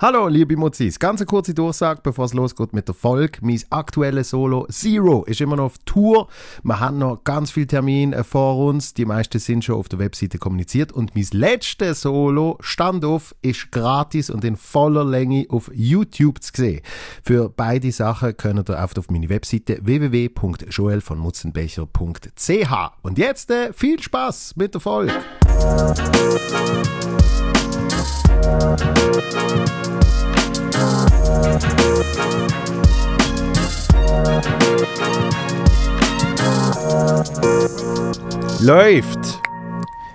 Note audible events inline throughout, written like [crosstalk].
Hallo, liebe Muzis. Ganz eine kurze Durchsage, bevor es losgeht mit der Folge. Mein aktuelles Solo Zero ist immer noch auf Tour. Wir haben noch ganz viele Termine vor uns. Die meisten sind schon auf der Webseite kommuniziert. Und mein letztes Solo, Standoff, ist gratis und in voller Länge auf YouTube zu sehen. Für beide Sachen könnt ihr auf meine Webseite www.joelvonmutzenbecher.ch. Und jetzt äh, viel Spaß mit der Folge. Läuft.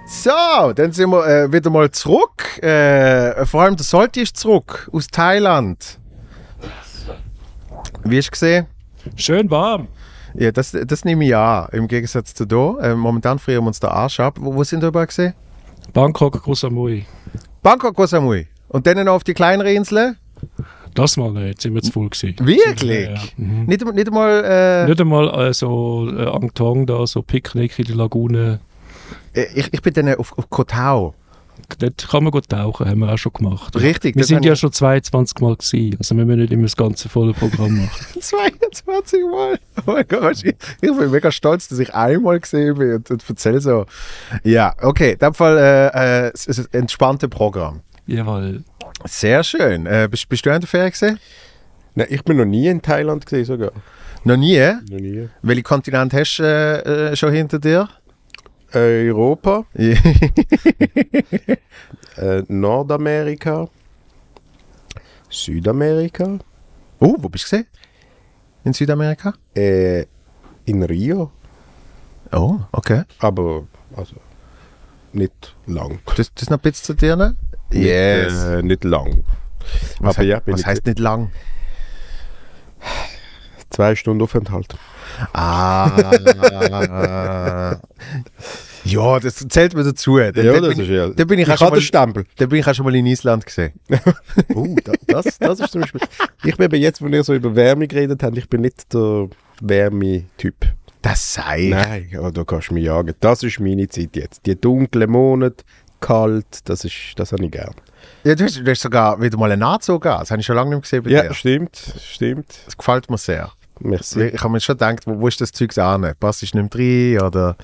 So, dann sind wir äh, wieder mal zurück. Äh, vor allem der Solti ist zurück aus Thailand. Wie hast du gesehen? Schön warm. Ja, das, das nehme ich an, im Gegensatz zu hier. Äh, momentan frieren wir uns der Arsch ab. Wo, wo sind wir überall gesehen? Bangkok, Koh Samui. Bangkok, Koh Samui. Und dann noch auf die kleineren Inseln? Das mal nicht, sind wir zu voll gewesen. Wirklich? Ja, ja. Mhm. Nicht, nicht einmal... Äh, Nicht einmal äh, so äh, Angtong da, so Picknick in der Lagune. äh, ich, ich bin dann auf, auf Koh Tao. Dort kann man gut tauchen, haben wir auch schon gemacht. Richtig, Wir sind ja ich- schon 22 Mal gewesen, also wir müssen nicht immer das ganze volle Programm machen. [laughs] 22 Mal. Oh mein Gott, ich, ich bin mega stolz, dass ich einmal gesehen bin und, und erzähle so. Ja, okay, in dem Fall äh, äh, es ist ein entspanntes Programm. Jawohl. Sehr schön. Äh, bist, bist du in der Ferien gesehen? Nein, ich bin noch nie in Thailand gesehen sogar. Noch nie? Noch nie. Welche Kontinent hast du äh, äh, schon hinter dir? Europa, [laughs] äh, Nordamerika, Südamerika, oh, wo bist du gesehen? In Südamerika? äh, in Rio, Oh, okay. aber also nicht lang. Das, das noch ein bisschen zu dir? Ne? Nicht, äh, nicht lang. Was, aber ja, was heißt nicht lang? Zwei Stunden Aufenthalt. Ah. ja, das zählt mir dazu. Da, da, bin, ich- ja. da bin ich, ich auch schon habe mal, Stempel. da bin ich auch schon mal in Island gesehen. [laughs] Uh, da, das, das ist zum Beispiel. Ich bin aber jetzt, wenn ihr so über Wärme geredet habt, ich bin nicht der Wärme-Typ. Das sei. Nein, ja, da kannst du mich jagen. Das ist meine Zeit jetzt. Die dunklen Monate, kalt, das, ist, das habe ich gern. Ja, du, hast, du hast sogar wieder mal einen Anzug an. Das habe ich schon lange nicht mehr gesehen bei Ja, dir. stimmt, stimmt. Das gefällt mir sehr. Merci. Ich habe mir schon gedacht, wo, wo ist das Zeug an? Passt du nicht mehr rein? Oder?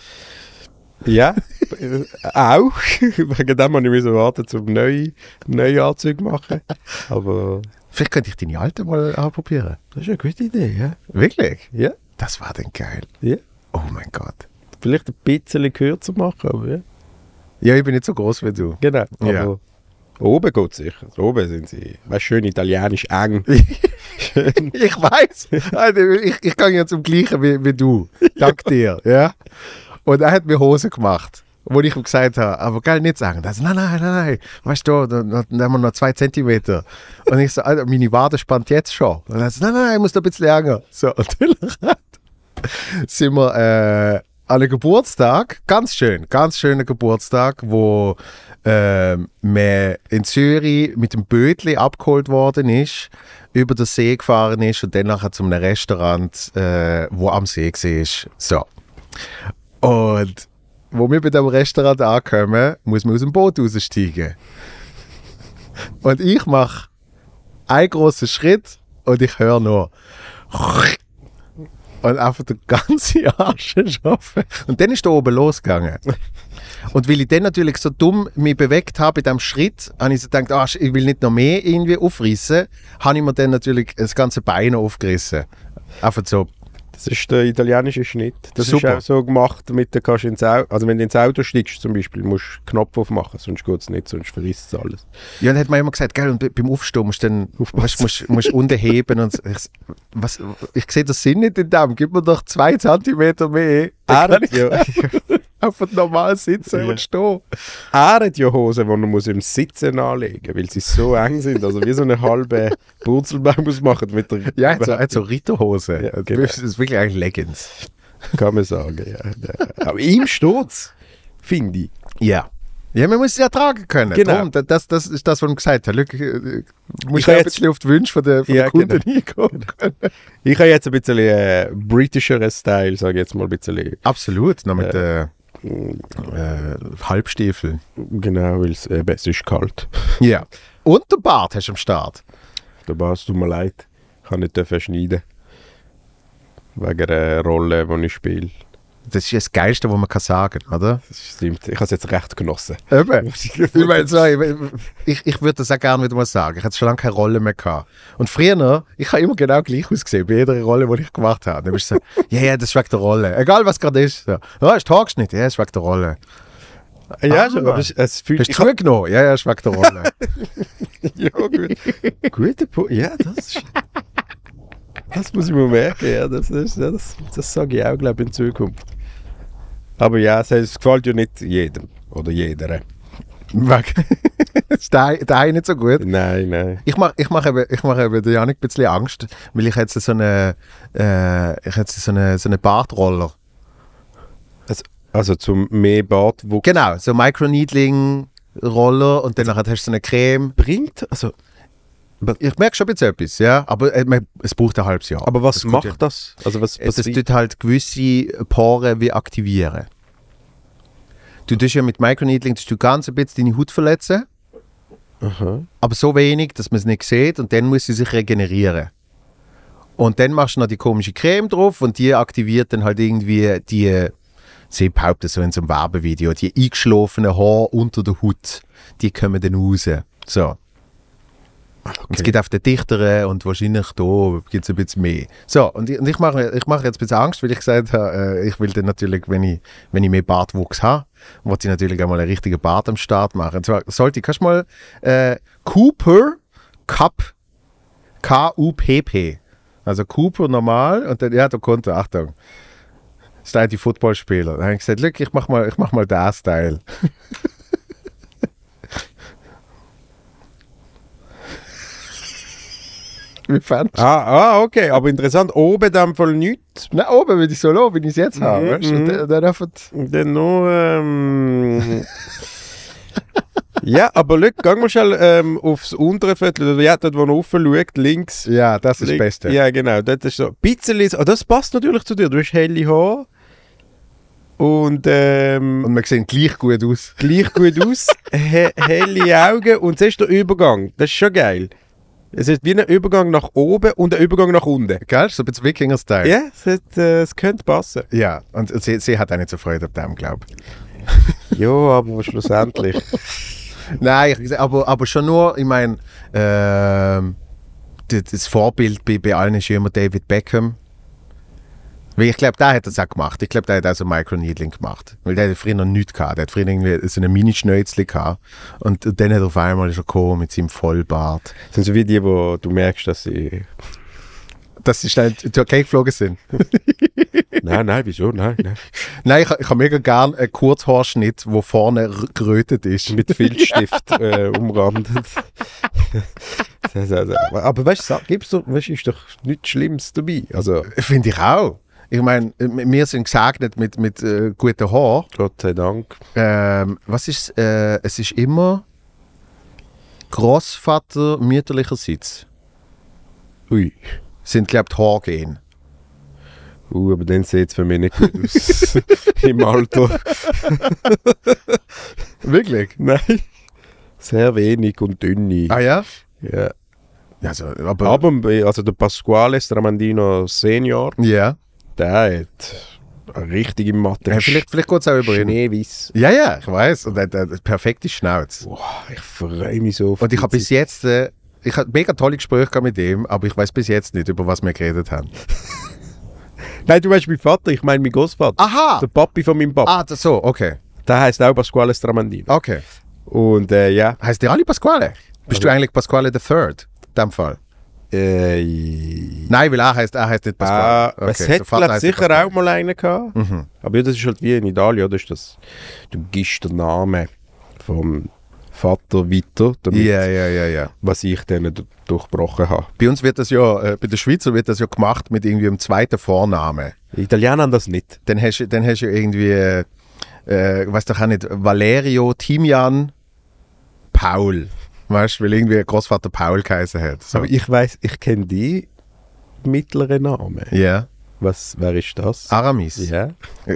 Ja, äh, auch. [laughs] Wegen dem habe ich müssen warten, zum neue, neue Anzüge machen. Aber Vielleicht könnte ich deine alte mal anprobieren. das ist eine gute Idee, ja? Wirklich? Ja, Das war dann geil. ja. Oh mein Gott. Vielleicht ein bisschen kürzer machen, aber ja. Ja, ich bin nicht so groß wie du. Genau. Aber Ja. Oben geht es sicher. Oben sind sie, weißt schön italienisch eng. [laughs] ich weiß. Also, ich, ich gehe ja zum gleichen wie, wie du. Dank dir. Ja? Und er hat mir Hose gemacht. Wo ich ihm gesagt habe, aber geil, nicht sagen. Er sagt, nein, nein, nein, nein. Weißt du, da, da, da haben wir noch zwei Zentimeter. Und ich so, Alter, meine Wade spannt jetzt schon. Und er sagt, nein, nein, nein, ich muss da ein bisschen länger. So, [laughs] und dann sind wir äh, an einem Geburtstag, ganz schön, ganz schöner Geburtstag, wo ähm, man in Zürich mit dem Bötli abgeholt worden ist, über den See gefahren ist und dann nachher zu einem Restaurant, äh, wo am See war. So. Und wo wir bei dem Restaurant ankommen, muss man aus dem Boot raussteigen. Und ich mache einen großen Schritt und ich höre nur und einfach den ganzen [laughs] Arsch schaffen. Und dann ist da oben losgegangen. Und weil ich dann natürlich so dumm mich bewegt habe in diesem Schritt, habe ich so gedacht, ah, ich will nicht noch mehr irgendwie aufrissen, habe ich mir dann natürlich das ganze Bein aufgerissen. Einfach so. Das ist der italienische Schnitt. Das Super. ist auch so gemacht, damit du kannst ins Auto, also wenn du ins Auto steigst zum Beispiel, musst du Knopf aufmachen, sonst geht es nicht, sonst verrisst es alles. Ja, dann hat man immer gesagt, gell, und be- beim Aufstehen musst du dann weißt, musst, musst unten heben. Und ich, was, ich sehe den Sinn nicht in dem. Gib mir doch zwei Zentimeter mehr. Ich [laughs] ja. [laughs] einfach normal sitzen Ja. und stehen. Er hat ja Hosen, die man muss im Sitzen anlegen weil sie so eng sind. Also wie so eine halbe [laughs] Purzelbaum muss machen mit der Ja, er hat so, so Ritterhose. Ja, das genau. ist wirklich eigentlich Leggings. kann man sagen. Ja. Aber ihm steht's, finde ich. Ja. Ja, man muss es ja tragen können. Genau. Drum, da- das, das ist das, was ich gesagt habe. Äh, Du musst Ich ja ein bisschen auf die Wünsche von der, von Ja, der Kunden genau. eingehen können. Ich habe jetzt ein bisschen äh, britischeren Style, sage ich jetzt mal ein bisschen. Absolut, noch mit äh, äh, Halbstiefeln. Genau, weil es, eben, es ist kalt. Ja. Und der Bart hast du am Start. Der Bas, tut mir leid. Ich kann nicht schneiden. Wegen der Rolle, die ich spiele. Das ist das Geilste, was man kann sagen oder? Das stimmt. Ich habe es jetzt recht genossen. Eben. Ich, meine, so, ich, ich, würde das auch gerne wieder mal sagen. Ich hatte schon lange keine Rolle mehr gehabt. Und früher, ich habe immer genau gleich ausgesehen, bei jeder Rolle, die ich gemacht habe. Dann bist du so, [laughs] ja, ja, das ist wegen der Rolle. Egal, was gerade ist. So, ja, ist Tagesschnitt? Ja, ist wegen der Rolle. Ja, Ah, schon, aber es, es fühlt Hast du zugenommen? Ja, ja, ist wegen der Rolle. [laughs] Ja, gut. Guter Punkt. Ja, das ist. Das muss ich mir merken, ja. Das, ist, das, das sage ich auch, glaube ich, in Zukunft. Aber ja, es, gefällt ja nicht jedem oder jeder. [laughs] Ist der, der eine nicht so gut? Nein, nein. Ich mache ich mach eben, ich mach eben der Janik ein bisschen Angst, weil ich jetzt so eine, äh, ich jetzt so eine, so eine Bartroller. Also, also zum mehr Bartwuchs Genau, so Microneedling-Roller und dann hast du so eine Creme. bringt. Also, Ich merke schon jetzt etwas, ja, aber äh, es braucht ein halbes Jahr. aber was Das macht ja- das? Also was Äh, Das tut halt gewisse Poren wie aktivieren. Du tust ja mit Microneedling du ganz ein bisschen deine Haut verletzen, Aha. aber so wenig, dass man es nicht sieht und dann muss sie sich regenerieren. Und dann machst du noch die komische Creme drauf und die aktiviert dann halt irgendwie die, sie behaupten so in so einem Werbevideo, die eingeschlafenen Haare unter der Haut, die kommen dann raus. So. Und es gibt auf den dichteren und wahrscheinlich da gibt es ein bisschen mehr. So, und ich, und ich mache ich mache jetzt ein bisschen Angst, weil ich gesagt habe, äh, ich will dann natürlich, wenn ich, wenn ich mehr Bartwuchs habe, wollte ich natürlich auch mal einen richtigen Bart am Start machen. Und zwar sollte ich, kannst du mal äh, Cooper Cup K-U-P-P. Also Cooper normal und dann, ja, da konnte, Achtung, das ist die Footballspieler. Dann habe ich gesagt, look, ich mach mal, ich mach mal den Style. [laughs] Fandest du? Ah, ah, okay, aber interessant. Oben in dem Fall nichts. Na, oben, wenn ich so lasse, wie ich es jetzt habe. Mhm, weißt du? mhm. Dann, dann einfach, Und Dann nur. Ähm, [laughs] ja, aber schau, gehen wir schnell ähm, aufs untere Viertel. oder Ja, dort, wo man rauf schaut, links. ja, das ist das Beste. Ja, genau. Dort ist so ein bisschen. Ah, das passt natürlich zu dir. Du hast helle Haare. Und ähm, Und wir sehen gleich gut aus. gleich gut aus. [laughs] he helle Augen. Und siehst du den Übergang. Das ist schon geil. Es ist wie ein Übergang nach oben und ein Übergang nach unten. Gell? So ein bisschen Wikinger-Style. Ja, es, hat, äh, es könnte passen. Ja, und sie, sie hat auch nicht so Freude ab dem, glaube ich. [laughs] Ja, aber schlussendlich. [laughs] Nein, aber, aber schon nur, ich meine, ähm, das, das Vorbild bei, bei allen ist ja immer David Beckham. Weil ich glaube, der hat das auch gemacht. Ich glaube, der hat auch so Microneedling gemacht. Weil der hat früher noch nichts gehabt. Der hat früher irgendwie so eine Mini-Schnäuzli gehabt. Und dann hat er auf einmal er gekommen mit seinem Vollbart. Das sind so wie die, wo du merkst, dass sie. Dass sie schnell in die Türkei geflogen sind. [laughs] Nein, nein, wieso? Nein, nein. Nein, ich, ich habe mega gerne einen Kurzhaarschnitt, der vorne gerötet ist. Mit Filzstift [laughs] äh, umrandet. [laughs] Das- Aber weißt du, gibt's doch, weißt, ist doch nichts Schlimmes dabei. Also, Finde ich auch. Ich meine, wir sind gesegnet mit, mit äh, guten Haaren. Gott sei Dank. Ähm, was ist äh, Es ist immer Großvater mütterlicherseits. Ui. Sind, glaube ich, die Haargene. Uh, aber dann sieht es für mich nicht gut aus. [laughs] Im Alter. [laughs] Wirklich? Nein. Sehr wenig und dünne. Ah ja? Ja. Also, aber, Aber also der Pasquale Stramandino Senior, ja. Der hat eine richtige Matte. ja vielleicht vielleicht geht es auch über ihn. Schneeweiß. Ja, ja, ich weiß. Und er hat eine perfekte Schnauze. Boah, ich freue mich so auf Und ich habe bis jetzt. Äh, ich habe mega tolle Gespräche mit ihm, aber ich weiß bis jetzt nicht, über was wir geredet haben. [laughs] Nein, du weißt, mein Vater, ich meine mein Großvater. Aha! Der Papi von meinem Papa. Ah, das so, okay. Der heißt auch Pasquale Stramandino. Okay. Und äh, ja. Heißt der alle Pasquale? Bist Also- du eigentlich Pasquale the Third? In dem Fall. Äh, Nein, weil er heißt, er heißt nicht Pasquale. Ah, es der hätte, glaub, sicher Pasquale. auch mal einen gehabt. Mhm. Aber ja, das ist halt wie in Italien, oder? Ist das, du gibst den Namen vom Vater weiter, damit, Ja, ja, ja, ja. was ich dann durchbrochen habe. Bei uns wird das ja, äh, bei den Schweizer wird das ja gemacht mit irgendwie einem zweiten Vornamen. Die Italiener haben das nicht. Dann hast du dann hast du irgendwie, äh, äh, weiß doch auch nicht, Valerio Timian Paul. Weißt du, weil irgendwie Großvater Paul geheißen hat. So. Aber ich weiß, ich kenne die mittleren Namen. Ja. Was, wer ist das? Aramis. Ja.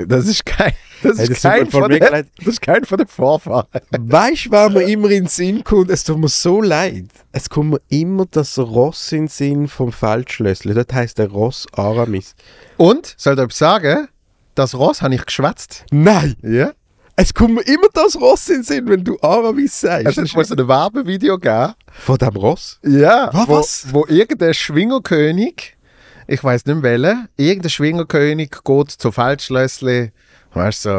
Das ist kein, das Hey, ist das kein von leid. das ist kein von den Vorfahren. Weißt du, wer mir immer in den Sinn kommt? Es tut mir so leid. Es kommt mir immer das Ross in den Sinn vom Feldschlössli. Das heisst der Ross Aramis. Und, soll ich euch sagen, das Ross habe ich geschwätzt. Nein! Ja? Es kommt mir immer das Ross in den Sinn, wenn du Aramis sagst. Es hat mal so ein Werbevideo gegeben. Von dem Ross? Ja, Was? wo, wo irgendein Schwingerkönig, ich weiß nicht mehr welcher, irgendein Schwingerkönig geht zu Feldschlössli, weißt du,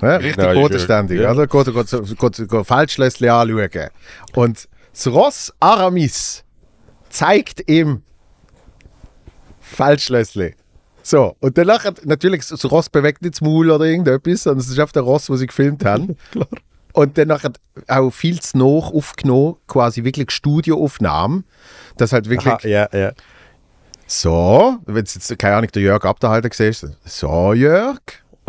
so, ja, richtig Ja, bodenständig, ja. oder? Geht, geht, geht, geht, geht Feldschlössli anschauen. Und das Ross Aramis zeigt ihm Feldschlössli. So, und dann nachher, natürlich, das Ross bewegt nicht das Maul oder irgendetwas, sondern es ist einfach der Ross, wo sie gefilmt haben. [laughs] Und dann nachher auch viel zu noch aufgenommen, quasi wirklich Studioaufnahmen. Das halt wirklich Aha, ja, ja. so, wenn jetzt, keine Ahnung, der Jörg Abderhalter siehst, so Jörg,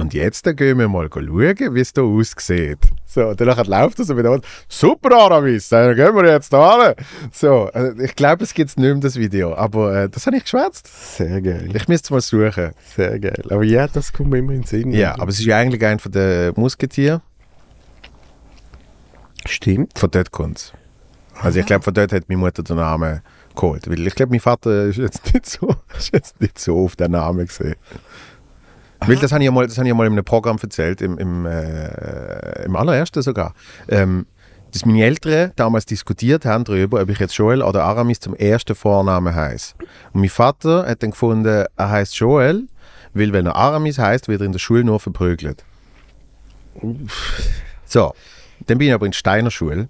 und jetzt dann gehen wir mal schauen, wie es da aussieht. So, und dann nachher läuft er so wieder und super Aramis, dann gehen wir jetzt da hin. So, äh, ich glaube, es gibt nicht mehr das Video, aber äh, das habe ich geschwätzt. Sehr geil. Ich müsste es mal suchen. Sehr geil. Aber ja, das kommt mir immer in den Sinn. Ja, aber es ist ja eigentlich ein von den Musketieren. Stimmt. Von dort kommt es. Also ich glaube, von dort hat meine Mutter den Namen geholt. Weil ich glaube, mein Vater ist jetzt nicht so, [laughs] ist jetzt nicht so auf den Namen gesehen. Weil das habe ich ja mal, das habe ich ja mal in einem Programm erzählt, im, im, äh, im allerersten sogar. Ähm, dass meine Eltern damals diskutiert haben darüber, ob ich jetzt Joel oder Aramis zum ersten Vornamen heiße. Und mein Vater hat dann gefunden, er heißt Joel, weil wenn er Aramis heißt, wird er in der Schule nur verprügelt. So, dann bin ich aber in Steiner Schule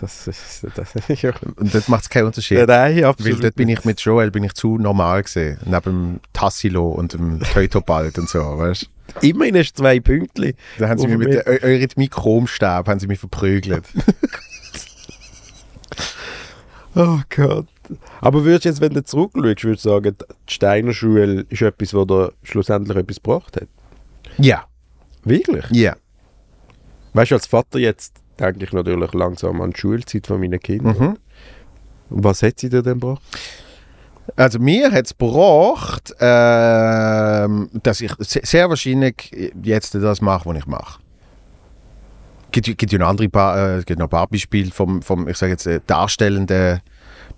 Das ist, das ist ja. und dort macht es keinen Unterschied. Nein, Weil absolut. dort bin ich mit Joel bin ich zu normal gesehen. Neben dem Tassilo und dem Teutobald und so, weißt du? Immerhin hast du zwei Pünktchen. Da haben sie mich mit dem dem Eu- Eurythmie-Chromstab haben sie mich verprügelt. [laughs] Oh Gott. Aber würdest du jetzt, wenn du zurückschaust, würdest du sagen, die Steiner Schule ist etwas, was dir schlussendlich etwas gebracht hat? ja, Wirklich? ja. Weißt du, als Vater jetzt denke ich natürlich langsam an die Schulzeit von meinen Kindern. Mhm. Was hat sie dir denn gebracht? Also mir hat es gebracht, ähm, dass ich se- sehr wahrscheinlich jetzt das mache, was ich mache. Es gibt, gibt ja noch andere paar, äh, gibt noch ein paar Beispiele vom, vom ich sage jetzt, äh, darstellenden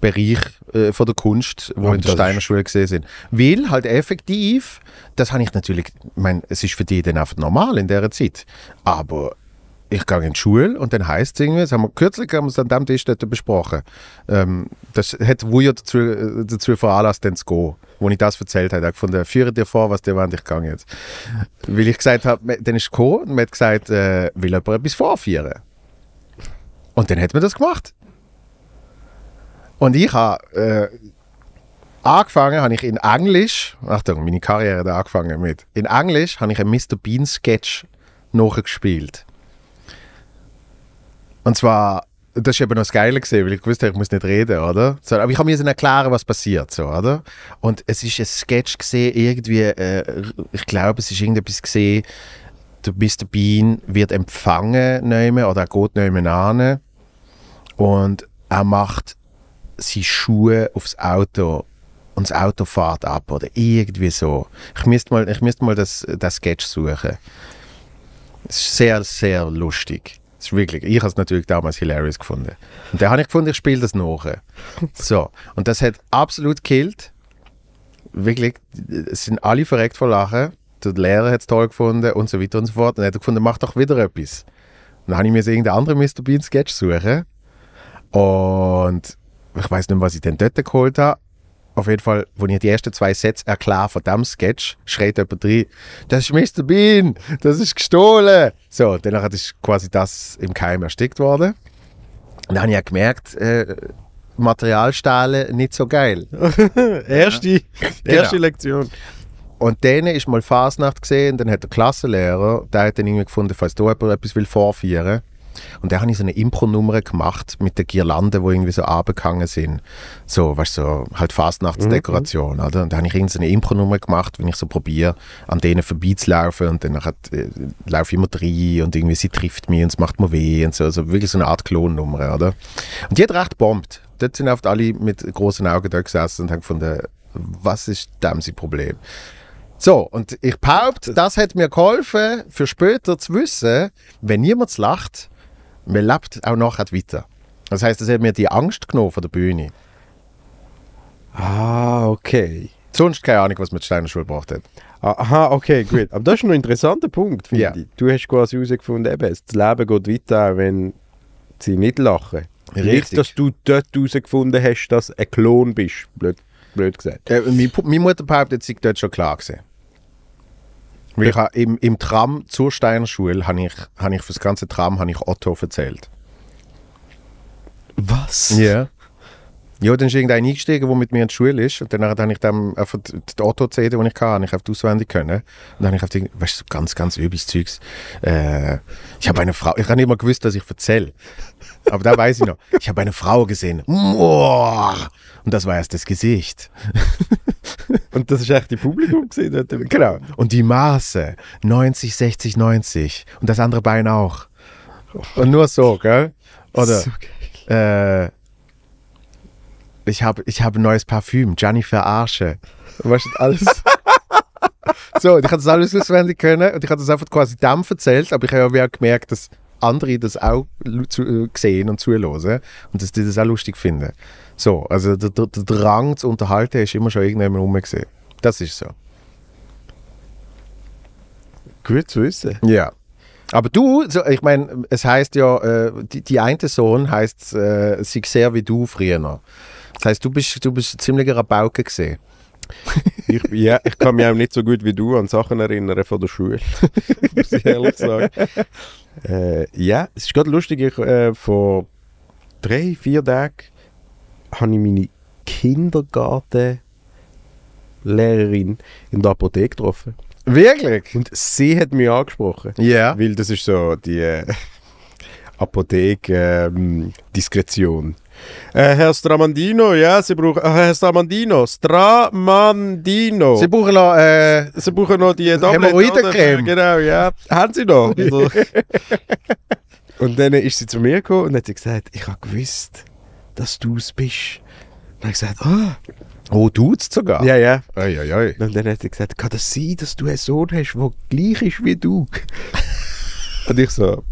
Bereich äh, von der Kunst, wo in der Steiner Schule gesehen sind. Weil halt effektiv, das habe ich natürlich, ich meine, es ist für die dann einfach normal in dieser Zeit. Aber ich gehe in die Schule und dann heisst es irgendwie, das haben wir kürzlich haben wir es an diesem Tisch dort besprochen, ähm, das hat Wuja dazu, äh, dazu veranlasst, dann zu gehen. Wo ich das erzählt habe, er hat gefunden, führe dir vor, was dir während ich gehe jetzt. Weil ich gesagt habe, dann ist gekommen und man hat gesagt, äh, will jemand etwas vorführen? Und dann hat man das gemacht. Und ich habe äh, angefangen, habe ich in Englisch, Achtung, meine Karriere hat angefangen mit, in Englisch habe ich einen Mr. Bean Sketch nachgespielt. Und zwar, das war eben noch das Geile, gewesen, weil ich wusste, ich muss nicht reden, oder? So, aber ich habe mir erklären, was passiert, so, oder? Und es ist ein Sketch gesehen, irgendwie, äh, ich glaube, es ist irgendetwas gesehen, der Mr. Bean wird empfangen nehmen oder er geht nehmen an und er macht seine Schuhe aufs Auto und das Auto fährt ab oder irgendwie so. Ich müsste mal, ich müsste mal das, das Sketch suchen. Es ist sehr, sehr lustig. Ist wirklich, ich habe es natürlich damals hilarious gefunden. Und dann habe ich gefunden, ich spiele das nach. So, und das hat absolut gekillt. Wirklich, es sind alle verreckt vor Lachen. Der Lehrer hat es toll gefunden und so weiter und so fort. Und dann hat er gefunden, mach doch wieder etwas. Dann habe ich mir irgendeinen anderen Mr. Bean Sketch suchen. Und ich weiß nicht mehr, was ich denn dort geholt habe. Auf jeden Fall, wo ich die ersten zwei Sätze erkläre von diesem Sketch, schreit jemand rein, das ist Mr. Bean, das ist gestohlen. So, danach ist quasi das im Keim erstickt worden. Und dann habe ich ja gemerkt, äh, Materialstahlen nicht so geil. [laughs] erste, erste Lektion. Und dann ist mal Fasnacht gesehen, dann hat der Klassenlehrer, der hat dann irgendwie gefunden, falls da jemand etwas will vorführen. Und da habe ich so eine Impro-Nummer gemacht mit den Girlanden, die irgendwie so abgehangen sind. So, weißt du, so halt Fastnachtsdekoration, oder? Und da habe ich irgendeine so Impro-Nummer gemacht, wenn ich so probiere, an denen vorbeizulaufen und dann äh, laufe ich immer rein und irgendwie sie trifft mich und es macht mir weh und so. Also wirklich so eine Art Klonnummer, oder? Und die hat recht bombt. Dort sind oft alle mit großen Augen da gesessen und haben gefunden, Was ist dem sein Problem? So, und ich behaupte, das hat mir geholfen, für später zu wissen, wenn niemand lacht, man lebt auch nachher weiter. Das heißt, das hat mir die Angst genommen von der Bühne. Ah, okay. Sonst keine Ahnung, was mir die Steiner Schule gebracht hat. Aha, okay, gut. Aber das ist noch ein interessanter Punkt, finde Ja. ich. Du hast quasi herausgefunden, eben, das Leben geht weiter, wenn sie nicht lachen. Richtig. Nicht, dass du dort herausgefunden hast, dass du ein Klon bist, blöd, blöd gesagt. Äh, meine, meine Mutter behauptet, sie dort schon klar gesehen. Weil ich im, im Tram zur Steiner Schule habe ich, habe ich für das ganze Tram habe ich Otto erzählt. Was? Ja. Ja, dann ist irgendein eingestiegen, der mit mir in der Schule ist. Und dann habe ich dann einfach die die Otto-CD, die ich hatte, habe ich auf die auswendig können. Und dann habe ich auf die, weißt du, so ganz, ganz übles Zeugs. Äh, ich habe eine Frau, ich habe nicht mal gewusst, dass ich erzähle. Aber da weiß ich noch. Ich habe eine Frau gesehen. Und das war erst das Gesicht. [laughs] Und das ist echt die Publikum gesehen Genau. Und die Maße. 90, 60, 90. Und das andere Bein auch. Und nur so, gell? Oder, So äh, ich habe ich hab ein neues Parfüm, Gianni Verarsche. Weißt du, alles. [laughs] so, ich hatte das alles auswendig können und ich hatte das einfach quasi dem erzählt, aber ich habe ja auch gemerkt, dass andere das auch äh, sehen und zuhören und dass die das auch lustig finden. So, also der, der, der Drang zu unterhalten ist immer schon irgendjemand rumgesehen. Das ist so. Gut zu wissen. Ja. Aber du, so, ich meine, es heißt ja, äh, die, die eine Sohn heißt, äh, sie sehr wie du früher. Das heißt, du bist, du bist ziemlicher Rabauke gesehen. [laughs] Ich, ja, ich kann mich auch nicht so gut wie du an Sachen erinnern von der Schule. [laughs] muss ich ehrlich sagen. Äh, ja, es ist gerade lustig, ich, äh, vor drei, vier Tagen habe ich meine Kindergartenlehrerin in der Apotheke getroffen. Wirklich? Und sie hat mich angesprochen. Ja. Weil das ist so die äh, [laughs] Apotheke-Diskretion. Äh, Herr Stramandino, ja, Sie brauchen. Äh, Herr Stramandino, Stramandino. Sie brauchen noch, äh, Sie brauchen noch die Hämorrhoidencreme. Genau, ja. Haben Sie noch? Oder? [laughs] und dann ist sie zu mir gekommen und hat sie gesagt, ich habe gewusst, dass du es bist. Und dann habe ich gesagt, ah, oh, tut's sogar. ja, ja. Oi, oi, oi. Und dann hat sie gesagt, kann das sein, dass du einen Sohn hast, der gleich ist wie du? und ich so,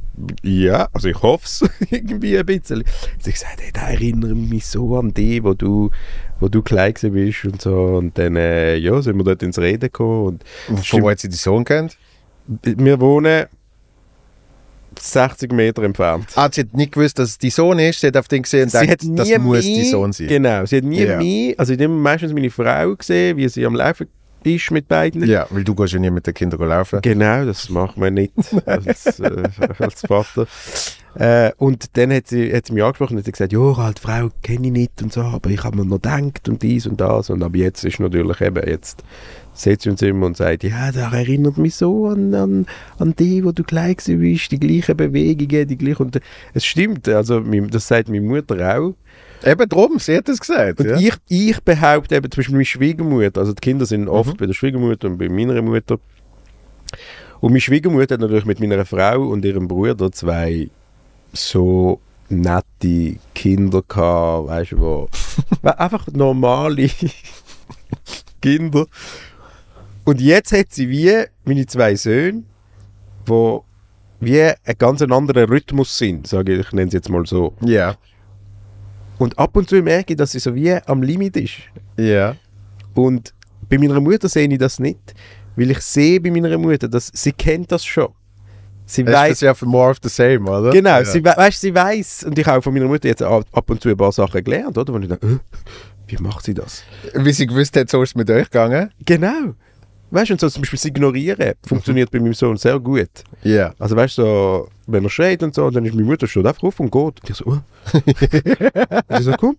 ja, also ich hoffe es [laughs] irgendwie ein bisschen. Sie hat gesagt, hey, der erinnert mich so an dich, wo du, wo du klein bist und so. Und dann, äh, ja, sind wir dort ins Reden gekommen. Und Von wo hat sie die Sohn kennt? wir wohnen 60 Meter entfernt. Ah, sie hat nicht gewusst, dass es die Sohn ist. Sie hat auf den gesehen und sie gedacht, das muss mich, die Sohn sein. Genau, sie hat nie Ja. mich, also ich habe meistens meine Frau gesehen, wie sie am Laufen ist mit beiden. Ja, weil du gehst ja nie mit den Kindern laufen. Genau, das macht man nicht [laughs] als, äh, als Vater. Äh, und dann hat sie, hat sie mich angesprochen und hat gesagt, ja, halt Frau kenne ich nicht und so, aber ich habe mir noch gedacht und dies und das. Und aber jetzt ist natürlich eben, jetzt setzt sie uns immer und sagt, ja, der erinnert mich so an, an, an die, wo du klein gewesen bist, die gleichen Bewegungen, die gleichen. Und es stimmt, also das sagt meine Mutter auch. Eben drum, sie hat es gesagt. Und Ja. ich, ich behaupte eben, zum Beispiel meine Schwiegermutter, also die Kinder sind oft bei der Schwiegermutter und bei meiner Mutter. Und meine Schwiegermutter hat natürlich mit meiner Frau und ihrem Bruder zwei so nette Kinder gehabt, weißt du, wo, [laughs] einfach normale [laughs] Kinder. Und jetzt hat sie wie meine zwei Söhne, wo wie ein ganz anderer Rhythmus sind, sage ich, ich nenne es jetzt mal so. Ja. Und ab und zu merke ich, dass sie so wie am Limit ist. Ja. Und bei meiner Mutter sehe ich das nicht, weil ich sehe bei meiner Mutter, dass sie kennt das schon. Sie Das weiß ist ja für more of the same, oder? genau, Ja. sie, we weißt, sie weiß und ich habe auch von meiner Mutter jetzt ab und zu ein paar Sachen gelernt, oder? Wo ich denke, äh, wie macht sie das? Wie sie gewusst hat, so ist es mit euch gegangen. Genau. Weißt du, und so zum Beispiel das Ignorieren funktioniert bei meinem Sohn sehr gut. Ja. Also weißt du, so, wenn er schreit und so, und dann ist meine Mutter schon einfach auf und geht. Und ich so, oh. und ich so, komm.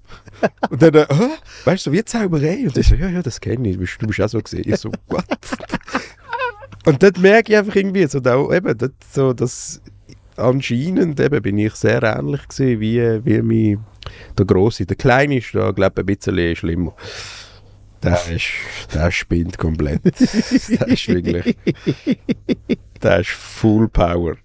Und dann, oh. weißt du, so wie Zauberei. Und ich so, ja, ja, das kenne ich, du bist, auch so gesehen. Ich so, what? und dort merke ich einfach irgendwie, so, da, eben, dort, so, dass anscheinend eben, bin ich sehr ähnlich gewesen, wie, wie mein, der Grosse. Der Kleine ist da, glaube ich, ein bisschen schlimmer. Der ist, der spinnt komplett. der ist wirklich, der ist full power.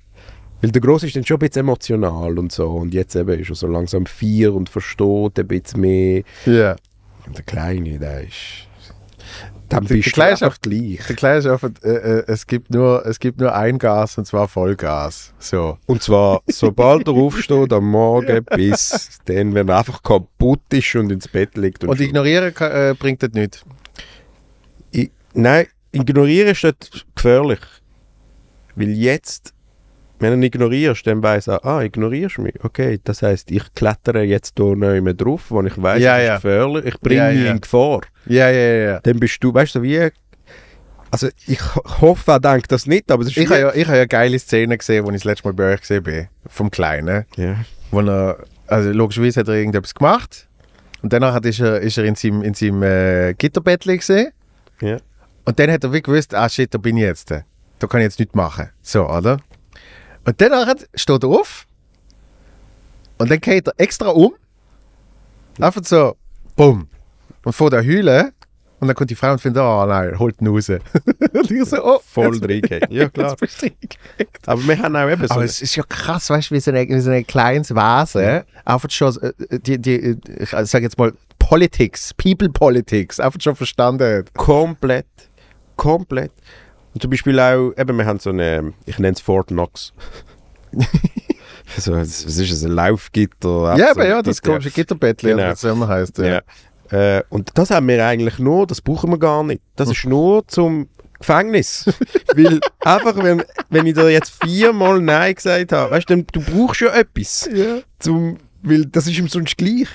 Weil der Grosse ist dann schon ein bisschen emotional und so. Und jetzt eben ist er so langsam vier und versteht ein bisschen mehr. Ja. Und der Kleine, der ist, Dann Die bist du Gesellschaft- einfach gleich. Der Kleine ist einfach, äh, äh, es, gibt nur, es gibt nur ein Gas und zwar Vollgas. So. Und zwar, sobald er aufsteht am Morgen [laughs] bis dann, wenn er einfach kaputt ist und ins Bett liegt. Und, Und ignorieren kann, äh, bringt das nicht. I- Nein, ignorieren ist nicht gefährlich. Weil jetzt, wenn du ihn ignorierst, dann weiss er, ah, ignorierst du mich. Okay, das heisst, ich klettere jetzt hier mehr drauf, wo ich weiss, Ja, das ja. ist gefährlich. Ich bringe Ja, mich ja. in Gefahr. Ja, ja, ja. Dann bist du, weißt du, wie. Also, ich ho- hoffe, er denkt das nicht, aber es ist Ich habe ja, ich ja geile Szenen gesehen, als ich das letzte Mal bei euch gesehen bin. Vom Kleinen. ja. Wo er, also logischerweise hat er irgendetwas gemacht. Und danach hat- ist er, ist er in seinem, in seinem äh, Gitterbett gesehen. Ja. Und dann hat er wie gewusst, ah shit, da bin ich jetzt. Da kann ich jetzt nichts machen. So, oder? Und danach steht er auf. Und dann geht er extra um. Einfach so, bumm. Und vor der Hülle. Und dann kommt die Frau und findet, oh nein, holt ihn raus. [laughs] und ich so, oh, Voll reingehen. Ja, klar. Aber wir haben auch eben so. Aber es ist ja krass, weißt du, wie so ein wie so ein kleines Wesen einfach schon, äh, die, die, ich sage jetzt mal, Politics, People Politics, einfach schon verstanden hat. Komplett. Komplett. Und zum Beispiel auch, eben, wir haben so eine, ich nenne es Fort Knox. [laughs] so, was ist es, ein Laufgitter? Ja, so aber ja, das komische Gitterbettli, Genau. es immer heisst. Ja. Ja. Äh, und das haben wir eigentlich nur, das brauchen wir gar nicht. Das ist nur zum Gefängnis. [laughs] Weil einfach, wenn, wenn ich dir jetzt viermal Nein gesagt habe, weißt du, du brauchst ja etwas. Ja. Zum, weil das ist ihm sonst gleich.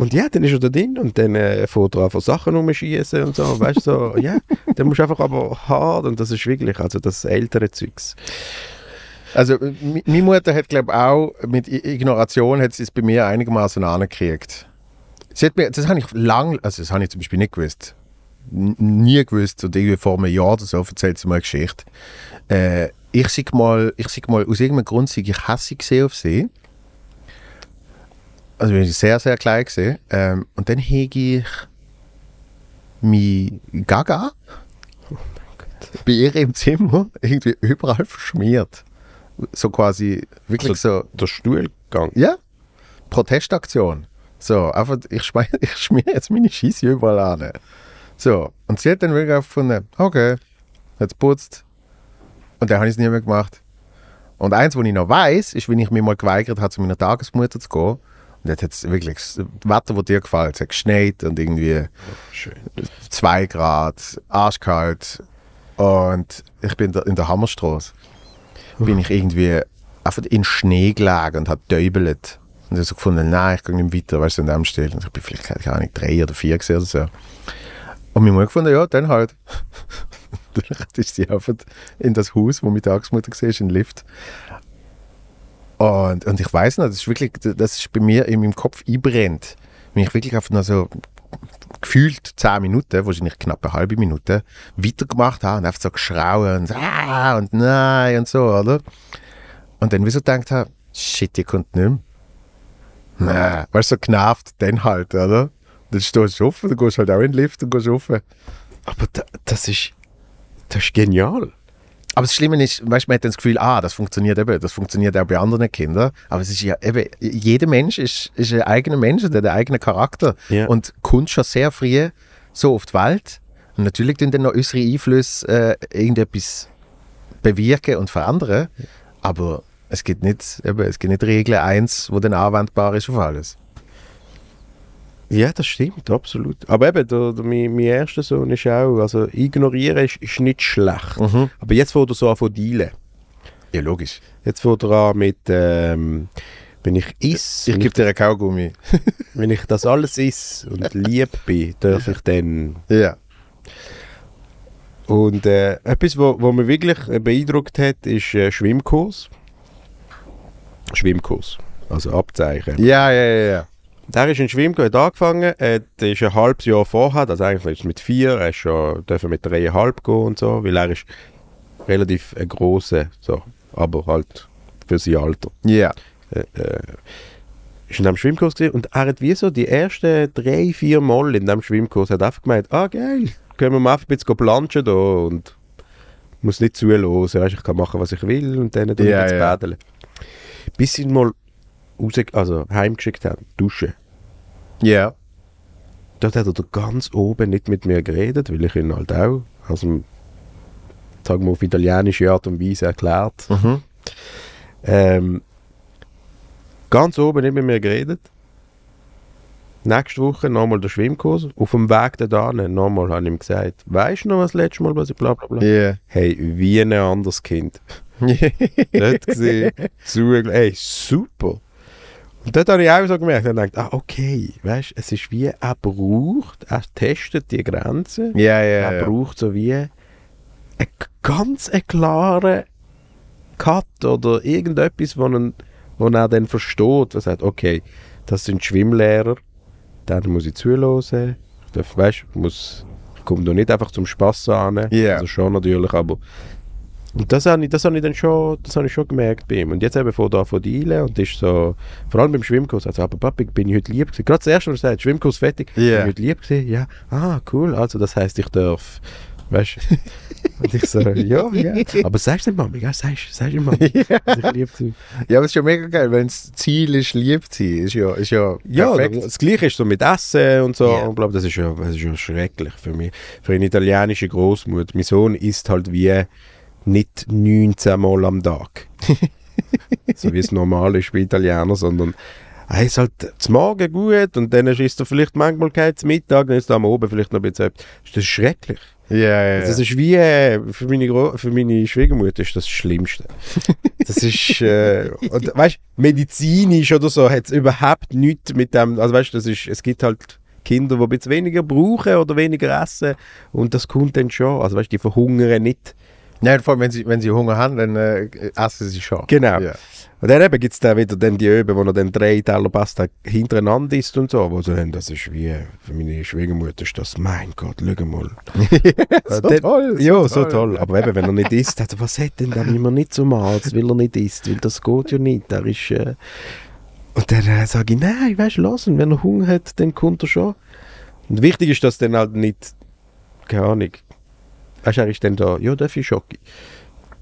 Und ja, dann ist er da drin und dann äh, fährt er einfach Sachen rumschießen und so, weißt du, so, [laughs] ja, dann musst du einfach aber hart und das ist wirklich, also das ältere Zeugs. Also, mi- meine Mutter hat, glaube ich, auch mit Ignoration hat sie es bei mir einigermaßen angekriegt. Sie hat mir, das habe ich lang, also das habe ich zum Beispiel nicht gewusst. Nie gewusst. Und irgendwie vor einem Jahr oder so erzählt sie mir eine Geschichte. Äh, ich sag mal, ich sag mal, aus irgendeinem Grund sei ich hässig gesehen auf sie. Also bin ich sehr, sehr klein gesehen. Ähm, und dann hege ich mi Gaga bei ihr im Zimmer irgendwie überall verschmiert. So quasi, wirklich so, Der Stuhlgang. ja, Protestaktion. So, einfach, ich schmier, [laughs] ich schmier jetzt meine Scheisse überall an. So, und sie hat dann wirklich gefunden, okay, jetzt putzt. Und dann habe ich es nie mehr gemacht. Und eins, was ich noch weiß, ist, wenn ich mich mal geweigert habe, zu meiner Tagesmutter zu gehen. Hat es wirklich, das Wetter, das dir gefällt, es hat geschneit und irgendwie Schön. 2 Grad, arschkalt. Und ich bin in der Hammerstraße. Bin ich irgendwie einfach in Schnee gelegen und habe däubelt. Und ich habe so gefunden, nein, ich gehe nicht weiter, weißt du, in dem Stil. Und ich bin vielleicht, keine Ahnung, drei oder vier gewesen oder so. Und meine Mutter gefunden, ja, dann halt. [laughs] dann ist sie einfach in das Haus, wo meine Tagesmutter war, in den Lift. Und, und ich weiß noch, das ist wirklich, das ist bei mir in meinem Kopf einbrennt. Wenn ich wirklich einfach noch so gefühlt 10 Minuten, wahrscheinlich knapp eine halbe Minute, weitergemacht habe und einfach so geschrauen und, ah, und nein und so, oder? Und dann wieso gedacht habe, shit, die kommt nicht mehr. Nein, weißt du, so genervt, dann halt, oder? Dann stehst du auf, dann gehst du halt auch in den Lift und gehst rauf. Aber da, das ist, das ist genial. Aber das Schlimme ist, weißt, man hat dann das Gefühl, ah, das funktioniert eben, das funktioniert auch bei anderen Kindern. Aber es ist ja eben, jeder Mensch ist, ist ein eigener Mensch, der hat einen eigenen Charakter. Ja. Und kommt schon sehr früh so auf die Welt. Und natürlich tun dann noch unsere Einflüsse äh, irgendetwas bewirken und verändern. Aber es gibt nicht, eben, es gibt nicht Regel 1, wo dann anwendbar ist auf alles. Ja, das stimmt, absolut. Aber eben, der, der, mein, mein erster Sohn ist auch, also ignorieren ist, ist nicht schlecht. Aber jetzt fängt er so an von dealen. Ja, logisch. Jetzt fängt er an mit, ähm, wenn ich iss, Ich gebe dir einen Kaugummi. [laughs] wenn ich das alles iss und lieb bin, darf ich dann... Ja. Und äh, etwas, wo, wo mich wirklich beeindruckt hat, ist äh, Schwimmkurs. Schwimmkurs, also Abzeichen. Ja, ja, ja, ja. Der ist in Schwimmkurs hat angefangen, der ist ein halbes Jahr vorher, also eigentlich er mit vier, er ist schon, darf mit dreieinhalb gehen und so, weil er ist relativ ein grosser, so, aber halt für sein Alter. Ja. Äh, äh, ist in diesem Schwimmkurs gewesen und er hat wie so die ersten drei, vier Mal in diesem Schwimmkurs hat einfach gemeint, ah geil, können wir mal ein bisschen planschen da und muss nicht zuhören, weißt, ich kann machen, was ich will und dann jetzt ja. baden. Bis ihn mal raus, also heimgeschickt haben, duschen. Ja. dort hat er da ganz oben nicht mit mir geredet, weil ich ihn halt auch, also sagen wir auf italienische Art und Weise erklärt. Mhm. Ähm, ganz oben nicht mit mir geredet. Nächste Woche nochmal der Schwimmkurs. Auf dem Weg dahin nochmal habe ich ihm gesagt, weißt du noch was letztes Mal, was ich bla bla bla. Yeah. Hey, wie ein anderes Kind. [laughs] Dort gesehen, zugeschaut, ey, super. Und dort habe ich auch so gemerkt, ich gedacht, ah, okay, weißt es ist wie, er braucht, er testet die Grenzen, Ja, ja, er braucht so wie einen ganz einen klaren Cut oder irgendetwas, wo, ihn, wo er dann versteht, was sagt, okay, das sind Schwimmlehrer, dann muss ich zuhören, ich darf, weißt, muss, ich komme da nicht einfach zum Spass an, Ja. also schon natürlich, aber und das habe ich, das habe ich dann schon, das habe ich schon gemerkt bei ihm. Und jetzt eben von da von Dielen und ist so, vor allem beim Schwimmkurs, also, aber Papi, bin ich heute lieb gewesen. Gerade das erste, was er sagt, Schwimmkurs fertig, Ja. bin ich heute lieb gewesen, ja, ah, cool, also das heisst, ich darf, weißt du, [laughs] und ich so, ja, ja, aber sagst du nicht Mami, ja, sagst, du Mami, dass ich lieb bin. Ja, aber es ist ja mega geil, wenn das Ziel ist, lieb zu sein, ist ja, ist ja Ja, perfekt. das Gleiche ist so mit Essen und so. Ja. Und glaub, das ist ja, das ist ja schrecklich für mich. Für eine italienische Großmutter. Mein Sohn isst halt wie nicht 19 Mal am Tag. [laughs] so wie es normal ist bei Italienern, sondern er ist halt zum Morgen gut und dann isst er vielleicht manchmal kein Mittag, dann ist er am Abend vielleicht noch ein bisschen etwas. Das ist schrecklich. Ja, ja, ja. Das ist wie, äh, für meine, Gro für meine Schwiegermutter ist das, das Schlimmste. [laughs] Das ist, äh, und, weißt, medizinisch oder so hat es überhaupt nichts mit dem, also weißt, das ist, es gibt halt Kinder, die ein bisschen weniger brauchen oder weniger essen und das kommt dann schon, also weißt, die verhungern nicht. Ja, vor allem, wenn sie, wenn sie Hunger haben, dann äh, essen sie schon. Genau. Ja. Und dann eben gibt es dann wieder dann die Öben, wo er dann drei Teller Pasta hintereinander isst und so, wo so, haben, das ist wie, für meine Schwiegermutter ist das, mein Gott, schau mal. [laughs] so Dann- toll. Ja, so toll. Aber eben, wenn er nicht isst, also was hat denn dann immer nicht zum Arzt, weil er nicht isst? Weil das geht ja nicht. Er ist, äh und dann äh, sage ich, nein, weißt du, lass ihn. Wenn er Hunger hat, dann kommt er schon. Und wichtig ist, dass dann halt nicht, keine Ahnung, weißt du, er ist dann da, ja, darf ich Schoki?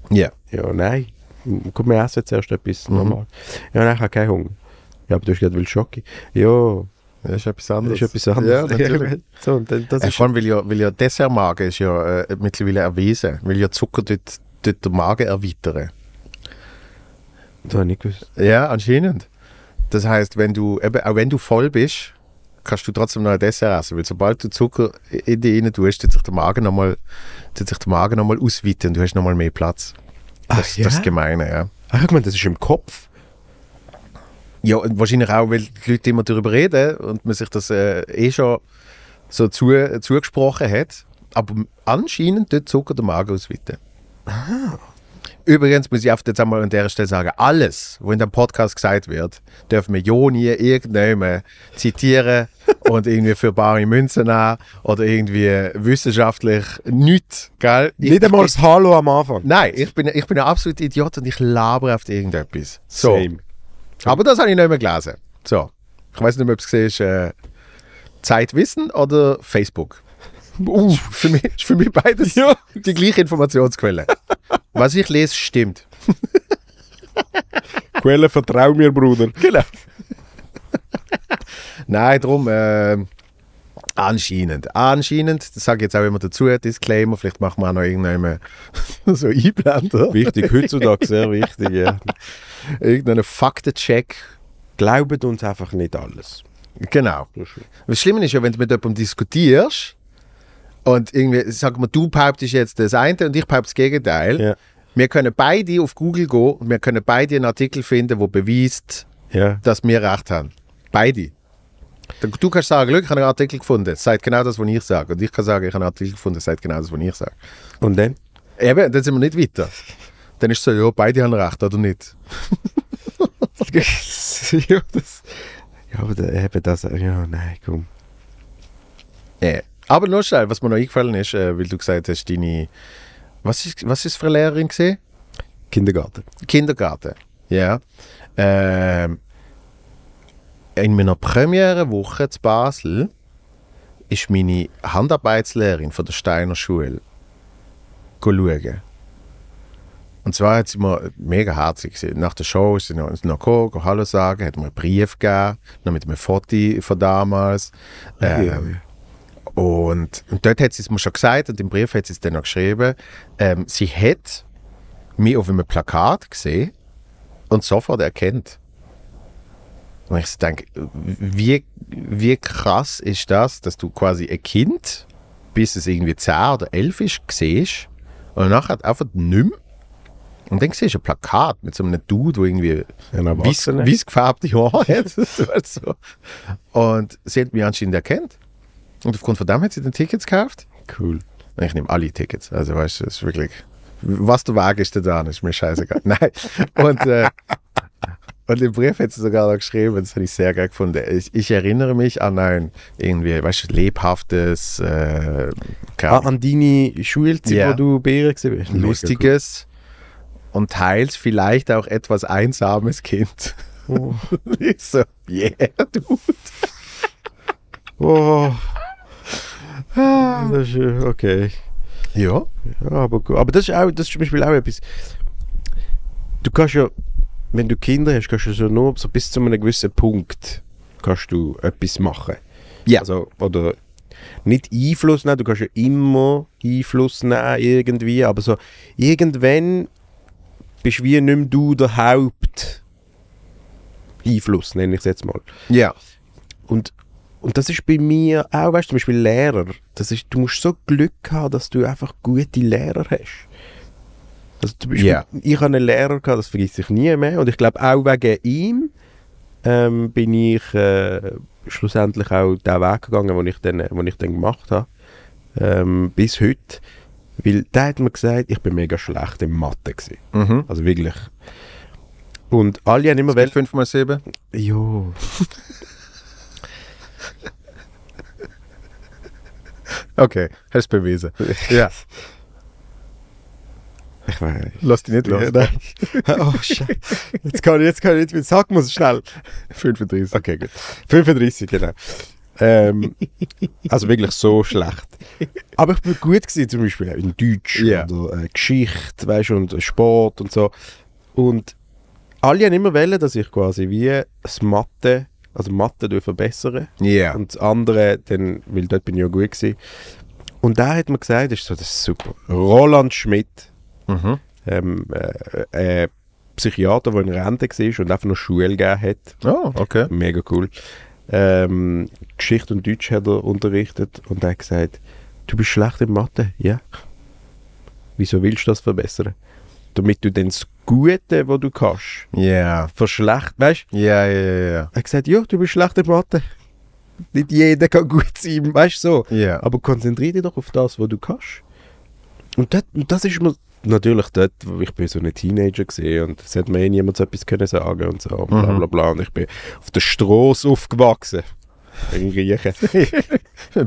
Ja. Ja, nein. Komm, wir essen zuerst etwas Mhm. normal. Ja, nein, ich habe keinen Hunger. Ja, aber du hast gesagt, willst Schoki? Ja, Das ist etwas das anderes. ist etwas anderes. Ja, natürlich. [laughs] so, das ist vor allem, weil ja, weil ja Dessertmagen ist ja äh, mittlerweile erwiesen, weil ja Zucker dort, dort den Magen erweitern. das habe ich nicht gewusst. Ja, anscheinend. Das heißt, wenn du, eben, auch wenn du voll bist, kannst du trotzdem noch ein Dessert essen, weil sobald du Zucker in dich rein tust, tut sich der Magen nochmal noch mal ausweiten und du hast nochmal mehr Platz. Das, Ach ja? das ist gemein, ja. Ach, ich meine, das ist im Kopf. Ja, wahrscheinlich auch, weil die Leute immer darüber reden und man sich das äh, eh schon so zu, zugesprochen hat. Aber anscheinend tut Zucker den Magen ausweiten. Übrigens muss ich auf jetzt einmal an der Stelle sagen, alles, was in dem Podcast gesagt wird, dürfen wir ja nie irgendjemand zitieren [laughs] und irgendwie für bare Münzen nehmen oder irgendwie wissenschaftlich nichts, gell? Ich- Nicht einmal das Hallo am Anfang. Nein, ich bin, ich bin ein absoluter Idiot und ich labere auf irgendetwas. So. Same. Aber das habe ich nicht mehr gelesen. So. Ich weiß nicht mehr, ob es ist, äh, Zeitwissen oder Facebook. Uh, für mich, ist für mich beides die gleiche Informationsquelle. Was ich lese, stimmt. [laughs] Quelle, vertrau mir, Bruder. Genau. Nein, darum, äh, anscheinend. Anscheinend, das sage ich jetzt auch immer dazu, Disclaimer, vielleicht machen wir auch noch irgendeinen [laughs] so Einblender. Wichtig, heutzutage sehr wichtig, ja. Irgendeinen Faktencheck. Glaubt uns einfach nicht alles. Genau. Das Schlimme ist ja, wenn du mit jemandem diskutierst und irgendwie, sag mal, du behauptest jetzt das eine und ich behaupte das Gegenteil. Ja. Wir können beide auf Google gehen und wir können beide einen Artikel finden, der beweist, Ja. dass wir recht haben. Beide. Du kannst sagen, «Schau, ich habe einen Artikel gefunden, das sagt genau das, was ich sage. Und ich kann sagen, ich habe einen Artikel gefunden, sagt genau das, was ich sage. Und dann? Eben, dann sind wir nicht weiter. Dann ist es so, ja, beide haben recht, oder nicht? [laughs] ja, das, ja, aber eben das, ja, nein, komm. Ja. Aber noch schnell, was mir noch eingefallen ist, äh, weil du gesagt hast, deine. Was ist, was ist für eine Lehrerin gesehen? Kindergarten. Kindergarten. Ja. Ähm, in meiner Premiere-Woche zu Basel ist meine Handarbeitslehrerin von der Steiner Schule schauen. Und zwar hat sie mir mega herzig gesehen. Nach der Show ist sie noch, noch gekommen, Hallo sagen, hat mir einen Brief gegeben, noch mit einem Foto von damals. Ähm, Und, und dort hat sie es mir schon gesagt und im Brief hat sie es dann noch geschrieben. Ähm, sie hat mich auf einem Plakat gesehen und sofort erkennt. Und ich denke, wie, wie krass ist das, dass du quasi ein Kind, bis es irgendwie 10 oder 11 ist, siehst und nachher einfach nicht mehr. Und dann siehst du ein Plakat mit so einem Dude, der irgendwie weiß, weiß gefärbte Haare hat. [laughs] so. Und sie hat mich anscheinend erkannt. Und aufgrund von dem hat sie den Tickets gekauft. Cool. Ich nehme alle Tickets. Also weißt du, es ist wirklich. Was du wagst, da ist mir scheißegal. [laughs] Nein. Und, äh, und im Brief hat sie sogar noch geschrieben, das habe ich sehr geil gefunden. Ich, ich erinnere mich an ein irgendwie, weißt du, lebhaftes, äh, Ah, an deine Schulzeit, Ja. wo du Bären gewesen bist. Lustiges und teils vielleicht auch etwas einsames Kind. cool. [laughs] ich so, yeah, [laughs] du. Oh. Oh. Das ist, äh, okay. Ja. Ja, aber gut. Aber das ist auch, das ist zum Beispiel auch etwas. Du kannst ja, wenn du Kinder hast, kannst du so nur so bis zu einem gewissen Punkt kannst du etwas machen. Ja. Also, oder nicht Einfluss nehmen, du kannst ja immer Einfluss nehmen irgendwie, aber so irgendwann bist wie nicht mehr du der Haupt Einfluss, nenne ich es jetzt mal. Ja. Und, und das ist bei mir auch, weißt du, zum Beispiel Lehrer. Das ist, du musst so Glück haben, dass du einfach gute Lehrer hast. Also zum Beispiel, Ja. ich habe einen Lehrer gehabt, das vergisst ich nie mehr. Und ich glaube auch wegen ihm ähm, bin ich äh, schlussendlich auch den Weg gegangen, den ich dann, den ich dann gemacht habe. Ähm, bis heute. Weil der hat mir gesagt, ich bin mega schlecht in Mathe gewesen. Mhm. Also wirklich. Und alle haben immer Wel 5 mal 7? Jo. Okay, hast du bewiesen. [laughs] Ja. Ich weiß. Lass dich nicht los. Ja, nein. [laughs] oh, Scheiße. Jetzt kann ich, jetzt kann ich nicht mehr. Sag mal schnell. 35. Okay, gut. 35, genau. Ähm, also wirklich so schlecht. Aber ich bin gut gewesen, zum Beispiel in Deutsch Ja. oder äh, Geschichte, weißt du, und Sport und so. Und alle haben immer wollen, dass ich quasi wie das Mathe, also Mathe verbessern Ja. und das andere, dann, weil dort bin ich ja gut gewesen. Und da hat mir gesagt, das ist so, das ist super. Roland Schmidt, Mhm. ähm, äh, äh, Psychiater, der in Rente war und einfach noch Schule gegeben hat. Oh, okay. Mega cool. Ähm, Geschichte und Deutsch hat er unterrichtet und er hat gesagt, du bist schlecht in Mathe. Ja. Wieso willst du das verbessern? Damit du dann das Gute, was du kannst, Ja. verschlecht, weißt Ja, ja, ja, ja. Er hat gesagt, ja, du bist schlecht in Mathe. Nicht jeder kann gut sein, weißt du so. Ja. Aber konzentriere dich doch auf das, was du kannst. Und, das, und das ist mir natürlich dort, wo ich bin so ein Teenager gesehen und es hat mir eh niemand so etwas können sagen und so, bla Mhm. bla bla. Und ich bin auf der Straße aufgewachsen. In Griechen.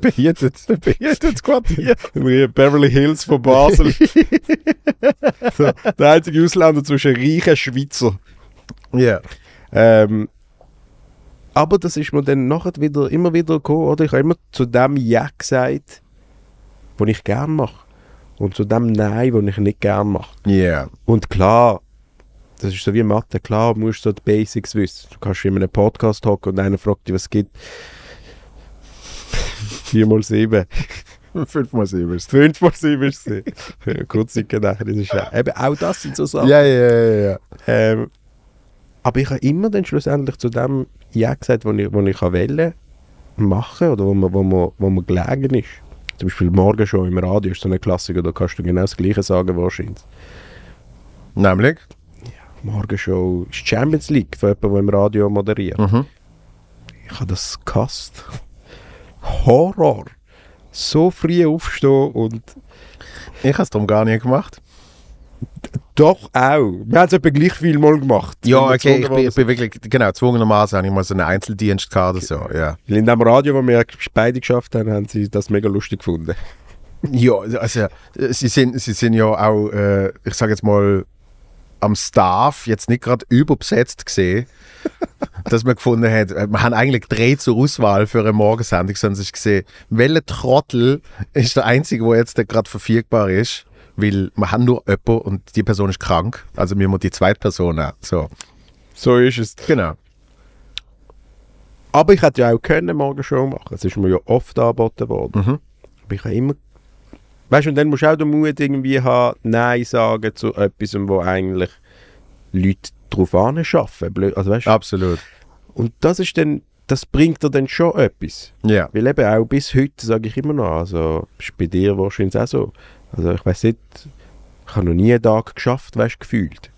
Behütet. Behütet Quartier. In Beverly Hills von Basel. [laughs] so, der einzige Ausländer zwischen reichen Schweizer. Ja. Ähm, aber das ist mir dann nachher wieder, immer wieder gekommen, oder? Ich habe immer zu dem Ja gesagt, was ich gerne mache. Und zu dem Nein, was ich nicht gerne mache. Ja. Und klar, das ist so wie Mathe, klar musst du so die Basics wissen. Du kannst in einem Podcast hocken und einer fragt dich, was es gibt. 4 mal 7. 5 mal 7 ist 5 mal 7 ist es. Ja, Kurz nachher, das ist ja, eben auch das sind so Sachen. Ja, ja, ja, ja. Ähm, aber ich habe immer dann schlussendlich zu dem Ja gesagt, was ich, was ich kann wollen machen oder wo man, wo, man, wo man gelegen ist. Zum Beispiel morgen schon im Radio ist so eine Klassiker, da kannst du genau das Gleiche sagen wahrscheinlich. Nämlich? Morgenshow ist Champions League für jemanden, der im Radio moderiert. Mhm. Ich habe das gehasst. Horror. So früh aufstehen und Ich habe es darum gar nicht gemacht. doch auch. Wir haben es etwa gleich viel mal gemacht. Ja, okay, ich bin, ich bin wirklich, genau, zwungenermaßen habe ich mal so einen Einzeldienst gehabt oder so, ja. Weil in dem Radio, wo wir beide geschafft haben, haben sie das mega lustig gefunden. Ja, also, sie sind, sie sind ja auch, äh, ich sage jetzt mal, am Staff jetzt nicht gerade überbesetzt gesehen, dass man gefunden hat, wir haben eigentlich drei zur Auswahl für eine Morgensendung, sondern ist gesehen, welcher Trottel ist der einzige, der jetzt gerade verfügbar ist, weil wir haben nur jemanden und die Person ist krank, also wir müssen die zweite Person haben. So, So ist es. genau. Aber ich hätte ja auch können morgen Show machen. Es ist mir ja oft angeboten worden. Mhm. Aber ich habe immer... Weißt du, und dann musst du auch den Mut irgendwie haben, Nein sagen zu etwas, wo eigentlich Leute drauf anschaffen. Also weißt Absolut. und das ist dann... Das bringt dir dann schon etwas. Ja. Weil eben auch bis heute sage ich immer noch, also ist bei dir wahrscheinlich auch so. Also ich weiß nicht, ich habe noch nie einen Tag geschafft, weißt du, gefühlt.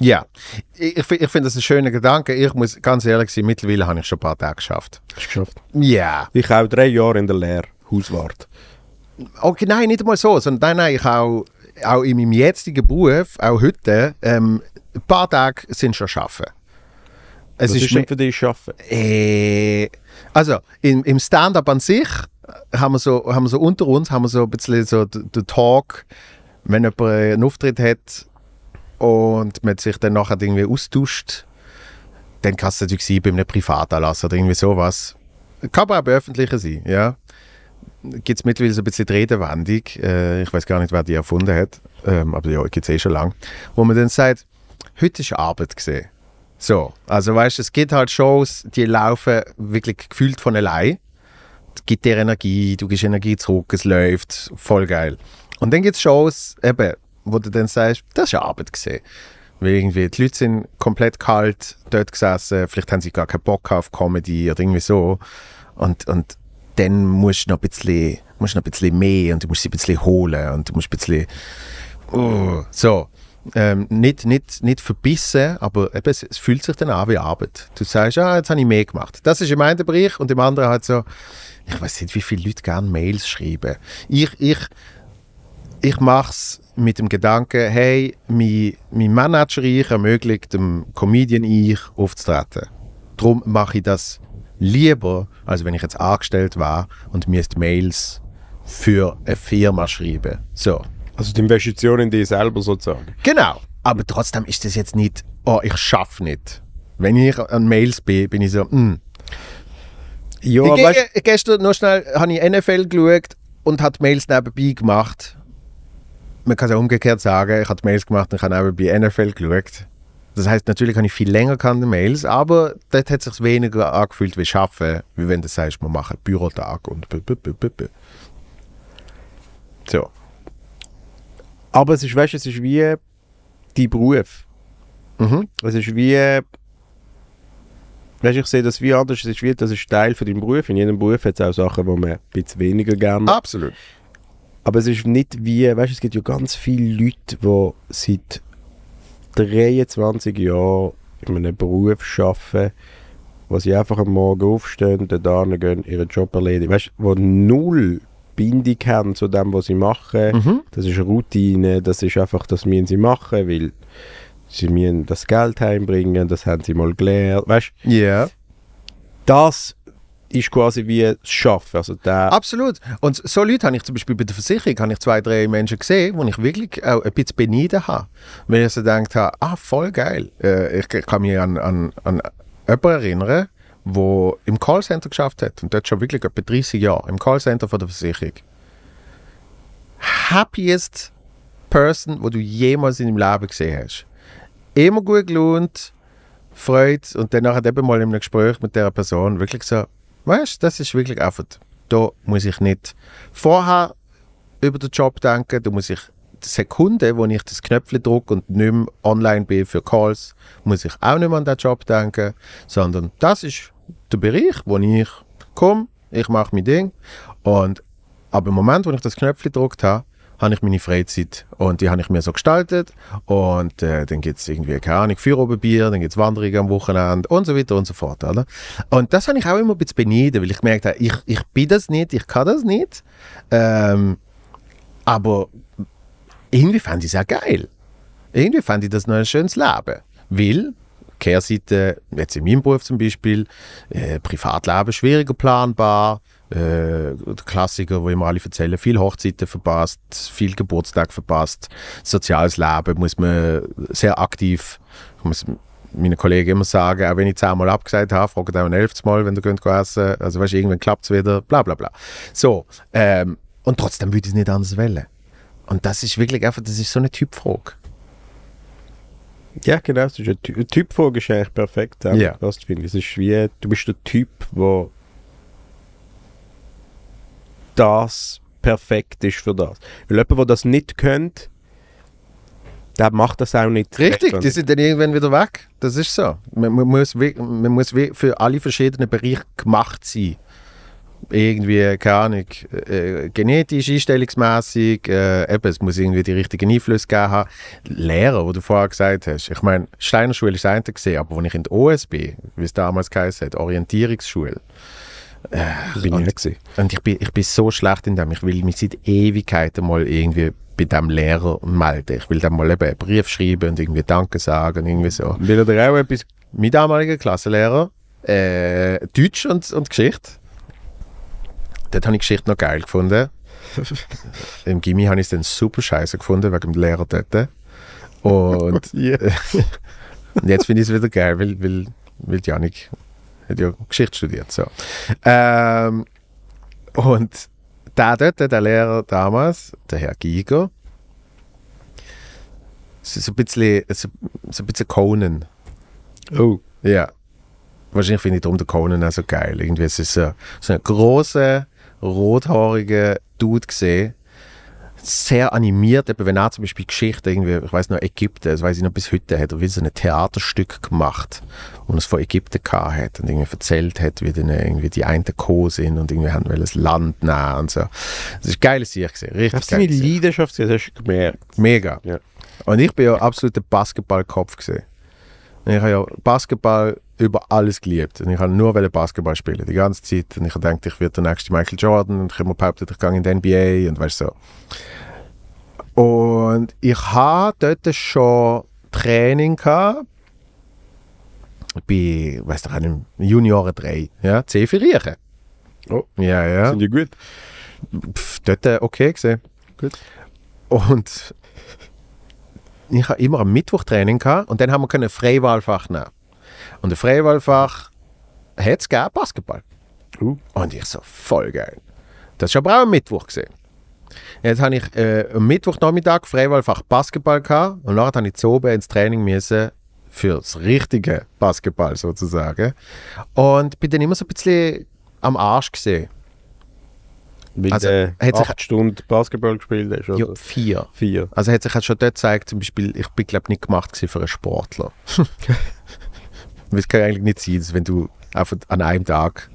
Ja. Ich, ich, fi- ich finde das ein schöner Gedanke. Ich muss ganz ehrlich sein, mittlerweile habe ich schon ein paar Tage geschafft. Hast du geschafft? Ja. Ich auch drei Jahre in der Lehre, Hauswart. Okay, nein, nicht einmal so, sondern nein, nein, ich auch, auch in meinem jetzigen Beruf, auch heute, ähm, ein paar Tage sind schon schaffen. Es Was ist, ist denn für dich Arbeiten? Äh, also im, im Stand-up an sich haben wir, so, haben wir so unter uns haben wir so ein bisschen so den den Talk, wenn jemand einen Auftritt hat und man sich dann nachher irgendwie austauscht, dann kann es natürlich sein bei einem Privatanlass oder irgendwie sowas. Kann aber auch bei öffentlichen sein, ja. Gibt es mittlerweile so ein bisschen die Redewendung, äh, ich weiß gar nicht, wer die erfunden hat, ähm, aber ja, gibt es eh schon lange, wo man dann sagt, heute ist Arbeit gesehen. So, also weißt es gibt halt Shows, die laufen wirklich gefühlt von allein. Es gibt dir Energie, du gibst Energie zurück, es läuft, voll geil. Und dann gibt es Shows, eben, wo du dann sagst, das ist Arbeit gesehen. Weil irgendwie die Leute sind komplett kalt dort gesessen, vielleicht haben sie gar keinen Bock auf Comedy oder irgendwie so. Und, und dann musst du noch ein bisschen, musst noch ein bisschen mehr und du musst sie ein bisschen holen und du musst ein bisschen Oh, so. Ähm, nicht, nicht, nicht verbissen, aber eben, es, fühlt sich dann an wie Arbeit. Du sagst, ah, jetzt habe ich mehr gemacht. Das ist im einen Bereich und im anderen halt so, ich weiß nicht, wie viele Leute gerne Mails schreiben. Ich, ich, ich mache es mit dem Gedanken, hey, mein, mein Manager ich ermöglicht dem Comedian ich aufzutreten. Darum mache ich das lieber, als wenn ich jetzt angestellt war und müsste Mails für eine Firma schreiben. So. Also die Investition in dich selber sozusagen. Genau. Aber trotzdem ist das jetzt nicht, oh, ich schaffe nicht. Wenn ich an Mails bin, bin ich so, hm. Ja, ich, weißt, ge- gestern noch schnell habe ich NFL geschaut und habe Mails nebenbei gemacht. Man kann es auch umgekehrt sagen, ich habe Mails gemacht und habe nebenbei NFL geschaut. Das heißt, natürlich habe ich viel länger keine Mails, aber dort hat es sich weniger angefühlt wie Schaffen, wie wenn du sagst, wir machen Bürotag und b -b -b -b -b. So. Aber es ist, weißt, es ist wie dein Beruf. Mhm. Es ist wie. Weißt, ich sehe das wie anders. Es ist wie, das ist Teil von deinem Beruf. In jedem Beruf hat es auch Sachen, die man ein bisschen weniger gerne Absolut. Aber es ist nicht wie, weißt es gibt ja ganz viele Leute, die seit 23 Jahren in einem Beruf arbeiten, wo sie einfach am Morgen aufstehen, dann gehen, ihren Job erledigen. Weißt du, die null Bindung haben zu dem, was sie machen. Mhm. Das ist Routine, das ist einfach, das müssen sie machen, weil sie müssen das Geld heimbringen, das haben sie mal gelernt. Weißt du, Ja. das ist quasi wie das Schaffen. Also der, Absolut. Und so Leute habe ich zum Beispiel bei der Versicherung, habe ich zwei, drei Menschen gesehen, wo ich wirklich auch ein bisschen beneiden habe. Weil ich so gedacht habe, ah, voll geil. Äh, ich, ich kann mich an, an, an jemanden erinnern, der im Callcenter geschafft hat. Und dort schon wirklich etwa 30 Jahre. Im Callcenter von der Versicherung. Happiest Person, wo du jemals in deinem Leben gesehen hast. Immer gut gelohnt, Freude und dann nachher eben mal in einem Gespräch mit der Person wirklich so, weißt das ist wirklich einfach, da muss ich nicht vorher über den Job denken, da muss ich die Sekunde, wo ich das Knöpfchen drücke und nicht mehr online bin für Calls, muss ich auch nicht mehr an den Job denken, sondern das ist der Bereich, wo ich komme, ich mache mein Ding und aber im Moment, wo ich das Knöpfchen gedrückt habe, habe ich meine Freizeit und die habe ich mir so gestaltet und äh, dann gibt es irgendwie, keine Ahnung, Feierabendbier, dann gibt es Wanderungen am Wochenende und so weiter und so fort. Oder? Und das habe ich auch immer ein bisschen beneiden, weil ich gemerkt habe, ich, ich bin das nicht, ich kann das nicht, ähm, aber irgendwie fand ich es auch geil. Irgendwie fand ich das noch ein schönes Leben, weil Kehrseite, jetzt in meinem Beruf zum Beispiel, äh, Privatleben schwieriger planbar, äh, Klassiker, wo immer alle erzählen, viel Hochzeiten verpasst, viel Geburtstag verpasst, soziales Leben muss man sehr aktiv, muss meinen Kollegen immer sagen, auch wenn ich zehnmal abgesagt habe, fragt auch ein elftes Mal, wenn ihr könnt essen, also weißt, du, irgendwann klappt es wieder, bla bla bla. So, ähm, und trotzdem würde ich es nicht anders wählen. Und das ist wirklich einfach, das ist so eine Typfrage. Ja, genau. Das ist eine Ty ist eigentlich perfekt. Ja. Das finde ich. Es ist wie, du bist der Typ, wo das perfekt ist für das. Weil jemand, der das nicht kennt, der macht das auch nicht. Richtig, recht. die sind dann irgendwann wieder weg. Das ist so. Man, man muss, man muss für alle verschiedenen Bereiche gemacht sein. Irgendwie, keine Ahnung, äh, genetisch, einstellungsmäßig, äh, eben, es muss irgendwie die richtigen Einflüsse geben haben. Lehrer, wo du vorher gesagt hast. Ich meine, Steiner Schule ist eine gesehen, aber als ich in der OSB, wie es damals geheißen hat, Orientierungsschule, bin ich und- nicht gesehen. und ich bin, ich bin so schlecht in dem. Ich will mich seit Ewigkeiten mal irgendwie bei dem Lehrer melden. Ich will dem mal eben einen Brief schreiben und irgendwie Danke sagen und irgendwie so. Will er dir auch etwas... Mein damaliger Klassenlehrer, äh, Deutsch und, und Geschichte. Dort habe ich Geschichte noch geil gefunden. [laughs] Im Gimmi habe ich es dann super scheiße gefunden, wegen dem Lehrer dort. Und, [laughs] [laughs] und jetzt finde ich es wieder geil, weil, weil, weil Janik hat ja Geschichte studiert. So. Ähm, und der dort, der Lehrer damals, der Herr Giger, so ein bisschen, so, so ein bisschen Conan. Oh. Ja. Wahrscheinlich finde ich darum den Conan auch so geil. Irgendwie es ist so, so ein großer, rothaariger Dude gesehen. Sehr animiert, eben wenn er zum Beispiel Geschichte irgendwie, ich weiß noch, Ägypten, das weiß ich noch bis heute, hat er wie so ein Theaterstück gemacht, wo es von Ägypten gehabt hat und irgendwie erzählt hat, wie dann irgendwie die einen gekommen sind und irgendwie haben das Land nehmen und so. Das ist geil Sicht gesehen, richtig Hast du meine. Leidenschaft? Das hast du gemerkt. Mega. Ja. Und ich bin ja absoluter Basketballkopf gesehen. Ich habe ja Basketball über alles geliebt. Und ich habe nur Basketball spielen, die ganze Zeit. Und ich habe gedacht, ich werde der nächste Michael Jordan. Und ich habe mir behauptet, ich gehe in die NBA und weißt so. Und ich habe dort schon Training gehabt. Bei, weiß doch nicht, Junioren 3. Ja, C für Riechen. Oh. Ja, ja Sind die gut? pff, dort äh, okay gesehen. Gut. Und ich habe immer am Mittwoch Training gehabt und dann haben wir können Freiwahlfach nehmen. Und ein Freiwahlfach hat es gegeben, Basketball. Uh. Und ich so, voll geil. Das ist aber auch am Mittwoch gesehen. Jetzt habe ich äh, am Mittwochnachmittag Freiwahlfach Basketball gehabt und nachher habe ich zu oben ins Training müssen für das richtige Basketball sozusagen. Und bin dann immer so ein bisschen am Arsch gesehen. Weil Also, du hat sich- acht Stunden Basketball gespielt hast, oder? Ja, vier. Vier. Also hat sich halt schon dort gezeigt, zum Beispiel, ich bin glaube nicht gemacht gewesen für einen Sportler. [laughs] Weil es kann eigentlich nicht sein, dass wenn du einfach an einem Tag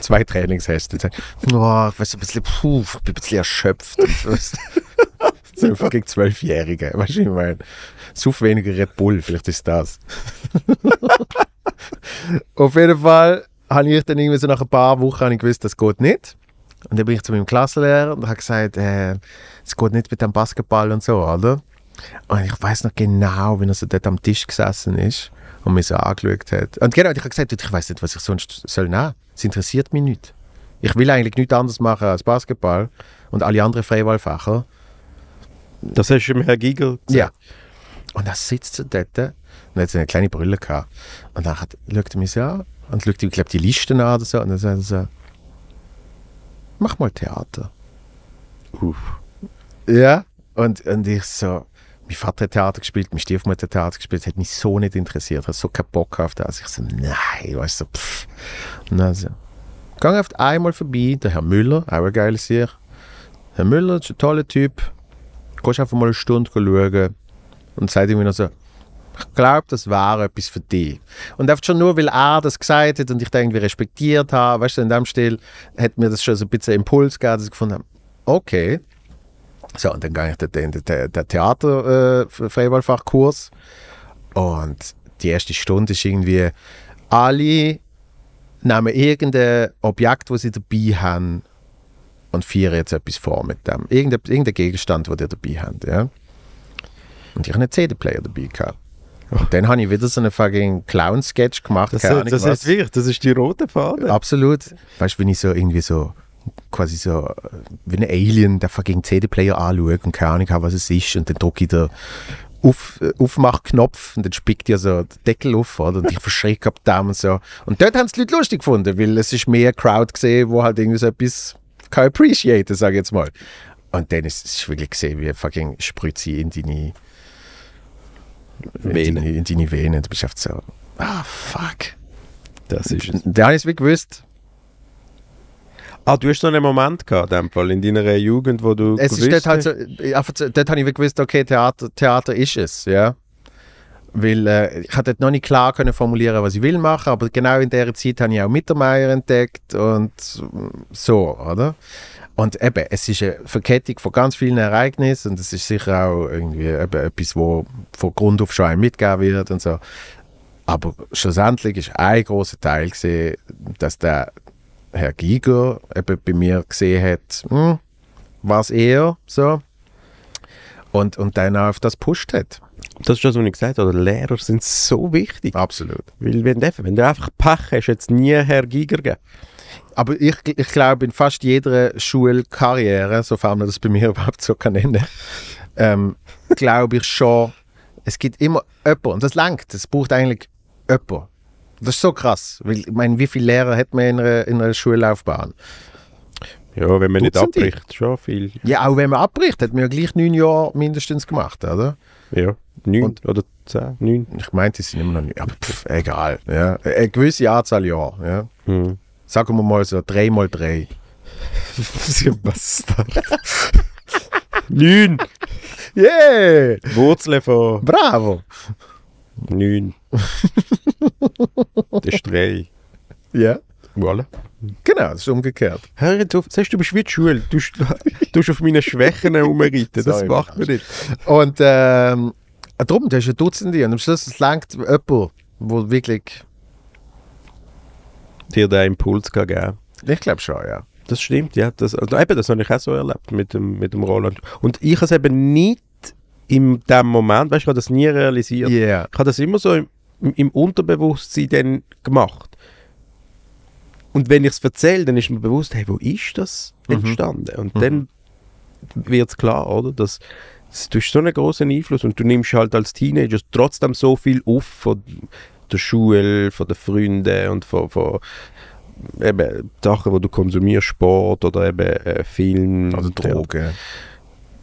zwei Trainings hast, dann sagst oh, ich weiß ein bisschen, puh, ich bin ein bisschen erschöpft. Und so. [laughs] einfach gegen Zwölfjährige, weißt du, ich meine? Such weniger Red Bull, vielleicht ist das. [laughs] Auf jeden Fall habe ich dann irgendwie so nach ein paar Wochen ich gewusst, das geht nicht. Und dann bin ich zu meinem Klassenlehrer und habe gesagt, äh, es geht nicht mit dem Basketball und so, oder? Und ich weiß noch genau, wie er so dort am Tisch gesessen ist und mich so angeschaut hat. Und genau, ich habe gesagt, ich weiß nicht, was ich sonst soll nehmen. Es interessiert mich nicht. Ich will eigentlich nichts anderes machen als Basketball und alle anderen Freiwahlfächer. Das hast du dem Herr Giegel gesagt? Ja. Und er sitzt so dort und er hat so eine kleine Brille gehabt. Und dann hat, schaut er mich so an und schaut, ich glaube, die Listen an oder so. Und dann sagt er so, mach mal Theater. Uff. Ja. Und, und ich so, mein Vater hat Theater gespielt, meine Stiefmutter hat Theater gespielt, hat mich so nicht interessiert, hat so keinen Bock auf das. Ich so, nein, weißt du, so, pff. Und dann so, gang einfach einmal vorbei, der Herr Müller, auch ein geiles Sieg. Herr Müller ist ein toller Typ, gehst einfach mal eine Stunde schauen und sagt irgendwie noch so, ich glaube, das wäre etwas für dich. Und einfach schon nur, weil er das gesagt hat und ich das irgendwie respektiert habe, weißt du, in dem Stil hat mir das schon so ein bisschen Impuls gegeben, dass ich gefunden habe, okay. So, und dann gehe ich den, den, den Theater-Freiwahlfachkurs und die erste Stunde ist irgendwie, alle nehmen irgendein Objekt, das sie dabei haben und führen jetzt etwas vor mit dem. Irgendein, irgendein Gegenstand, den ihr dabei habt. Ja? Und ich habe einen CD-Player dabei gehabt. Und dann habe ich wieder so einen fucking Clown-Sketch gemacht. Das, keine das, Ahnung das ist wirklich, das ist die rote Fahne. Absolut. Weißt du, wenn ich so irgendwie so quasi so wie ein Alien der fucking CD-Player anschaue und keine Ahnung habe, was es ist und dann drücke ich den auf, äh, Aufmachknopf und dann spickt ja so der Deckel auf oder? und ich verschrecke ab dem und so. Und dort haben es die Leute lustig gefunden, weil es ist mehr Crowd gesehen, wo halt irgendwie so etwas kann appreciaten, sage ich jetzt mal. Und dann ist es wirklich gesehen, wie fucking Spritze in deine in Venen. deine, in deine Venen. Du bist einfach so, ah, fuck. Das ist es. Da habe ich es wie gewusst. Ah, du hast so einen Moment gehabt, in Fall, in deiner Jugend, wo du Es ist dort halt hast- so, einfach dort habe ich gewusst, okay, Theater, Theater ist es, ja. Weil äh, ich hatte noch nicht klar können formulieren, was ich will machen, aber genau in der Zeit habe ich auch Mittermeier entdeckt und so, oder? Und eben, es ist eine Verkettung von ganz vielen Ereignissen und es ist sicher auch irgendwie eben etwas, wo von Grund auf schon einem mitgegeben wird und so. Aber schlussendlich ist ein großer Teil gesehen, dass der Herr Giger eben bei mir gesehen hat, hm, was eher so. Und, und dann auch auf das pusht hat. Das ist das, was ich gesagt habe. Lehrer sind so wichtig. Absolut. Weil wenn, du- wenn du einfach Pech hast, jetzt nie Herr Giger gegeben. Aber ich, ich glaube, in fast jeder Schulkarriere, sofern man das bei mir [laughs] überhaupt so kann nennen, ähm, [laughs] glaube ich schon, es gibt immer jemanden, und das langt, es braucht eigentlich jemanden. Das ist so krass, ich meine, wie viele Lehrer hat man in einer, in einer Schullaufbahn? Ja, wenn man nicht Dutzende. abbricht, schon viel. Ja, auch wenn man abbricht, hat man ja gleich neun Jahre mindestens gemacht, oder? Ja, neun Und- oder zehn, neun. Ich meinte, es sind immer noch nicht, aber pff, egal. Ja. Eine gewisse Anzahl Jahre. Ja. Hm. Sagen wir mal so drei mal drei. [laughs] Da? neun! Yeah! Wurzeln von Bravo! neun. [laughs] das ist drei. Ja, Voilà. genau, das ist umgekehrt. Hör jetzt auf, sagst du, du bist wie die Schule. Du st- du hast auf meine Schwächen herumreiten. Das macht man nicht. Und ähm, darum, du hast ja Dutzende und am Schluss es langt jemand, wo wirklich, Dir den Impuls kann geben ich glaube schon, ja. Das stimmt, ja. Das, also eben, das habe ich auch so erlebt mit dem, mit dem Roland. Und ich habe es eben nicht in dem Moment, weißt du, ich habe das nie realisiert. Yeah. Ich habe das immer so im, im Unterbewusstsein dann gemacht. Und wenn ich es erzähle, dann ist mir bewusst, hey, wo ist das entstanden? Und dann wird es klar, oder? Dass, du hast so einen großen Einfluss und du nimmst halt als Teenager trotzdem so viel auf von der Schule, von den Freunden und von, von eben Sachen, die du konsumierst, Sport oder eben äh, Film. Also Drogen.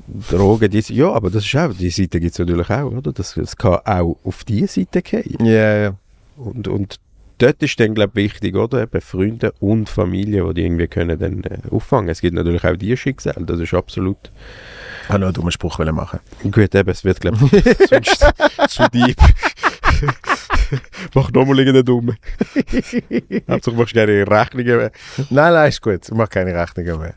Drogen, die, ja, aber das ist auch, die Seite gibt es natürlich auch, oder? Das, das kann auch auf diese Seite gehen. Ja, ja. Und, und dort ist dann, glaube ich, wichtig, oder? Eben Freunde und Familie, die die irgendwie können dann äh, auffangen. Es gibt natürlich auch die Schicksale, das ist absolut. Ich wollte noch einen dummen Spruch machen. Gut, eben, es wird, glaube ich, [laughs] sonst zu deep. [laughs] Mach nochmal irgendeinen Dummen. [laughs] Hauptsache machst du keine Rechnungen mehr. Nein, nein, ist gut. Ich mache keine Rechnungen mehr.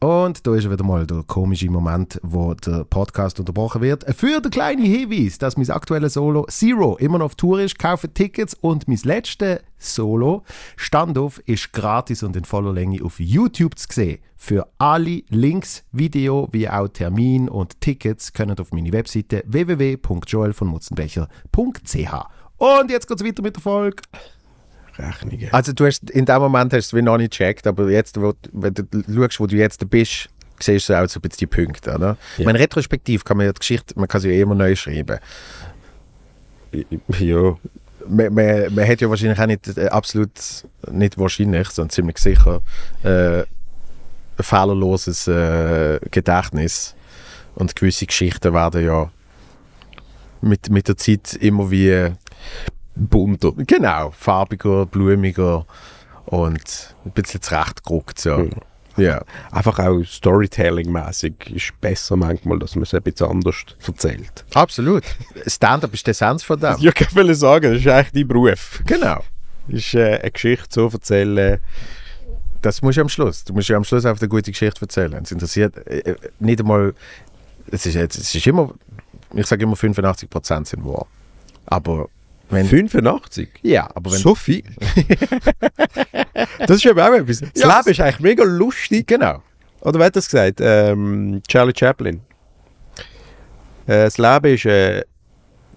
Und da ist wieder mal der komische Moment, wo der Podcast unterbrochen wird. Für den kleinen Hinweis, dass mein aktuelles Solo Zero immer noch auf Tour ist, kaufe Tickets und mein letztes Solo Standoff ist gratis und in voller Länge auf YouTube zu sehen. Für alle Links, Video wie auch Termin und Tickets können auf meine Webseite www.joelvonmutzenbecher.ch. Und jetzt geht's weiter mit der Folge. Rechnungen. Also du hast in dem Moment hast du es wie noch nicht gecheckt, aber jetzt, wo, wenn du schaust, wo du jetzt bist, siehst du auch so ein bisschen die Punkte, oder? Ja. meine, retrospektiv kann man ja die Geschichte, man kann sie ja immer neu schreiben. Ja, Man, man, man hat ja wahrscheinlich auch nicht, äh, absolut nicht wahrscheinlich, sondern ziemlich sicher, äh, ein fehlerloses äh, Gedächtnis. Und gewisse Geschichten werden ja mit, mit der Zeit immer wie bunter. Genau, farbiger, blumiger und ein bisschen zurechtgerückt. So. Mhm. Ja. Einfach auch Storytelling-mäßig ist besser manchmal, dass man es ein bisschen anders erzählt. Absolut. Stand-up ist die Essenz von dem. [laughs] Ja, ich will sagen, das ist eigentlich dein Beruf. Genau. Ist äh, eine Geschichte so erzählen. Das musst du am Schluss. Du musst ja am Schluss einfach eine gute Geschichte erzählen. Es interessiert äh, äh, nicht einmal. Es ist, es ist immer. Ich sage immer 85% sind wahr. Aber wenn. 85? Ja, aber wenn. So viel? das ist eben auch etwas. Das Ja. Leben ist eigentlich mega lustig. Genau. Oder wer hat das gesagt? Ähm, Charlie Chaplin. Äh, das Leben ist eine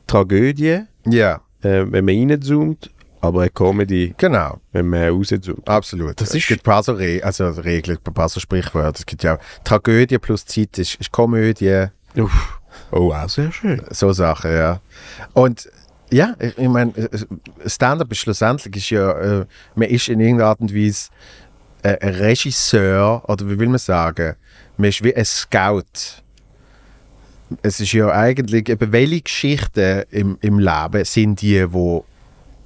Tragödie, Ja, äh, wenn man reinzoomt, aber eine Comedy, genau. wenn man rauszoomt. Absolut. Das es ist- gibt ein paar so Re also Regeln, ein paar so Sprichwörter. Es gibt ja auch Tragödie plus Zeit ist, ist Komödie. Uff. Oh, auch sehr schön. So Sachen, ja. Und ja, ich, ich meine, Stand-up ist schlussendlich ist ja, äh, man ist in irgendeiner Art und Weise äh, ein Regisseur, oder wie will man sagen, man ist wie ein Scout. Es ist ja eigentlich, eben welche Geschichten im, im Leben sind die, wo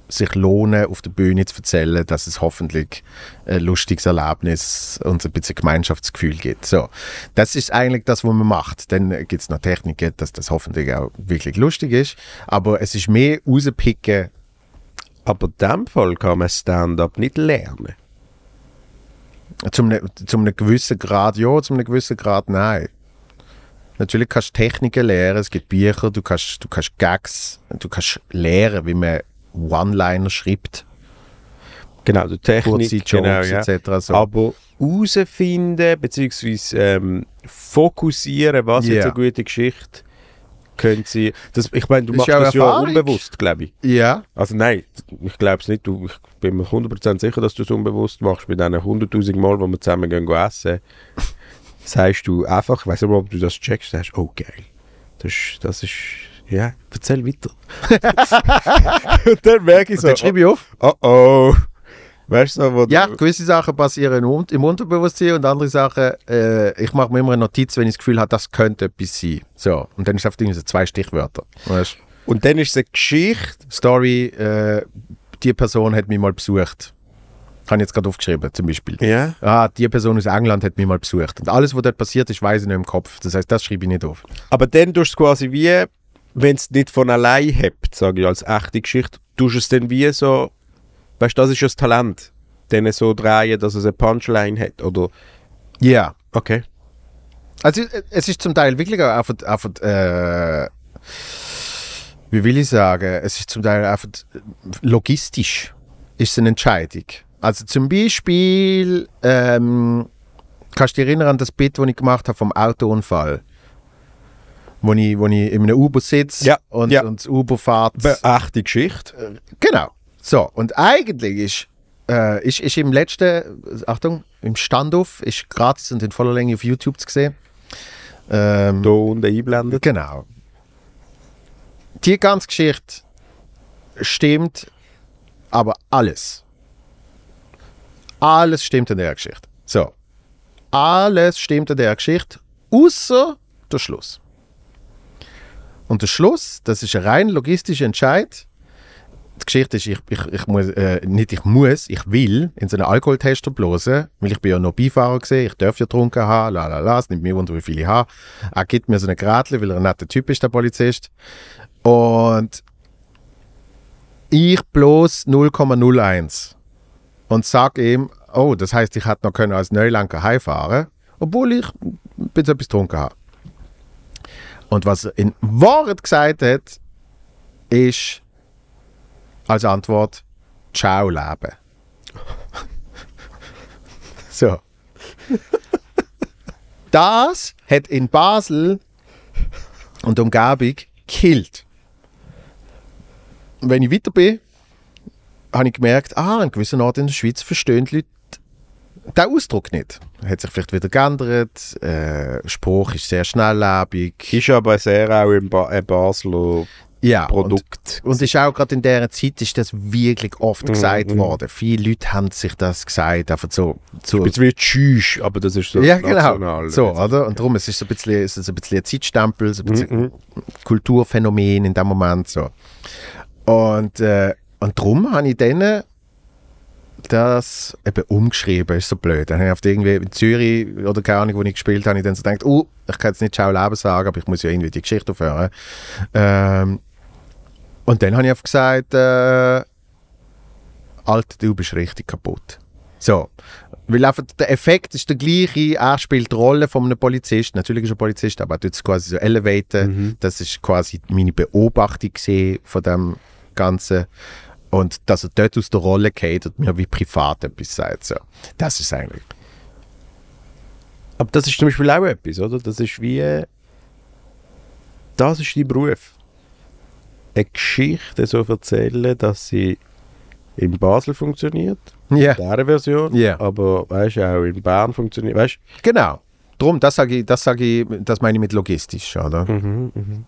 sich lohnen, auf der Bühne zu erzählen, dass es hoffentlich ein lustiges Erlebnis und ein bisschen Gemeinschaftsgefühl gibt. So, das ist eigentlich das, was man macht. Dann gibt es noch Techniken, dass das hoffentlich auch wirklich lustig ist. Aber es ist mehr rauspicken. Aber in dem Fall kann man Stand-up nicht lernen. Zum, ne, zum einem gewissen Grad ja, zum einem gewissen Grad nein. Natürlich kannst du Techniken lernen, es gibt Bücher, du kannst, du kannst Gags, du kannst lernen, wie man One-Liner schreibt, Genau, die Technik, Jokes genau, ja. etc. So. Aber herausfinden bzw. Ähm, fokussieren, was jetzt Ja. eine gute Geschichte könnte sein. Das, ich meine, du Das machst das ja unbewusst, glaube ich. ja, Also nein, ich glaube es nicht. Du, ich bin mir 100% sicher, dass du es unbewusst machst. Bei diesen 100'000 Mal, wo wir zusammen gehen, gehen essen, sagst du einfach, ich weiß nicht, ob du das checkst, sagst oh geil. Das das ist ja, erzähl weiter. [laughs] Und dann merke ich und so, dann schreibe ich auf. oh oh. Weißt du, wo Ja, du, gewisse Sachen passieren im, Un- im Unterbewusstsein und andere Sachen, äh, ich mache mir immer eine Notiz, wenn ich das Gefühl habe, das könnte etwas sein. So, und dann ist es irgendwie so zwei Stichwörter. Weißt? und dann ist es eine Geschichte, Story, äh, die Person hat mich mal besucht. Habe ich jetzt gerade aufgeschrieben, zum Beispiel. ja. Ah, die Person aus England hat mich mal besucht. Und alles, was dort passiert ist, weiß ich nicht im Kopf. Das heißt, das schreibe ich nicht auf. Aber dann tust du es quasi wie, wenn es nicht von allein hebt, sage ich als echte Geschichte, tust du es dann wie so, weißt du, das ist ja das Talent, dann so drehen, dass es eine Punchline hat, oder? Ja. Okay. Also es ist zum Teil wirklich auch einfach, einfach äh, wie will ich sagen, es ist zum Teil einfach logistisch ist eine Entscheidung. Also zum Beispiel ähm, kannst du dich erinnern an das Bit, das ich gemacht habe vom Autounfall, wo ich, wo ich in einem Uber sitze Ja, und, ja. und das Uber fährt. Be echte Geschichte. Genau. So, und eigentlich ist, äh, ist, ist im letzten, Achtung, im Standoff, ist gratis und in voller Länge auf YouTube zu sehen. Ähm, Da unten einblendet. Genau. Die ganze Geschichte stimmt, aber alles. Alles stimmt in der Geschichte. So. Alles stimmt in der Geschichte, außer der Schluss. Und der Schluss, das ist ein rein logistischer Entscheid. Die Geschichte ist, ich, ich, ich muss, äh, nicht ich muss, ich will in so einen Alkoholtester bloßen, weil ich bin ja noch Beifahrer gesehen, ich darf ja getrunken haben, la la la, es nimmt mir wunder, wie viel ich habe. Er gibt mir so eine Grätli, weil er ein netter Typ ist, der Polizist. Und ich bloß 0,01 und sag ihm, oh, das heißt, ich hätte noch können als Neulenker heimfahren, obwohl ich bisschen etwas getrunken habe. Und was er in Wahrheit gesagt hat, ist als Antwort Ciao Leben. [laughs] so. Das hat in Basel und Umgebung killt. Wenn ich weiter bin, habe ich gemerkt, ah, an gewissen Orten in der Schweiz verstehen die Leute den Ausdruck nicht. Hat sich vielleicht wieder geändert. Äh, Spruch ist sehr schnelllebig. Ist aber sehr auch im ba ein Basler Ja, und, Produkt. und ist auch gerade in dieser Zeit ist das wirklich oft gesagt mhm. worden. Viele Leute haben sich das gesagt, einfach so. so Jetzt wird Schüch, aber das ist so ja, genau. national. So, oder? Und darum es ist es so ein bisschen, es ist ein bisschen ein Zeitstempel, so ein bisschen Mhm. Kulturphänomen in dem Moment. So. Und, äh, und darum habe ich dann das eben umgeschrieben, ist so blöd. Dann habe ich auf irgendwie in Zürich oder keine Ahnung, wo ich gespielt habe, ich dann so gedacht, oh, ich kann jetzt nicht Ciao Leben sagen, aber ich muss ja irgendwie die Geschichte aufhören. Ähm, und dann habe ich einfach gesagt, äh, Alter, du bist richtig kaputt. So. Weil einfach der Effekt ist der gleiche. Er spielt die Rolle von einem Polizist. Natürlich ist er Polizist, aber er tut es quasi so elevaten. Das ist quasi meine Beobachtung von dem Ganzen. Und dass er dort aus der Rolle geht und mir wie privat etwas sagt. So. Das ist eigentlich. Aber das ist zum Beispiel auch etwas, oder? Das ist wie. Das ist dein Beruf. Eine Geschichte so erzählen, dass sie in Basel funktioniert, Ja, in dieser Version, Ja. aber weißt auch in Bern funktioniert. Weißt genau. Drum, das sage ich, das sage ich, das meine ich mit logistisch, oder? mhm, mhm.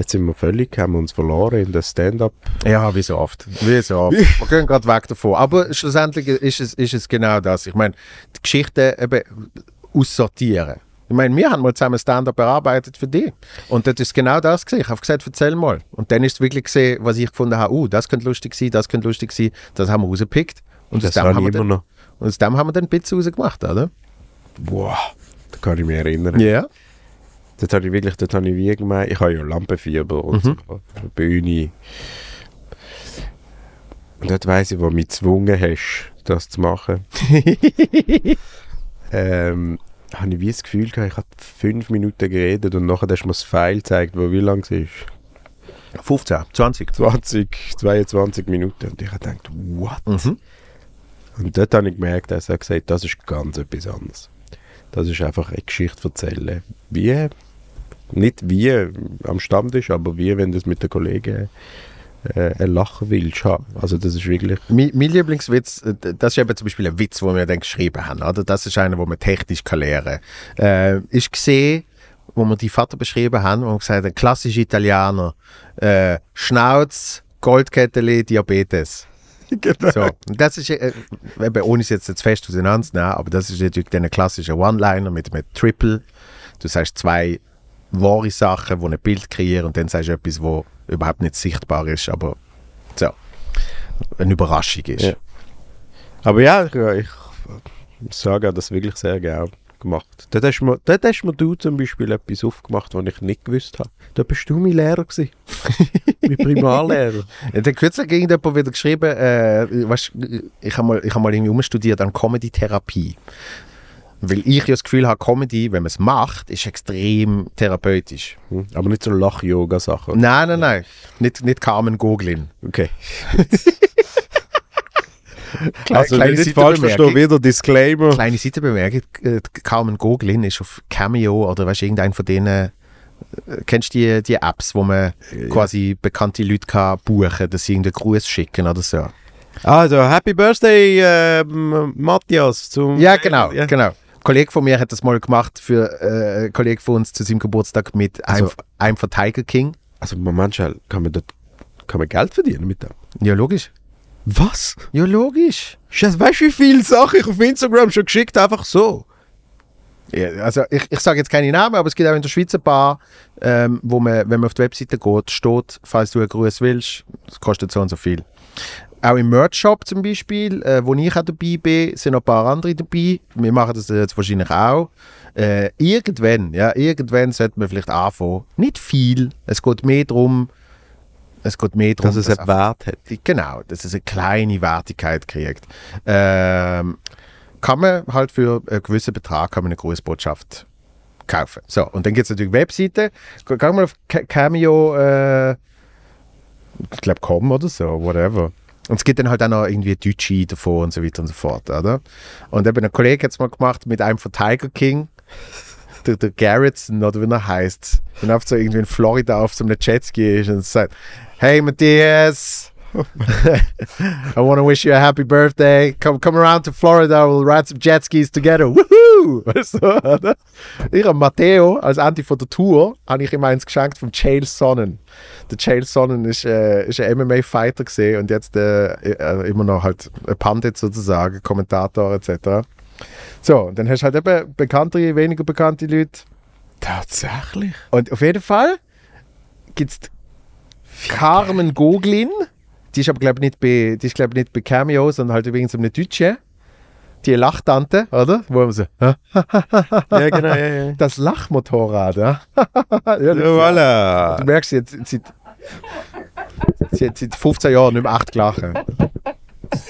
Jetzt sind wir völlig, haben uns verloren in der Stand-up. Ja, wie so oft. Wie so oft. Wir gehen gerade weg davon. Aber schlussendlich ist es, ist es genau das. Ich meine, die Geschichte eben aussortieren. Ich meine, wir haben mal zusammen Stand-up erarbeitet für die. Und das ist genau das gesehen. Ich habe gesagt, erzähl mal. Und dann ist es wirklich gesehen, was ich gefunden habe, uh, das könnte lustig sein, das könnte lustig sein. Das haben wir rausgepickt. Und aus Das haben wir immer dann, noch. und aus dem haben wir dann ein bisschen rausgemacht, oder? Wow, da kann ich mich erinnern. Ja. Dort habe ich wirklich, dort habe ich wie gemeint, ich habe ja Lampenfieber und Mhm. so, Bühne. Und dort weiss ich, wo du mich gezwungen hast, das zu machen. [laughs] ähm, habe ich wie das Gefühl gehabt, ich habe fünf Minuten geredet und nachher hast du mir das Pfeil gezeigt, wo wie lang es ist. 15, 20. 20, 22 Minuten. Und ich habe gedacht, what? Mhm. Und dort habe ich gemerkt, dass er gesagt das ist ganz etwas anderes. Das ist einfach eine Geschichte erzählen. Wie, nicht wie am Stammtisch, aber wie, wenn du es mit den Kollegen äh, ein Lachen willst haben. Also das ist wirklich... Mein, mein Lieblingswitz, äh, das ist eben zum Beispiel ein Witz, den wir dann geschrieben haben. Oder? Das ist einer, den man technisch kann lernen kann. Äh, ist gesehen, wo wir die Vater beschrieben haben, wo wir gesagt haben, klassisch Italiener, äh, Schnauz, Goldketteli, Diabetes. [laughs] Genau. So, das ist, äh, ohne es jetzt, jetzt fest auseinanderzunehmen, aber das ist natürlich der klassische One-Liner mit einem Triple. Du sagst zwei wahre Sachen, die ein Bild kreieren und dann sagst du etwas, wo überhaupt nicht sichtbar ist, aber so, eine Überraschung ist. Ja. Aber ja, ich, ich sage das wirklich sehr gerne gemacht. Dort hast, mir, dort hast mir du zum Beispiel etwas aufgemacht, was ich nicht gewusst habe. Da bist du mein Lehrer gewesen. [laughs] mein Primarlehrer. Ja, dann kürzlich hat irgendjemand wieder geschrieben, äh, weißt, ich habe mal, ich hab mal irgendwie umstudiert an Comedy-Therapie. Weil ich ja das Gefühl habe, Comedy, wenn man es macht, ist extrem therapeutisch. Hm, Aber nicht so Lach-Yoga-Sachen. Nein, nein, nein. Nicht, nicht Carmen Goglin. Okay. Kle- [laughs] Also kleine nicht falsch verstehen, wieder Disclaimer. Kleine Seitenbemerkung. äh, Carmen Goglin ist auf Cameo oder weißt irgendein von denen. äh, Kennst du die, die Apps, wo man quasi bekannte Leute kann buchen kann, dass sie irgendeinen Gruß schicken oder so? Also, Happy Birthday, ähm, Matthias. Zum Ja, genau, Ja. genau. Ein Kollege von mir hat das mal gemacht für äh, einen Kollegen von uns zu seinem Geburtstag mit einem, Also- einem von Tiger King. Also, schnell, kann man, dort, kann man Geld verdienen mit dem? Ja, logisch. Was? Ja, logisch. Scheiße, weißt du, wie viele Sachen ich auf Instagram schon geschickt einfach so? Ja, also ich, ich sage jetzt keine Namen, aber es gibt auch in der Schweiz ein paar, ähm, wo man, wenn man auf die Webseite geht, steht, falls du einen Gruß willst, das kostet so und so viel. Auch im Merch-Shop zum Beispiel, äh, wo ich auch dabei bin, sind noch ein paar andere dabei. Wir machen das jetzt wahrscheinlich auch. Äh, irgendwann, ja, irgendwann sollte man vielleicht anfangen. Nicht viel. Es geht mehr darum, es geht mehr darum, Dass es einen Wert hat. Genau, dass es eine kleine Wertigkeit kriegt. Ähm, kann man halt für einen gewissen Betrag kann man eine Grußbotschaft kaufen. So, und dann gibt es natürlich Webseiten. Geh geh mal auf Ca- Cameo, äh, ich glaube com oder so, whatever. Und es gibt dann halt auch noch irgendwie Deutsche davon und so weiter und so fort, oder? Und eben ein Kollege hat es mal gemacht mit einem von Tiger King, [laughs] der, der Garrettson oder wie er heißt. Und auf so irgendwie in Florida auf so einem Jetski ist und sagt, hey Matthias, [laughs] I want to wish you a happy birthday. Come, come around to Florida, we'll ride some jet skis together. Woohoo! [laughs] Weißt du? Ich habe Matteo als Ende von der Tour habe ich ihm eins geschenkt vom Chael Sonnen. Der Chael Sonnen ist, äh, ist ein MMA-Fighter gesehen und jetzt äh, äh, immer noch halt ein Pandit sozusagen, Kommentator etc. So, und dann hast du halt eben bekanntere, weniger bekannte Leute. Tatsächlich? Und auf jeden Fall gibt es Carmen Goglin. Die ist aber, glaube ich, nicht bei, die ist, glaub ich, nicht bei Cameo, sondern halt übrigens eine Deutsche. Die Lachtante, oder? Wo man so, hä? [laughs] Ja, genau, ja, ja. das Lachmotorrad, ja? [laughs] ja voilà. Du merkst, sie hat, sie, sie hat seit 15 Jahren nicht mehr acht gelachen.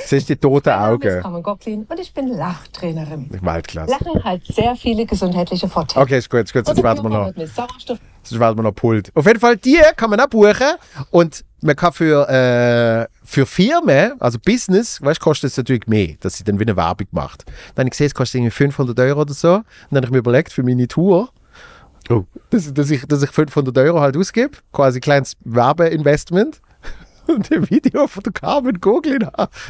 Siehst die toten ist Augen. Carmen Gocklin und ich bin Lachtrainerin. Weltklasse. Lachen hat sehr viele gesundheitliche Vorteile. Okay, ist gut, ist gut. Sonst werden wir noch. Sonst werden wir noch Pult. Auf jeden Fall, die kann man auch buchen. Und man kann für, äh, für Firmen, also Business, weißt, kostet es natürlich mehr, dass sie dann wieder Werbung macht. Dann habe ich gesehen, es kostet irgendwie 500 Euro oder so. Und dann habe ich mir überlegt, für meine Tour, Oh. dass, dass, ich, dass ich 500 Euro halt ausgebe, quasi ein kleines Werbeinvestment. Und im Video von Carmen Goglin,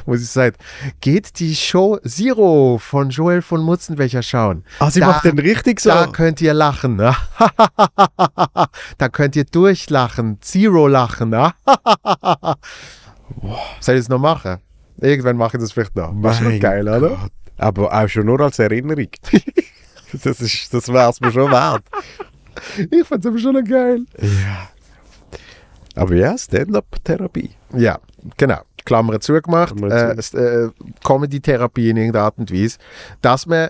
wo sie sagt, geht die Show Zero von Joel von Mutzenbecher schauen. Ah, sie Da- macht den richtig so. Da könnt ihr lachen. ne? [laughs] da könnt ihr durchlachen. Zero lachen. ne? [laughs] Soll ich es noch machen? Irgendwann mache ich das vielleicht noch. Das ist schon Mein geil, oder? Gott. Aber auch schon nur als Erinnerung. [laughs] Das, ist, das wär's mir schon wert. Ich fand's aber schon noch geil. Ja. Aber ja, Stand-up-Therapie. Ja, genau. Klammer zugemacht. Klammer Äh, s- äh, Comedy-Therapie in irgendeiner Art und Weise. Dass man,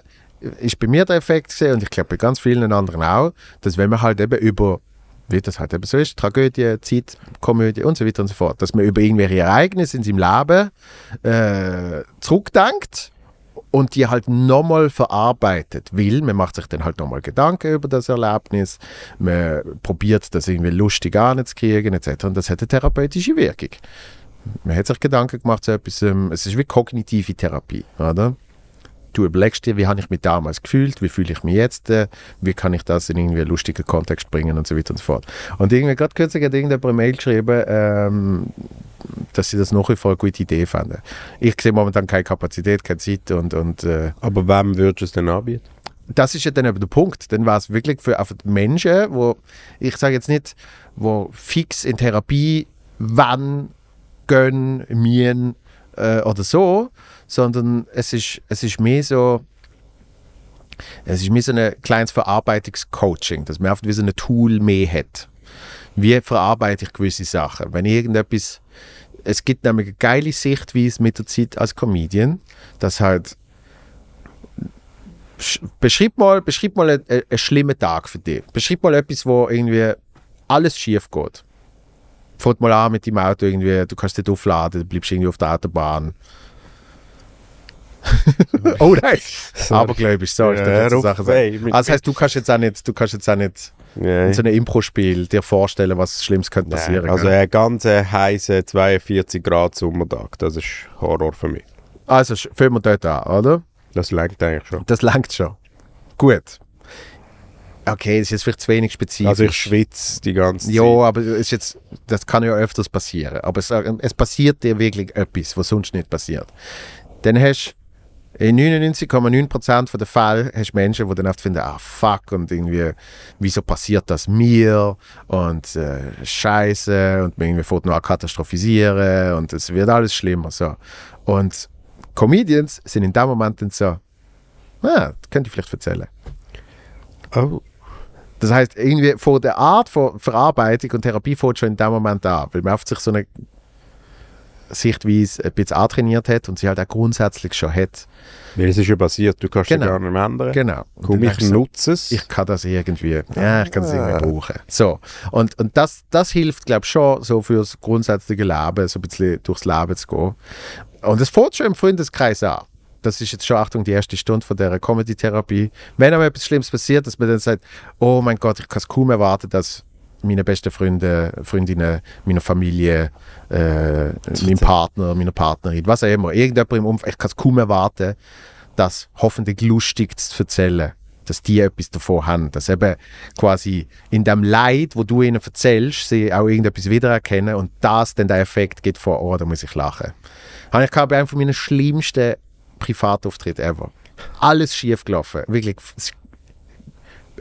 ist bei mir der Effekt gesehen und ich glaube bei ganz vielen anderen auch, dass wenn man halt eben über, wie das halt eben so ist, Tragödie, Zeit, Komödie und so weiter und so fort, dass man über irgendwelche Ereignisse in seinem Leben äh, zurückdenkt und die halt nochmal verarbeitet, weil man macht sich dann halt nochmal Gedanken über das Erlebnis, man probiert das irgendwie lustig anzukriegen etc. Und das hat eine therapeutische Wirkung. Man hat sich Gedanken gemacht zu etwas, ähm, es ist wie kognitive Therapie, oder? Du überlegst dir, wie habe ich mich damals gefühlt, wie fühle ich mich jetzt, äh, wie kann ich das in irgendwie einen lustigen Kontext bringen und so weiter und so fort. Und irgendwie gerade kürzlich hat irgendjemand eine Mail geschrieben, ähm, dass sie das nach wie vor eine gute Idee fanden. Ich sehe momentan keine Kapazität, keine Zeit und, und äh, Aber wem würdest du es denn anbieten? das ist ja dann eben der Punkt. Dann war es wirklich für einfach die Menschen, wo ich sage jetzt nicht, wo fix in Therapie wann gehen, mien äh, oder so, sondern es ist, es ist mehr so, es ist mehr so ein kleines Verarbeitungscoaching, dass man einfach wie so ein Tool mehr hat. Wie verarbeite ich gewisse Sachen? Wenn irgendetwas, es gibt nämlich eine geile Sichtweise mit der Zeit als Comedian, dass halt Sch- beschreib mal, beschreib mal einen, einen schlimmen Tag für dich. Beschreib mal etwas, wo irgendwie alles schief geht. Fängt mal an mit dem Auto irgendwie, du kannst nicht aufladen, du bleibst irgendwie auf der Autobahn. [laughs] oh nein, abergläubisch, sorry. ich darf Ja, ruf Sachen weh, sagen. Also das heißt, du kannst jetzt auch nicht, du kannst jetzt auch nicht Nein. in so einem Impro-Spiel dir vorstellen, was Schlimmes könnte passieren. Nein. Also ein ganz heißer 42 Grad Sommertag, das ist Horror für mich. also fangen wir dort an, oder? Das lenkt eigentlich schon. Das langt schon. Gut. Okay, das ist jetzt vielleicht zu wenig spezifisch. Also ich schwitze die ganze Zeit. Ja, aber ist jetzt, das kann ja öfters passieren. Aber es, es passiert dir wirklich etwas, was sonst nicht passiert. Dann hast in 99,9% der Fälle hast du Menschen, die dann oft finden, ah fuck, und irgendwie, wieso passiert das mir? Und äh, Scheiße, und man irgendwie fängt nur katastrophisieren und es wird alles schlimmer. So. Und Comedians sind in dem Moment dann so, ah, das könnte ich vielleicht erzählen. Oh. Das heißt, irgendwie von der Art von Verarbeitung und Therapie fängt schon in dem Moment an, weil man auf sich so eine Sichtweise ein bisschen antrainiert hat und sie halt auch grundsätzlich schon hat. Weil es ist ja passiert, du kannst Genau. ja gar nicht mehr ändern. Genau. Und Komm, ich nutze es. ich kann das irgendwie, ja, ich kann Ah. irgendwie brauchen. So. Und, und das, das hilft, glaube ich, schon so fürs grundsätzliche Leben, so ein bisschen durchs Leben zu gehen. Und es fängt schon im Freundeskreis an. Das ist jetzt schon, Achtung, die erste Stunde von der Comedy-Therapie. Wenn aber etwas Schlimmes passiert, dass man dann sagt, oh mein Gott, ich kann es kaum erwarten, dass meine besten Freunde, Freundinnen, meine Familie, äh, mein Partner, meine Partnerin, was auch immer, irgendjemand im Umfeld, ich kann es kaum erwarten, das hoffentlich lustig zu erzählen, dass die etwas davon haben, dass eben quasi in dem Leid, wo du ihnen erzählst, sie auch irgendetwas wiedererkennen und das dann der Effekt gibt von, oh, da muss ich lachen. Habe ich glaube, einen von meinen schlimmsten Privatauftritten ever. Alles schief gelaufen, wirklich. es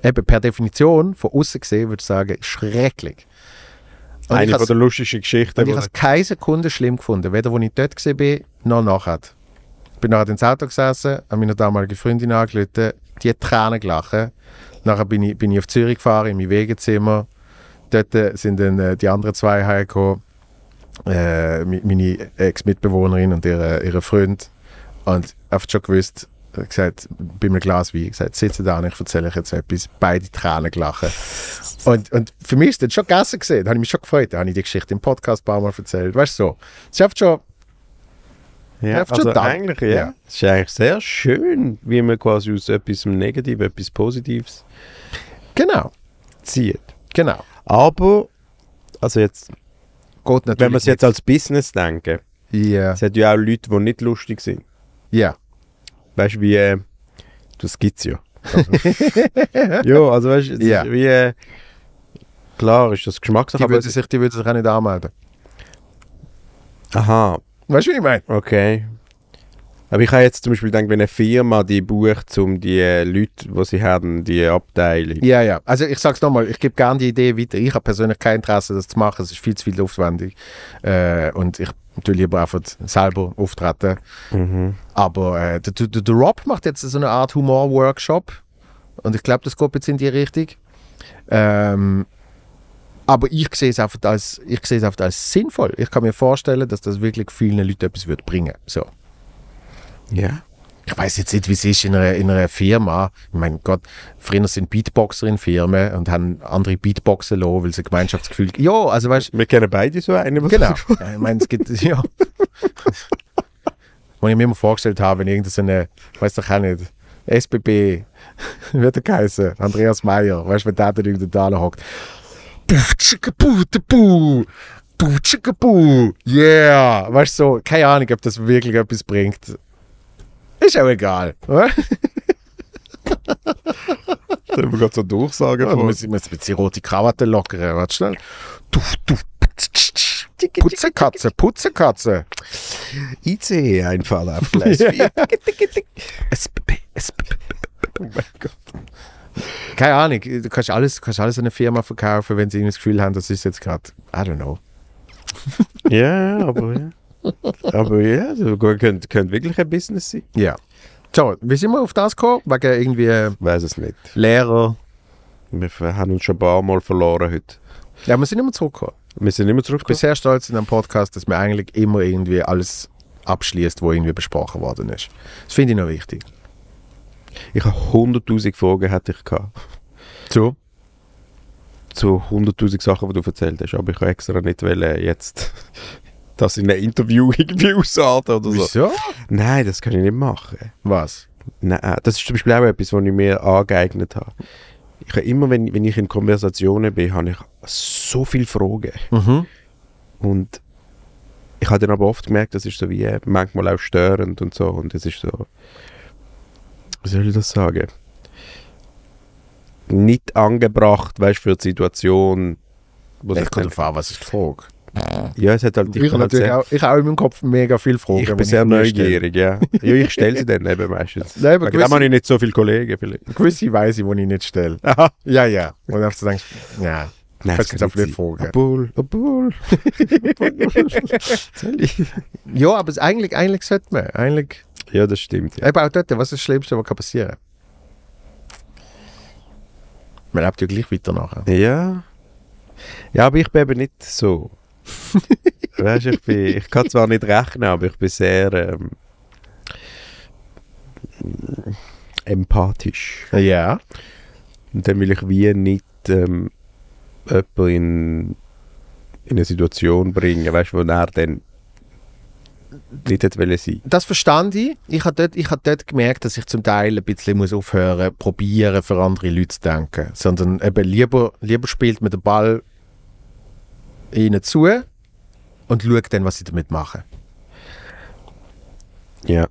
Eben per Definition, von außen gesehen, würde ich sagen, schrecklich. Und ich Eine von der lustigsten Geschichten. und ich habe es keine Sekunde schlimm gefunden, weder als ich dort war, noch nachher. Ich bin nachher ins Auto gesessen, habe meine damalige Freundin angerufen, die hat Tränen gelacht. Nachher bin ich, bin ich auf Zürich gefahren, in mein Wegezimmer. Dort äh, sind dann äh, die anderen zwei heimgekommen, äh, meine Ex-Mitbewohnerin und ihre, ihre Freund. Und einfach schon gewusst, gesagt, bei einem Glas Wein, gesagt, sitze da und ich erzähle euch jetzt etwas. Beide Tränen gelacht. Und, und für mich ist das schon gegessen gesehen. Da habe ich mich schon gefreut. Da habe ich die Geschichte im Podcast ein paar Mal erzählt. Weißt du so. Es ist einfach schon, Ja, also schon eigentlich, ja. Ja. Es ist eigentlich sehr schön, wie man quasi aus etwas Negatives etwas Positives genau, zieht. genau. Aber, also jetzt, wenn wir es jetzt als Business denken, Ja, es hat ja auch Leute, die nicht lustig sind. ja. Weißt du, wie, äh, das gibt's ja. [laughs] ja, also weißt du, es ist wie, äh, klar ist das Geschmackssache, Die würden sich, die würden sich auch nicht anmelden. Aha, Weißt du, wie ich meine? okay. Aber ich habe jetzt zum Beispiel gedacht, wenn eine Firma die bucht, um die Leute, die sie haben, die Abteilung. Ja, ja. Also ich sage es nochmal, ich gebe gerne die Idee weiter. Ich habe persönlich kein Interesse, das zu machen. Es ist viel zu viel aufwendig. Äh, und ich tue lieber einfach selber auftreten. Mhm. Aber äh, der, der, der Rob macht jetzt so eine Art Humor-Workshop. Und ich glaube, das geht jetzt in die Richtung. Ähm, aber ich sehe es einfach als, ich sehe es einfach als sinnvoll. Ich kann mir vorstellen, dass das wirklich vielen Leuten etwas wird bringen. So. Ja. Ich weiß jetzt nicht, wie es ist in einer, in einer Firma. Ich meine, Gott, früher sind Beatboxer in Firmen und haben andere Beatboxen lassen, weil sie ein Gemeinschaftsgefühl. Ja, also weißt Wir kennen beide so einen. Genau. du- Ja, ich meine, es gibt, ja. [laughs] Was ich mir immer vorgestellt habe, wenn irgendeine, weiß doch auch nicht, SBB, wird er geheißen, Andreas Meyer, weißt du, wenn der da irgendwo da hockt. Yeah. Weißt du, so, keine Ahnung, ob das wirklich etwas bringt. Ist auch egal. oder? [laughs] Da haben wir gerade so Durchsagen Ja, du vor. musst, musst ein bisschen rote Krawatte lockern. Warte schnell. Du, du, Putzekatze, Putzekatze. ICE-Einfall [laughs] auf Gleis 4. SBB, SBB. Oh mein Gott. Keine Ahnung, du kannst alles, kannst alles an eine Firma verkaufen, wenn sie irgendwie das Gefühl haben, das ist jetzt gerade, I don't know. [laughs] Ja, aber ja. [laughs] Aber ja, das könnte, könnte wirklich ein Business sein. Ja. So, wie sind wir auf das gekommen? Wegen irgendwie äh, Weiß es nicht. Lehrer. Wir haben uns schon ein paar Mal verloren heute. Ja, wir sind immer zurückgekommen. Wir sind immer Ich bin zurückgekommen. sehr stolz in einem Podcast, dass man eigentlich immer irgendwie alles abschließt, wo irgendwie besprochen worden ist. Das finde ich noch wichtig. Ich habe 100'000 Fragen hätte ich gehabt. So? Zu 100'000 Sachen, die du erzählt hast. Aber ich habe extra nicht wollen, jetzt das in einem Interview [laughs] irgendwie ausarten oder so. Wieso? Nein, das kann ich nicht machen. Was? Nein, das ist zum Beispiel auch etwas, was ich mir angeeignet habe. Ich habe immer, wenn, wenn ich in Konversationen bin, habe ich so viele Fragen. Mhm. Und ich habe dann aber oft gemerkt, das ist so wie äh, manchmal auch störend und so. Und es ist so, wie soll ich das sagen? Nicht angebracht, weißt du, für die Situation. Ich kann an, was ist die Frage? Ja, es hat halt, Ich, kann habe halt sehr, auch, ich habe in meinem Kopf mega viele Fragen. ich bin sehr stelle. neugierig, ja. ja. Ich stelle sie dann eben meistens. [laughs] Nein, aber gewisse- habe ich nicht so viele Kollegen vielleicht. Gewisse weiß ich, die ich nicht stelle. [laughs] Aha. Ja, ja. Und so denkst, ja. Nein, Kannst das du jetzt kann auch nicht fragen. Obwohl, obwohl. Ich? [laughs] Ja, aber eigentlich, eigentlich sollte man. Eigentlich, Ja, das stimmt. Ja. eben auch dort, was ist das Schlimmste, was kann passieren Man lebt ja gleich weiter nachher. Ja. Ja, aber ich bin eben nicht so. Weißt ich, bin, ich kann zwar nicht rechnen, aber ich bin sehr ähm, empathisch. Ja. Und dann will ich wie nicht ähm, jemanden in, in eine Situation bringen, weißt wo er dann nicht hätte sein. Das verstand ich. Ich habe dort, ich hab dort gemerkt, dass ich zum Teil ein bisschen muss aufhören probieren, für andere Leute zu denken. Sondern eben lieber, lieber spielt man den Ball ihnen zu und schaut dann, was sie damit machen. Ja.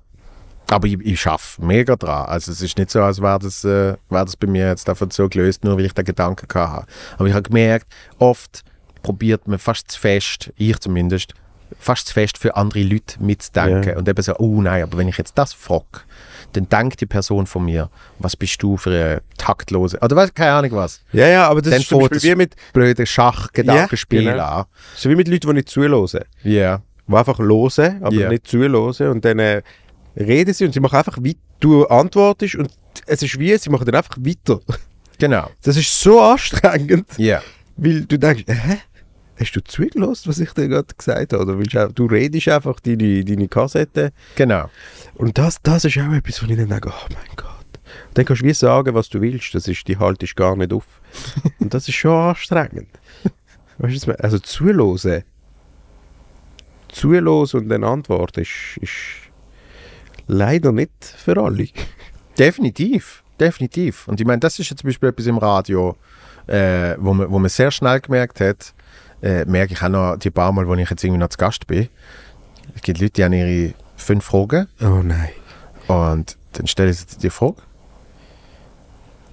Aber ich, ich schaffe mega dran. Also es ist nicht so, als wäre das, äh, wär das bei mir jetzt davon so gelöst, nur weil ich den Gedanken hatte. Aber ich habe gemerkt, oft probiert man fast zu fest, ich zumindest, fast zu fest für andere Leute mitzudenken. Ja. Und eben so, oh nein, aber wenn ich jetzt das frage, dann denkt die Person von mir, was bist du für eine taktlose, oder weiß keine Ahnung was, Ja, ja, aber das Dann ist zum Beispiel es- wie mit, blöde Schachgedankenspiel Ja, genau. an. so wie mit Leuten, die nicht zuhören. Ja. Die einfach hören, aber Ja. nicht zuhören. Und dann äh, reden sie und sie machen einfach weiter. Du antwortest und es ist wie, sie machen dann einfach weiter. Genau. Das ist so anstrengend, Ja. weil du denkst, hä? Hast du zugelassen, was ich dir gerade gesagt habe? Oder willst du, auch- du redest einfach deine, deine Kassette. Genau. Und das, das ist auch etwas, wo ich dann denke, oh mein Gott. Und dann kannst du wie sagen, was du willst. Das ist, die haltest gar nicht auf. [laughs] Und das ist schon anstrengend. Weißt du, also zuhören. Zuhören und dann antworten ist, ist leider nicht für alle. Definitiv, definitiv. Und ich meine, das ist ja zum Beispiel etwas im Radio, äh, wo, man, wo man sehr schnell gemerkt hat, äh, merke ich auch noch die paar Mal, wo ich jetzt irgendwie noch zu Gast bin. Es gibt Leute, die haben ihre fünf Fragen Oh nein. und dann stellen sie dir die Frage.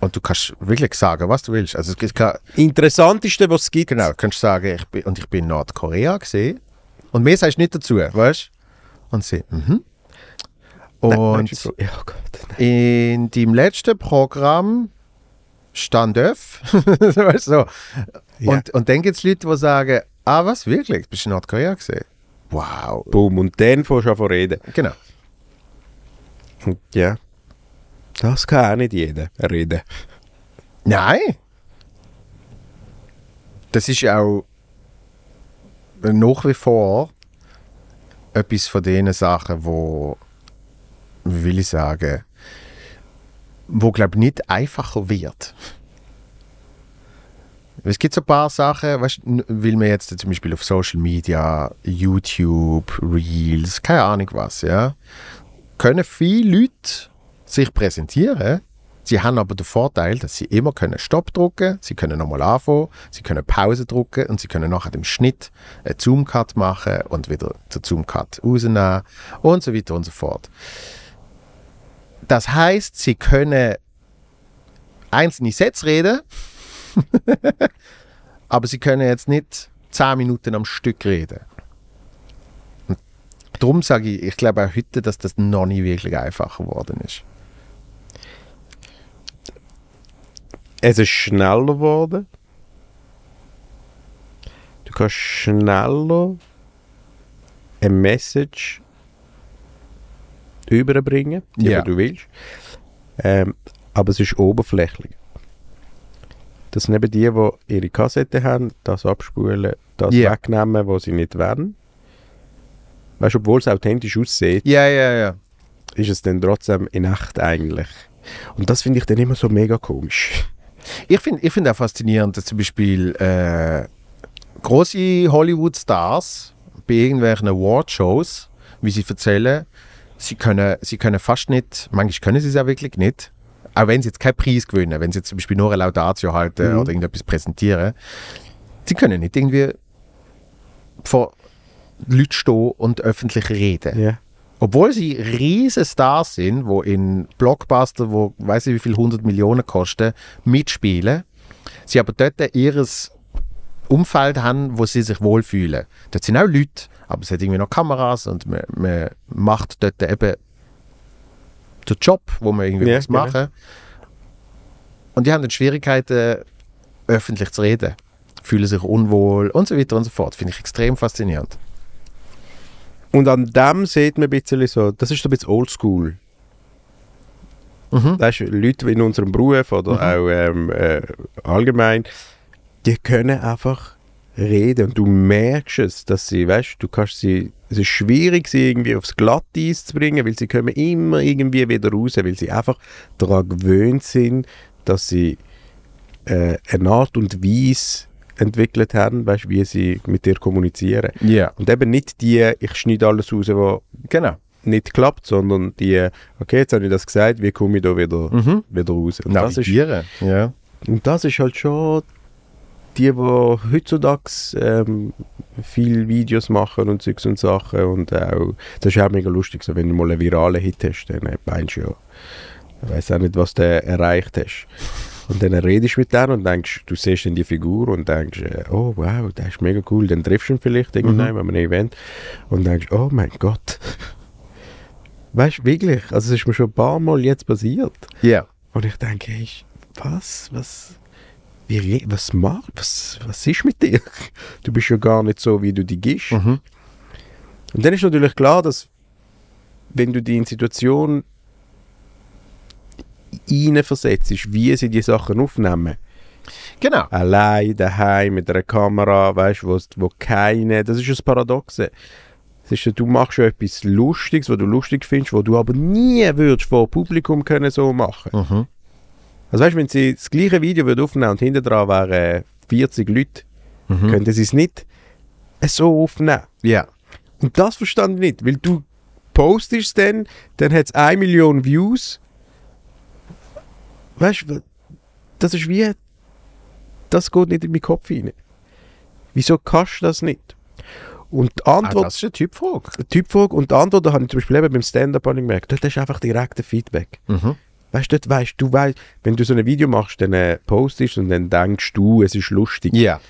Und du kannst wirklich sagen, was du willst. Also es gibt keine, Interessanteste, was es gibt. genau, du kannst sagen, ich bin, und ich bin in Nordkorea gesehen. Und mehr sagst du nicht dazu, weißt du? Und sie, mhm. Nein, Und ja, oh Gott. Nein. in deinem letzten Programm stand öff. [laughs] weißt du, so. Ja. und, und dann gibt es Leute, die sagen, ah was, wirklich? Bist du in Nordkorea gesehen? Wow. Boom. Und dann fährst du an zu reden. Genau. Und ja. Das kann auch nicht jeder reden. Nein. Das ist auch nach wie vor etwas von den Sachen, wo, wie will ich sagen, wo glaube nicht einfacher wird. Es gibt so ein paar Sachen, weißt, will man jetzt zum Beispiel auf Social Media, YouTube, Reels, keine Ahnung was, ja, können viele Leute sich präsentieren. Sie haben aber den Vorteil, dass sie immer können Stopp drücken, sie können nochmal anfangen, sie können Pause drücken und sie können nachher im Schnitt einen Zoom-Cut machen und wieder den Zoom-Cut rausnehmen und so weiter und so fort. Das heißt, sie können einzelne Sätze reden, [laughs] aber sie können jetzt nicht 10 Minuten am Stück reden. Und darum sage ich, ich glaube auch heute, dass das noch nicht wirklich einfacher geworden ist. Es ist schneller geworden. Du kannst schneller eine Message überbringen, die Ja. du willst. Ähm, aber es ist oberflächlich. Das sind eben die, die ihre Kassette haben, das abspulen, das Ja. wegnehmen, was sie nicht werden. Weißt du, obwohl es authentisch aussieht, ja, ja. ist es dann trotzdem in echt eigentlich. Und das finde ich dann immer so mega komisch. Ich finde ich find auch faszinierend, dass zum Beispiel äh, große Hollywood-Stars bei irgendwelchen Award-Shows, wie sie erzählen, sie können, sie können fast nicht, manchmal können sie es auch wirklich nicht, auch wenn sie jetzt keinen Preis gewinnen, wenn sie jetzt zum Beispiel nur eine Laudatio halten Mhm. oder irgendetwas präsentieren, sie können nicht irgendwie vor Leuten stehen und öffentlich reden. Ja. Obwohl sie riesen Stars sind, wo in Blockbuster, wo weiß ich wie viel 100 Millionen kosten, mitspielen, sie aber dort ihres Umfeld haben, wo sie sich wohlfühlen. Dort sind auch Leute, aber es hat irgendwie noch Kameras und man, man macht dort eben den Job, wo man irgendwie Ja, muss machen Und die haben dann Schwierigkeiten, öffentlich zu reden. Fühlen sich unwohl und so weiter und so fort. Finde ich extrem faszinierend. Und an dem sieht man ein bisschen so, das ist so ein bisschen oldschool. Mhm. Weißt du, Leute in unserem Beruf oder auch ähm, äh, allgemein, die können einfach reden und du merkst es, dass sie, weißt du, kannst sie, es ist schwierig, sie irgendwie aufs Glatteis zu bringen, weil sie kommen immer irgendwie wieder raus, weil sie einfach daran gewöhnt sind, dass sie äh, eine Art und Weise entwickelt haben, weißt wie sie mit dir kommunizieren. Ja, Und eben nicht die, ich schneide alles raus, was genau. nicht klappt, sondern die, okay, jetzt habe ich das gesagt, wie komme ich da wieder, Mhm. wieder raus? Und das, ist. Ja. und das ist halt schon die, die heutzutage ähm, viel Videos machen und Zeugs und Sachen und auch, das ist auch mega lustig, so, wenn du mal einen viralen Hit hast, dann äh, meinst du ja, ich weiß auch nicht, was du erreicht hast. Und dann redest du mit denen und denkst, du siehst dann die Figur und denkst, äh, oh wow, der ist mega cool. Dann triffst du ihn vielleicht irgendwann Mhm. an einem Event und denkst, oh mein Gott. Weißt du, wirklich, also es ist mir schon ein paar Mal jetzt passiert. Ja. Und ich denke, hey, was, was, wie, was macht, was, was ist mit dir? Du bist ja gar nicht so, wie du die gibst. Mhm. Und dann ist natürlich klar, dass wenn du die in Situation hineinversetzt, wie sie die Sachen aufnehmen, Genau. allein daheim mit einer Kamera, weißt du, wo, wo keine, das ist das Paradoxe. Es ist, du machst ja etwas Lustiges, was du lustig findest, wo du aber nie würdest vor Publikum können so machen. Mhm. Also weißt du, wenn sie das gleiche Video würden aufnehmen und hinter dran wären 40 Leute, Mhm. könnten sie es nicht so aufnehmen. Ja. Und das verstand ich nicht, weil du postest es dann, dann hat es 1 Million Views. Weißt du, das ist wie, das geht nicht in meinen Kopf rein. Wieso kannst du das nicht? Und die Ah, Antwort, das ist eine Typfrage. Typfrage, und die Antwort, da habe ich zum Beispiel eben beim Stand-Up gemerkt, dort hast du einfach direkte Feedback. Mhm. Weißt du, weißt du, weißt, wenn du so ein Video machst, dann äh, postest und dann denkst du, es ist lustig. Ja.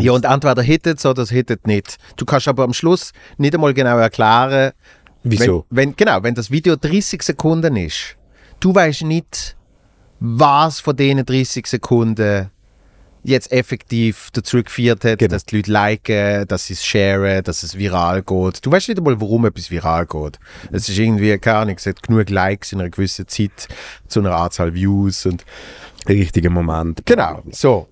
Ja, und entweder hittet es oder es hittet nicht. Du kannst aber am Schluss nicht einmal genau erklären, Wieso? Wenn, wenn, genau, wenn das Video 30 Sekunden ist, du weißt nicht, was von diesen 30 Sekunden jetzt effektiv dazu geführt hat, Genau. dass die Leute liken, dass sie es sharen, dass es viral geht. Du weißt nicht einmal, warum etwas viral geht. Es ist irgendwie, keine Ahnung, es hat genug Likes in einer gewissen Zeit zu einer Anzahl Views und Richtiger Moment. Genau, so.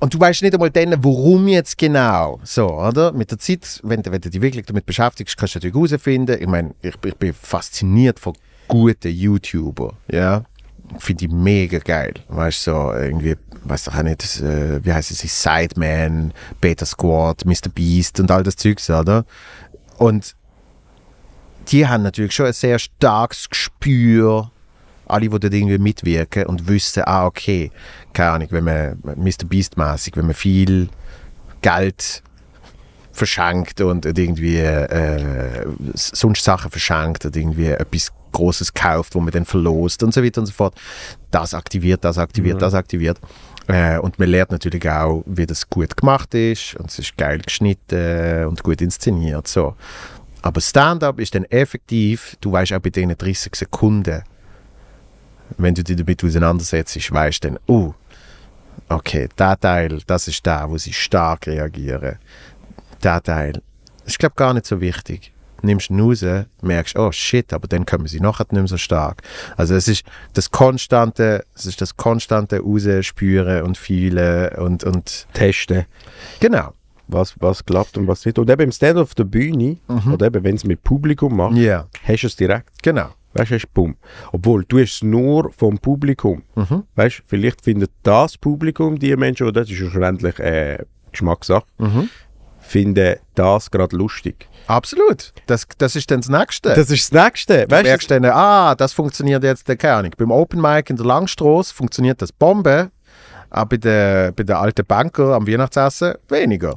Und du weißt nicht einmal dann, warum jetzt genau. So, oder? Mit der Zeit, wenn, du- wenn du dich wirklich damit beschäftigst, kannst du natürlich herausfinden. Ich meine, ich, ich bin fasziniert von guten YouTuber. Ja. Finde ich mega geil. Weißt du, so irgendwie, weiß ich auch nicht, das, äh, wie heißt es, Sideman, Beta Squad, Mr. Beast und all das Zeugs, oder? Und die haben natürlich schon ein sehr starkes Gespür, alle, die dort irgendwie mitwirken und wissen, ah, okay, keine Ahnung, wenn man Mr. Beast-mäßig, wenn man viel Geld verschenkt und, irgendwie äh, sonst Sachen verschenkt und irgendwie etwas Großes kauft, wo man dann verlost und so weiter und so fort. Das aktiviert, das aktiviert, das aktiviert. Äh, und man lernt natürlich auch, wie das gut gemacht ist und es ist geil geschnitten und gut inszeniert. So. Aber Stand-up ist dann effektiv, du weißt auch bei diesen 30 Sekunden, wenn du dich damit auseinandersetzt, weißt du dann, oh, okay, der Teil, das ist der, wo sie stark reagieren. Der Teil ist, glaube gar nicht so wichtig. Nimmst ihn raus, merkst, oh shit, aber dann kommen sie nachher nicht mehr so stark. Also es ist das konstante, es ist das konstante Rausspüren und Fühlen und, und Testen, genau. was, was klappt und was nicht. Und eben im Stand auf der Bühne, oder eben wenn es mit Publikum macht, Ja, hast du es direkt. genau. Weißt du, bumm. Obwohl, du hast es nur vom Publikum. Mhm. Weißt du, vielleicht findet das Publikum, die Menschen, und das ist schlussendlich äh, Geschmackssache, Mhm. Finden das gerade lustig. Absolut. Das, das ist dann das Nächste. Das ist das Nächste. Du Weißt merkst dann, ah, das funktioniert jetzt, keine Ahnung. Beim Open Mic in der Langstrasse funktioniert das Bombe, aber bei der, bei der alten Banker am Weihnachtsessen weniger.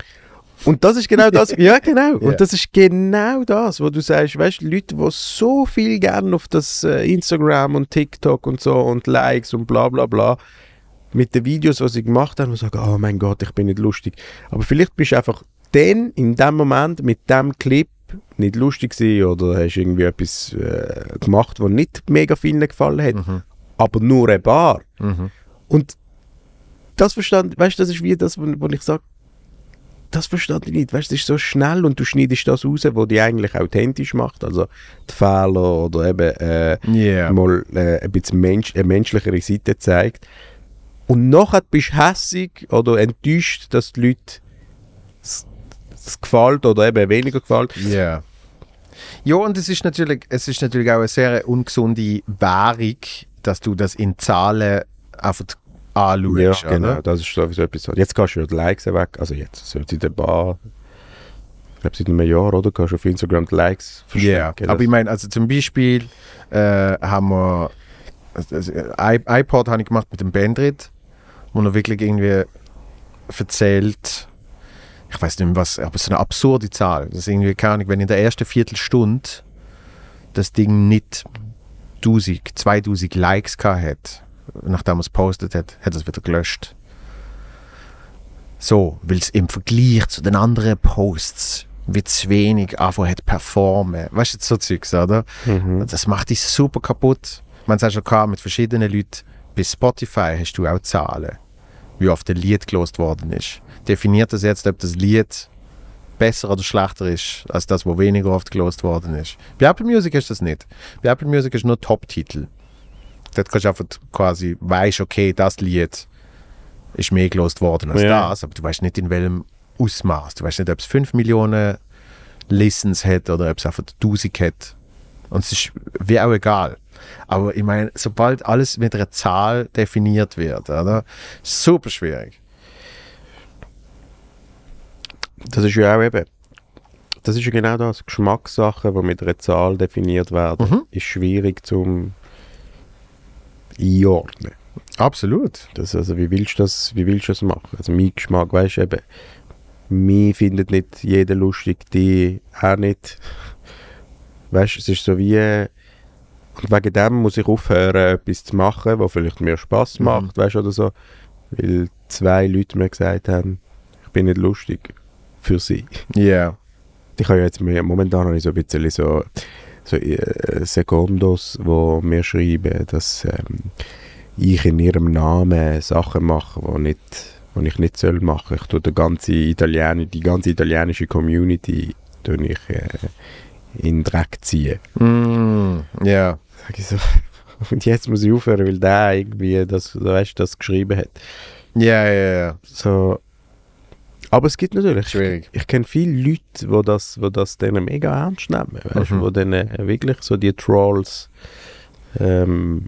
Und das ist genau das. [laughs] ja, genau. Und das ist genau das, wo du sagst, weißt du, Leute, die so viel gerne auf das äh, Instagram und TikTok und so und Likes und bla bla bla mit den Videos, die sie gemacht haben, und sagen, oh mein Gott, ich bin nicht lustig. Aber vielleicht bist du einfach dann, in dem Moment, mit dem Clip nicht lustig gewesen oder hast irgendwie etwas äh, gemacht, was nicht mega vielen gefallen hat, Mhm. aber nur ein paar. Mhm. Und das verstand, weißt du, das ist wie das, wo, wo ich sage, das verstand ich nicht. Weißt du, es ist so schnell und du schneidest das raus, was dich eigentlich authentisch macht. Also die Fehler oder eben äh, Ja. mal äh, ein bisschen Mensch, eine menschlichere Seite zeigt. Und nachher bist du hässig oder enttäuscht, dass die Leute es gefällt oder eben weniger gefällt. Ja. Ja, und es ist natürlich, es ist natürlich auch eine sehr ungesunde Währung, dass du das in Zahlen einfach anschaust. Ja, genau, oder? das ist sowieso etwas. Jetzt kannst du ja die Likes weg, also jetzt, so seit ein paar, ich glaube seit einem Jahr, oder? Kannst du auf Instagram die Likes Ja, verstecken. aber ich meine, also zum Beispiel äh, haben wir also, I- iPod habe ich gemacht mit dem Bandrit, wo er wirklich irgendwie erzählt, ich weiß nicht mehr was, aber so eine absurde Zahl. Das ist irgendwie, keine Ahnung, wenn in der ersten Viertelstunde das Ding nicht 1000, 2000 Likes gehabt hat, nachdem er es postet hat, hat er es wieder gelöscht. So, weil es im Vergleich zu den anderen Posts wie zu wenig einfach hat performen. Weißt du, so Zeugs, oder? Mhm. Das macht dich super kaputt. Man sagt schon gehabt, mit verschiedenen Leuten. Bei Spotify hast du auch Zahlen, wie oft ein Lied gelost worden ist. Definiert das jetzt, ob das Lied besser oder schlechter ist, als das, wo weniger oft gelost worden ist. Bei Apple Music ist das nicht. Bei Apple Music ist nur Top-Titel. Dort kannst du einfach quasi, weißt, okay, das Lied ist mehr gelost worden als Ja. das, aber du weißt nicht in welchem Ausmaß. Du weißt nicht, ob es 5 Millionen Listens hat oder ob es einfach 1000 hat. Und es ist wie auch egal. Aber ich meine, sobald alles mit einer Zahl definiert wird, oder? Super schwierig. Das ist ja auch eben, das ist ja genau das, Geschmackssachen, die mit einer Zahl definiert werden, Mhm. ist schwierig zum einordnen. Absolut. Das, also wie willst du das, wie willst du das machen? Also mein Geschmack, weißt du eben, mich findet nicht jeder lustig, die auch nicht. Weißt du, es ist so wie, und wegen dem muss ich aufhören, etwas zu machen, was vielleicht mir Spaß Mhm. macht, weißt du, oder so. Weil zwei Leute mir gesagt haben, ich bin nicht lustig für sie. Ja. Ich habe ja jetzt mehr, momentan habe ich so ein bisschen so, so äh, Sekundos, wo mir schreiben, dass ähm, ich in ihrem Namen Sachen mache, die nicht was ich nicht soll machen. Ich tue die ganze, Italien die ganze italienische Community tue ich, äh, in den Dreck ziehen. Mm, ja. Sag ich so. [laughs] Und jetzt muss ich aufhören, weil der irgendwie das, weißt, das geschrieben hat. Ja, ja, ja. So. Aber es gibt natürlich, Schwierig. ich, ich kenne viele Leute, wo das, wo das denen mega ernst nehmen, weißt, Mhm. wo denen wirklich so die Trolls ähm,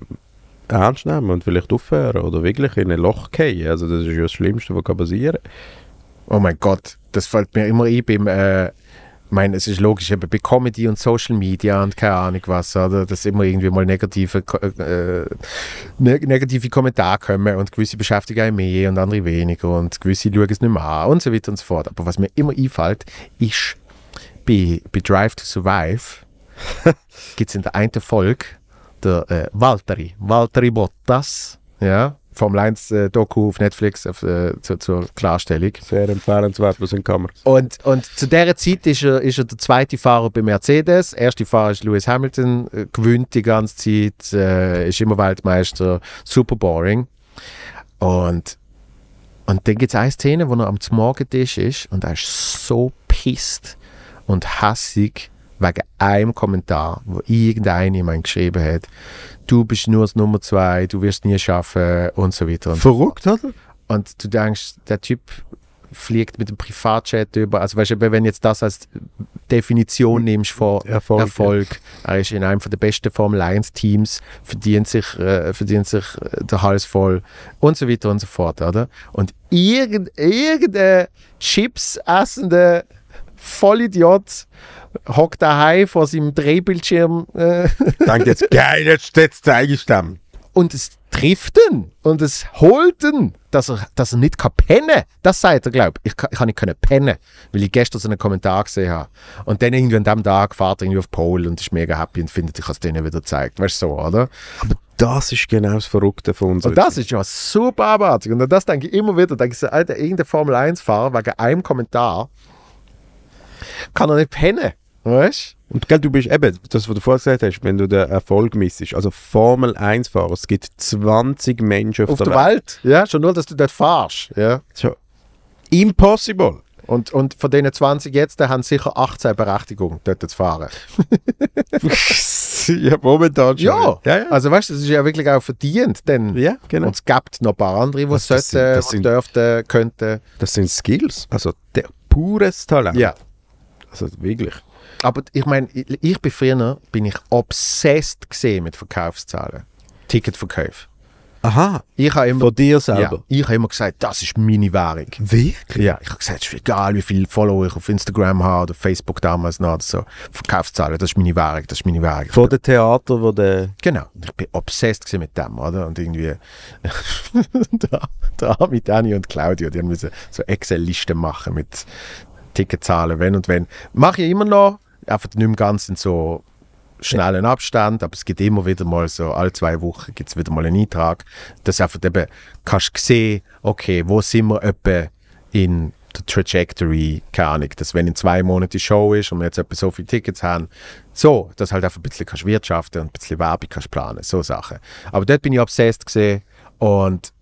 ernst nehmen und vielleicht aufhören oder wirklich in ein Loch fallen. Also das ist ja das Schlimmste, was kann passieren Oh mein Gott, das fällt mir immer ein beim, äh, meine, es ist logisch, eben bei Comedy und Social Media und keine Ahnung was, oder? Dass immer irgendwie mal negative, äh, ne negative Kommentare kommen und gewisse beschäftigen einen mehr und andere weniger und gewisse schauen es nicht mehr an und so weiter und so fort. Aber was mir immer einfällt, ist, bei, bei Drive to Survive [laughs] gibt es in der einen Folge der äh, Valtteri, Valtteri Bottas, ja, Formel 1 äh, Doku auf Netflix auf, äh, zur, zur Klarstellung. Sehr empfehlenswert, was in Kameras. Und, und zu dieser Zeit ist er, ist er der zweite Fahrer bei Mercedes. Der erste Fahrer ist Lewis Hamilton, äh, gewinnt die ganze Zeit, äh, ist immer Weltmeister, super boring. Und, und dann gibt es eine Szene, wo er am Morgentisch ist und er ist so pisst und hassig wegen einem Kommentar, wo irgendeiner jemand geschrieben hat, du bist nur das Nummer zwei, du wirst nie schaffen und so weiter. Und Verrückt, oder? und du denkst, der Typ fliegt mit dem Privatjet über. Also weißt du, wenn jetzt das als Definition nimmst von Erfolg, Erfolg, er ist in einem von der besten Formel 1 Teams, verdient sich, äh, verdient sich äh, der Hals voll und so weiter und so fort, oder? Und irgend, irgendein Chips essende Vollidiot hockt daheim vor seinem Drehbildschirm äh, [laughs] Denkt jetzt, geil, jetzt, jetzt zeige ich dem. und es trifft ihn und es holt ihn, dass er, dass er nicht kann pennen. Das sagt er, glaube ich. Ich kann, ich kann nicht können pennen, weil ich gestern so einen Kommentar gesehen habe. Und dann irgendwie an dem Tag fährt er irgendwie auf Pole und ist mega happy und findet, ich habe es denen wieder gezeigt. Weißt du so, oder? Das ist genau das Verrückte von uns. Und das ist ja super abartig. Und an das denke ich immer wieder. Denke ich so, Alter, irgendein Formel-1-Fahrer wegen einem Kommentar kann er nicht pennen. Weißt Und gell, du bist eben, das, was du vorher gesagt hast, wenn du den Erfolg missest, also Formel 1-Fahrer, es gibt 20 Menschen auf, Auf der Welt. Ja, schon nur, dass du dort fahrst. Ja. So, impossible. Und, und von denen 20 jetzt, da haben sicher 18 Berechtigung, dort zu fahren. [laughs] ja, momentan schon. Ja, ja, ja. also weißt du, das ist ja wirklich auch verdient, denn ja genau. und es gibt noch ein paar andere, die das sollten, dürften, könnten. Das sind Skills, also der pures Talent. Ja, Also wirklich. Aber ich meine, ich, bin früher bin ich obsessed gesehen mit Verkaufszahlen, Ticketverkäufe. Aha, Ich habe immer, von dir ja, selber. ich habe immer gesagt, das ist meine Währung. Wirklich? Ja, ich habe gesagt, es ist egal, wie viele Follower ich auf Instagram habe oder Facebook damals noch oder so. Verkaufszahlen, das ist meine Währung, das ist meine Währung. Von dem Theater, wo der... Genau. Ich bin obsessed mit dem, oder? Und irgendwie [laughs] da, da mit Dani und Claudio, die haben müssen so Excel-Listen machen mit Ticketzahlen, wenn und wenn. Mache ich immer noch, einfach nicht mehr ganz in so schnellen Abstand, aber es gibt immer wieder mal so, alle zwei Wochen gibt es wieder mal einen Eintrag, dass einfach eben kannst sehen, okay, wo sind wir etwa in der Trajectory, keine Ahnung, dass wenn in zwei Monaten die Show ist und wir jetzt etwa so viele Tickets haben, so, dass halt einfach ein bisschen kannst wirtschaften und ein bisschen Werbung kannst planen, so Sachen. Aber dort bin ich obsessed gesehen und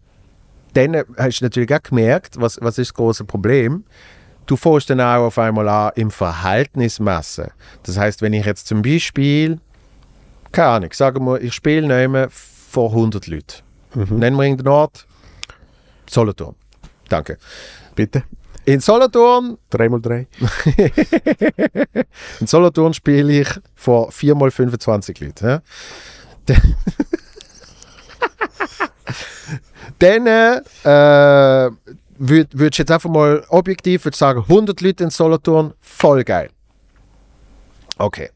dann hast du natürlich auch gemerkt, was, was ist das große Problem? Du fährst dann auch auf einmal an im Verhältnis messen. Das heißt, wenn ich jetzt zum Beispiel, keine Ahnung, sagen wir, ich spiele nicht vor 100 Leuten. Nennen wir irgendeinen Ort. Solothurn. Danke. Bitte? In Solothurn 3x3? [laughs] In Solothurn spiele ich vor 4x25 Leuten. Ja? Dann- [laughs] Dann äh, würde würd jetzt einfach mal objektiv sagen, 100 Leute in Solothurn, voll geil. Okay.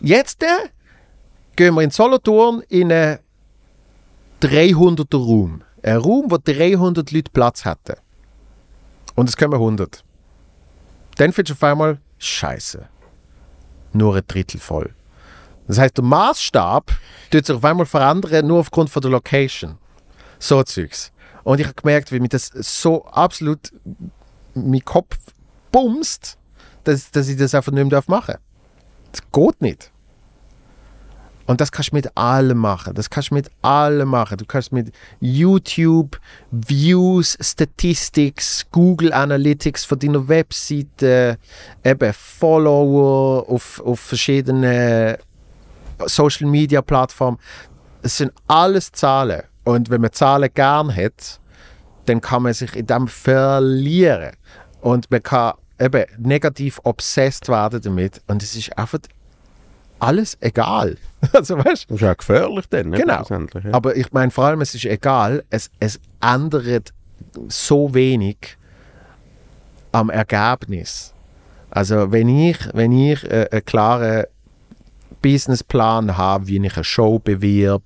Jetzt äh, gehen wir in Solothurn in einen 300er Raum. Ein Raum, wo 300 Leute Platz hätten. Und es kommen 100. Dann findest du auf einmal, Scheiße. Nur ein Drittel voll. Das heißt, der Maßstab tut sich auf einmal verändern, nur aufgrund von der Location. So Zeugs. Und ich habe gemerkt, wie mir das so absolut mein Kopf bumst, dass, dass ich das einfach nicht mehr machen darf. Das geht nicht. Und das kannst du mit allem machen. Das kannst du mit allem machen. Du kannst mit YouTube, Views, Statistics, Google Analytics von deiner Webseite, eben Follower auf, auf verschiedenen Social Media Plattformen. Es sind alles Zahlen. Und wenn man Zahlen gern hat, dann kann man sich in dem verlieren. Und man kann eben negativ obsessed werden damit. Und es ist einfach alles egal. [laughs] also weißt Das ist ja gefährlich dann, ne, Genau. Ja. aber ich meine vor allem, es ist egal, es, es ändert so wenig am Ergebnis. Also wenn ich, wenn ich äh, einen klaren Businessplan habe, wie ich eine Show bewirb,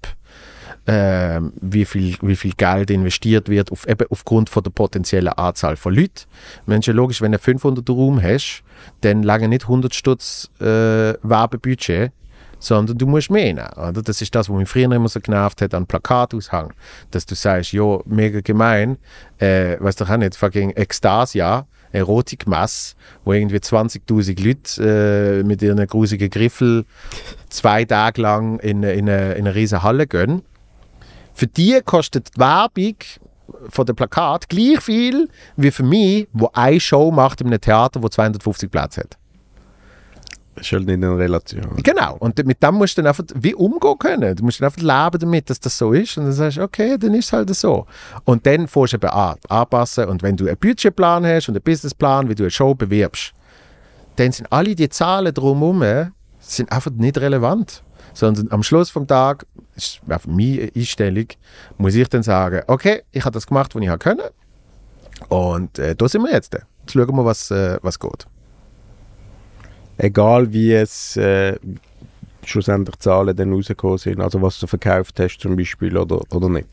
ähm, wie, viel, wie viel Geld investiert wird, auf, eben aufgrund von der potenziellen Anzahl von Leuten. Mensch, logisch, wenn du 500 Raum hast, dann lange nicht 100 Stutz äh, Werbebudget, sondern du musst mehr nehmen. Oder? Das ist das, was mich früher immer so genervt hat an Plakataushang. Dass du sagst, ja, mega gemein, äh, weißt du auch nicht, fucking Ekstasia, Erotikmess, wo irgendwie 20.000 Leute äh, mit ihren grusigen Griffel zwei Tage lang in, in, eine, in eine riesige Halle gehen. Für die kostet die Werbung von dem Plakat gleich viel wie für mich, wo eine Show macht in einem Theater, wo 250 Plätze hat. Das ist halt nicht in Relation. Genau. Und mit dem musst du dann einfach wie umgehen können. Du musst dann einfach leben damit, dass das so ist. Und dann sagst du, okay, dann ist es halt so. Und dann fährst du eben an, anpassen. Und wenn du einen Budgetplan hast und einen Businessplan, wie du eine Show bewirbst, dann sind alle die Zahlen drumherum sind einfach nicht relevant. Sondern am Schluss vom Tag, das ist meine Einstellung, muss ich dann sagen, okay, ich habe das gemacht, was ich können. Und äh, da sind wir jetzt. Jetzt schauen wir, was, äh, was geht. Egal wie es äh, schlussendlich Zahlen dann rausgekommen sind, also was du verkauft hast zum Beispiel oder, oder nicht.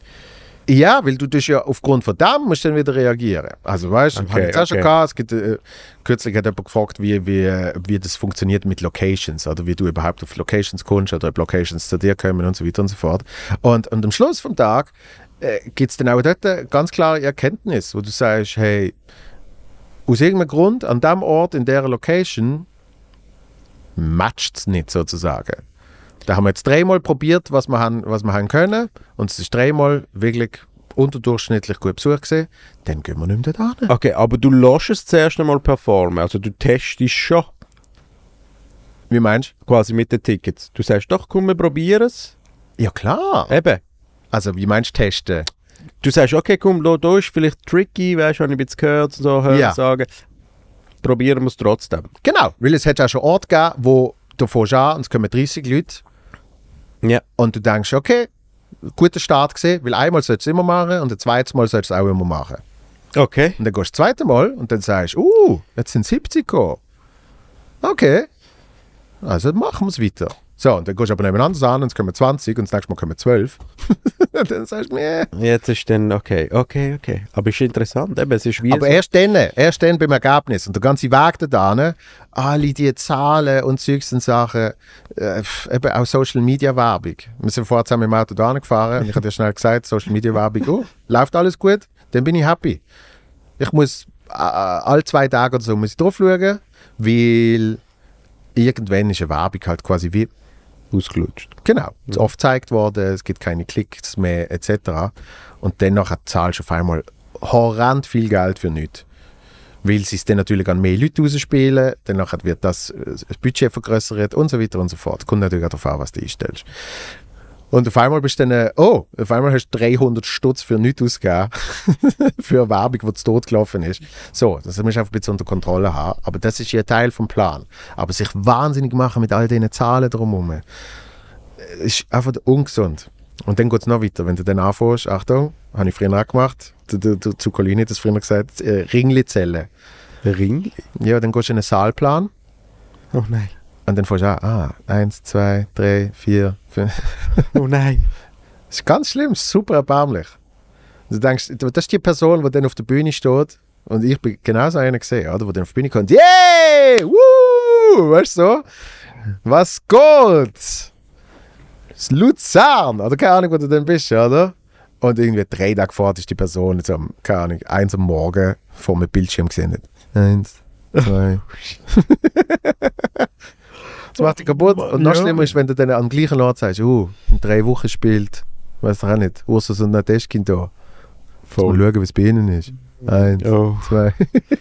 Ja, weil du tust ja aufgrund von dem musst dann wieder reagieren. Also weißt du, Okay, habe ich jetzt auch schon okay. gehabt, es gibt, äh, kürzlich hat jemand gefragt, wie, wie, wie das funktioniert mit Locations oder wie du überhaupt auf Locations kommst oder ob Locations zu dir kommen und so weiter und so fort. Und, und am Schluss vom Tag äh, gibt es dann auch dort eine ganz klare Erkenntnis, wo du sagst, hey, aus irgendeinem Grund an dem Ort, in der Location, matcht es nicht sozusagen. Da haben wir jetzt dreimal probiert, was wir haben, was wir haben können. Und es ist dreimal wirklich unterdurchschnittlich gut besucht gewesen. Dann gehen wir nicht mehr dorthin. Okay, aber du lässt es zuerst einmal performen, also du testest schon Wie meinst quasi mit den Tickets. Du sagst doch, komm, wir probieren es. du? Ja, klar. Eben. Also, wie meinst du testen? Du sagst, okay, komm, da, da ist vielleicht tricky, weißt du, habe ich ein bisschen gehört, so hören Ja. sagen. Probieren wir es trotzdem. Genau, weil es hat auch schon Orte gegeben, wo du fährst an und es kommen 30 Leute Ja. und du denkst, okay, guter Start gesehen, weil einmal sollst du es immer machen und das zweite Mal sollst du es auch immer machen. Okay. Und dann gehst du das zweite Mal und dann sagst du, uh, jetzt sind 70 gekommen. Okay, also machen wir es weiter. So, und dann gehst du aber nebeneinander an und es kommen 20 und das nächste Mal kommen 12. [laughs] und dann sagst du, nee. Jetzt ist dann, okay, okay, okay. Aber ist interessant, eben, es ist wie Aber so- erst dann, erst dann beim Ergebnis. Und der ganze Weg da alle die Zahlen und Zeugs und Sachen, äh, eben auch Social Media Werbung. Wir sind vorher zusammen im Auto da gefahren und ich habe dir schnell gesagt, Social Media Werbung, oh, läuft alles gut, dann bin ich happy. Ich muss äh, alle zwei Tage oder so muss ich drauf schauen, weil irgendwann ist eine Werbung halt quasi wie ausgelutscht. Genau, es ist oft gezeigt worden, es gibt keine Klicks mehr etc. Und dennoch zahlst du auf einmal horrend viel Geld für nichts. Weil sie es dann natürlich an mehr Leute rausspielen, danach wird das, äh, das Budget vergrößert und so weiter und so fort. Kommt natürlich auch darauf an, was du einstellst. Und auf einmal bist du dann, äh, oh, auf einmal hast du 300 Stutz für nichts ausgegeben, [laughs] für eine Werbung, die zu tot gelaufen ist. So, das musst du einfach ein bisschen unter Kontrolle haben. Aber das ist ja Teil vom Plan. Aber sich wahnsinnig machen mit all diesen Zahlen drumherum, äh, ist einfach ungesund. Und dann geht es noch weiter. Wenn du dann anfängst, Achtung, habe ich früher auch gemacht, zu Colin hat das früher gesagt, äh, Ringli-Zellen. Ring? Ja, dann gehst du in einen Saalplan Oh nein. Und dann fängst du an, ah, eins, zwei, drei, vier, fünf. [laughs] Oh nein. Das ist ganz schlimm, super erbärmlich. Du denkst, das ist die Person, die dann auf der Bühne steht und ich bin genauso einer gesehen, oder? Wo dann auf die Bühne kommt, yay, woo, weißt du so? Was geht? Das Luzern, oder keine Ahnung, wo du dann bist, oder? Und irgendwie drei Tage vorher ist die Person am, keine Ahnung, eins am Morgen vor dem Bildschirm gesehen. Eins, zwei. [laughs] Das macht dich kaputt. Und noch Ja. schlimmer ist, wenn du dann am gleichen Ort sagst, uh, in drei Wochen spielt, weiß doch auch nicht, Ursus und Nadeschkin da. Mal schauen, wie es bei ihnen ist. Eins, Oh. zwei.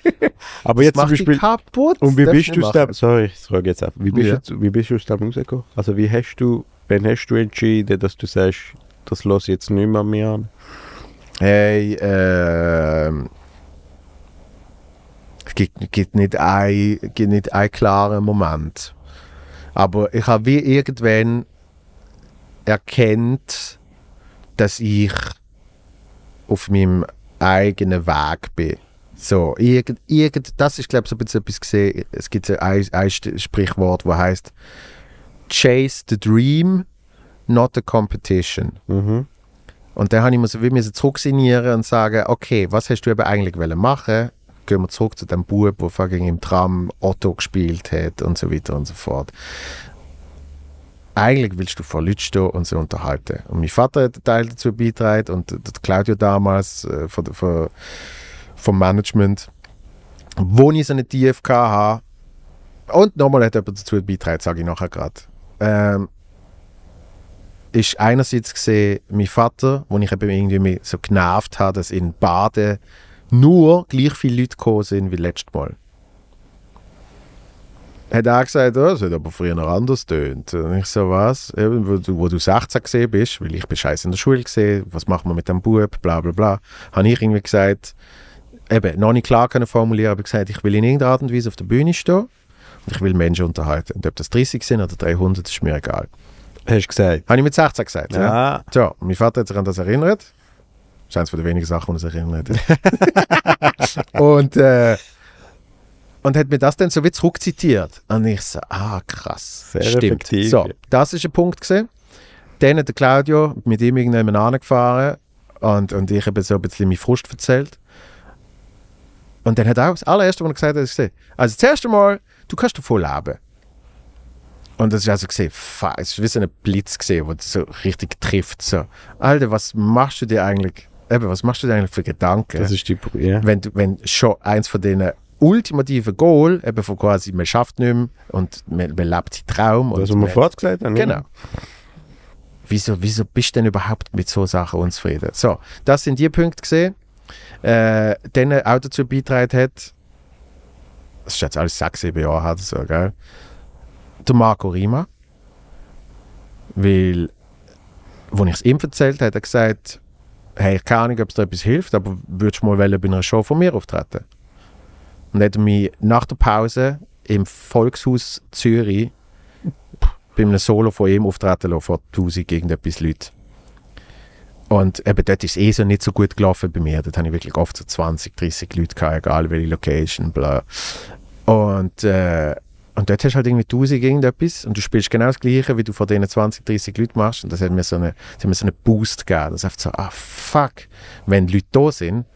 [laughs] Aber jetzt zum Beispiel. kaputt. Und wie bist du dem, sorry, ich frage jetzt ab, wie bist, Ja. du, wie bist du aus dem rausgekommen? Also wie hast du, wann hast du entschieden, dass du sagst, das lasse ich jetzt nicht mehr an mir an? Hey, ähm. Es gibt, gibt, nicht ein, gibt nicht einen klaren Moment. Aber ich habe wie irgendwann erkennt, dass ich auf meinem eigenen Weg bin. So, irgend, irgend, das ist, glaube ich, so ein bisschen etwas gesehen. Es gibt ein, ein Sprichwort, das heißt: Chase the dream, not the competition. Mhm. Und dann habe ich mir so wie zurücksinieren und sagen, okay, was hast du eben eigentlich wollen machen? Gehen wir zurück zu dem Bub, der fucking im Tram Otto gespielt hat und so weiter und so fort. Eigentlich willst du vor Leuten stehen und sie unterhalten. Und mein Vater hat einen Teil dazu beigetragen und der Claudio damals äh, von, von, vom Management, wo ich so eine TFK habe. Und nochmal hat jemand dazu beigetragen, sage ich nachher gerade. Ähm, ist einerseits gesehen mein Vater, wo ich eben irgendwie so genervt habe, dass in Baden nur gleich viele Leute gekommen sind wie letztes Mal. Hat er gesagt, oh, das hat aber früher noch anders tönt. Und ich so, was? Eben, wo, du, wo du 16 gesehen bist, weil ich bin scheiße in der Schule gesehen, was machen wir mit dem Bub, bla bla bla, habe ich irgendwie gesagt, eben, noch nicht klar können formulieren, aber gesagt, ich will in irgendeiner Art und Weise auf der Bühne stehen und ich will Menschen unterhalten. Und ob das 30 sind oder 300, ist mir egal. Hast du gesagt? Habe ich mit 16 gesagt, ja. Ja. So, mein Vater hat sich an das erinnert. Das ist eines der wenigen Sachen, die er sich erinnert hat. [laughs] und, äh, und hat mir das dann so wie zurückzitiert. Und ich so, ah, krass. Sehr Stimmt. effektiv, So, das ist ein Punkt gesehen. Dann hat der Claudio mit ihm irgendjemand angefahren und, und ich habe so ein bisschen meinen Frust erzählt. Und dann hat er auch das allererste, was er gesagt hat, ist gesehen, also das erste Mal, du kannst davon leben. Und das ist also gesehen, es ist wie so ein Blitz gesehen, wo das so richtig trifft. So, Alter, was machst du dir eigentlich, eben, was machst du dir eigentlich für Gedanken? Das ist die, ja. wenn, wenn schon eins von denen ultimativen Goal, eben von quasi, man schafft nicht mehr und man, man lebt seinen Traum. Das, und wir haben. Genau. Wieso, wieso bist du denn überhaupt mit so Sachen unzufrieden? So, das sind die Punkte gesehen, äh, denen auch dazu beigetragen hat, das ist jetzt alles sechs, sieben Jahre her so, gell? Der Marco Rima. Weil, als ich es ihm erzählt habe, hat er gesagt, hey, keine Ahnung, ob es dir etwas hilft, aber würdest du mal wollen, bei einer Show von mir auftreten? Und hat er mich nach der Pause im Volkshaus Zürich bei einem Solo von ihm auftreten lassen, vor 1000 irgendetwas Leute. Und eben dort ist es eh so nicht so gut gelaufen bei mir. Dort habe ich wirklich oft so 20, 30 Leute gehabt, egal welche Location, bla. Und, äh, und dort hast du halt irgendwie 1000 irgendetwas und du spielst genau das Gleiche, wie du vor diesen 20, 30 Leuten machst. Und das hat mir so eine, das hat mir so einen Boost gegeben. Das ist so, ah fuck, wenn Leute da sind,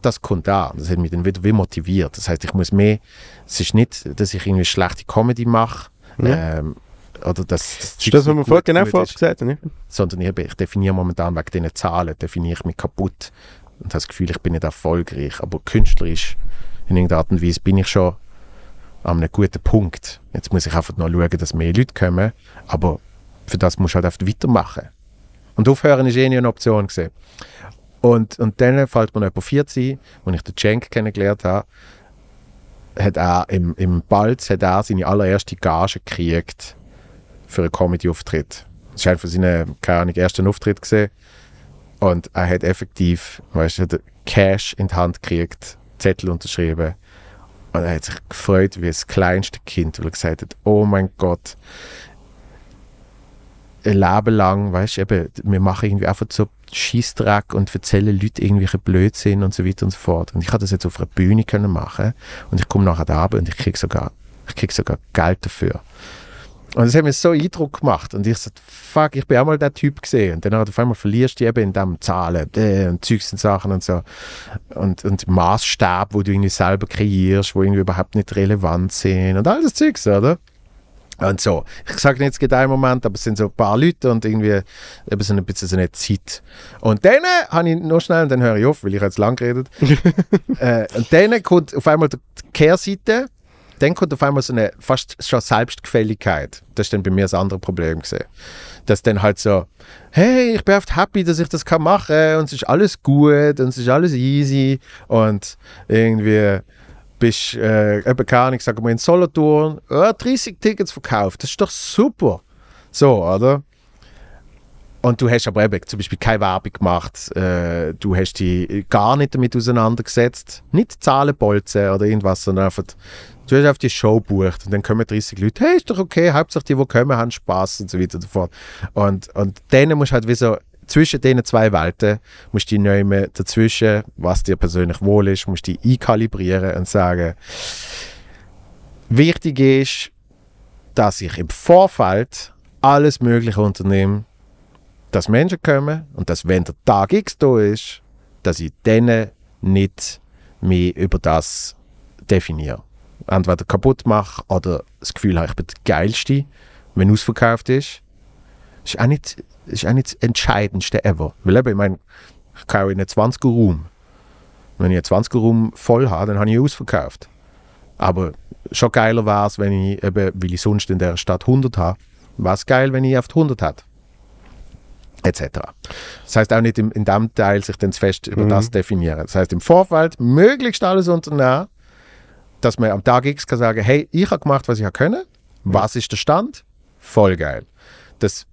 das kommt an. Das hat mich dann wieder wie motiviert. Das heißt, ich muss mehr, es ist nicht, dass ich irgendwie schlechte Comedy mache, Ja. ähm, oder das, Das ist das, was wir vorher genau vorher gesagt haben. sondern ich, ich definiere momentan wegen diesen Zahlen, definiere ich mich kaputt und habe das Gefühl, ich bin nicht erfolgreich, aber künstlerisch in irgendeiner Art und Weise bin ich schon an einem guten Punkt. Jetzt muss ich einfach noch schauen, dass mehr Leute kommen, aber für das musst du halt einfach weitermachen. Und aufhören ist eh nie eine Option gesehen. Und, und dann fällt mir noch etwa 40, als ich den Cenk kennengelernt habe, hat er im, im Balz hat er seine allererste Gage gekriegt für einen Comedy-Auftritt. Das war einer von keine Ahnung, ersten Auftritt gesehen. Und er hat effektiv, weißt du, Cash in die Hand gekriegt, Zettel unterschrieben. Und er hat sich gefreut wie das kleinste Kind, weil er gesagt hat, oh mein Gott, ein Leben lang, weißt du, wir machen irgendwie einfach so Schießdreck und erzählen Leuten irgendwelche Blödsinn und so weiter und so fort. Und ich habe das jetzt auf einer Bühne können machen und ich komme nachher da und ich kriege sogar, krieg sogar Geld dafür. Und das hat mir so Eindruck gemacht. Und ich so, fuck, ich bin auch mal der Typ gesehen. Und dann auf einmal verlierst du eben in dem Zahlen äh, und Zeugs und Sachen und so. Und, und Maßstab, wo du irgendwie selber kreierst, wo irgendwie überhaupt nicht relevant sind und all das Zeugs, oder? Und so. Ich sage nicht, es gibt einen Moment, aber es sind so ein paar Leute und irgendwie eben so ein bisschen so eine Zeit. Und dann habe ich noch schnell, und dann höre ich auf, weil ich jetzt lang geredet. [laughs] äh, und dann kommt auf einmal die Kehrseite. Dann kommt auf einmal so eine fast schon Selbstgefälligkeit. Das ist dann bei mir das andere Problem gesehen. Dass dann halt so, hey, ich bin oft happy, dass ich das kann machen und es ist alles gut und es ist alles easy und irgendwie bist äh, eben keine Ahnung, sagen wir in Solothurn, oh, 30 Tickets verkauft, das ist doch super. So, oder? Und du hast aber eben zum Beispiel keine Werbung gemacht, äh, du hast dich gar nicht damit auseinandergesetzt, nicht Zahlenbolzen oder irgendwas, sondern einfach, du hast auf die Show gebucht und dann kommen 30 Leute, hey, ist doch okay, Hauptsache die, die kommen, haben Spaß und so weiter und so fort. Und, und dann musst du halt wie so, zwischen diesen zwei Welten musst du nehmen dazwischen, was dir persönlich wohl ist, musst du einkalibrieren und sagen, wichtig ist, dass ich im Vorfeld alles Mögliche unternehme, dass Menschen kommen und dass, wenn der Tag X da ist, dass ich denen nicht mehr über das definiere. Entweder kaputt mache oder das Gefühl habe, ich bin der Geilste, wenn ausverkauft ist. Das ist auch nicht, das ist auch nicht das Entscheidendste ever. Weil eben, ich meine, ich kaufe einen 20er-Raum. Wenn ich einen 20er-Raum voll habe, dann habe ich ausverkauft. Aber schon geiler wäre es, wenn ich eben, weil ich sonst in der Stadt 100 habe, wäre es geil, wenn ich auf 100 hätte etc. Das heißt auch nicht in, in dem Teil sich dann fest über Mhm. das definieren. Das heißt im Vorfeld möglichst alles unternehmen, dass man am Tag X kann sagen, hey, ich habe gemacht, was ich können. Was ist der Stand? Voll geil. Dass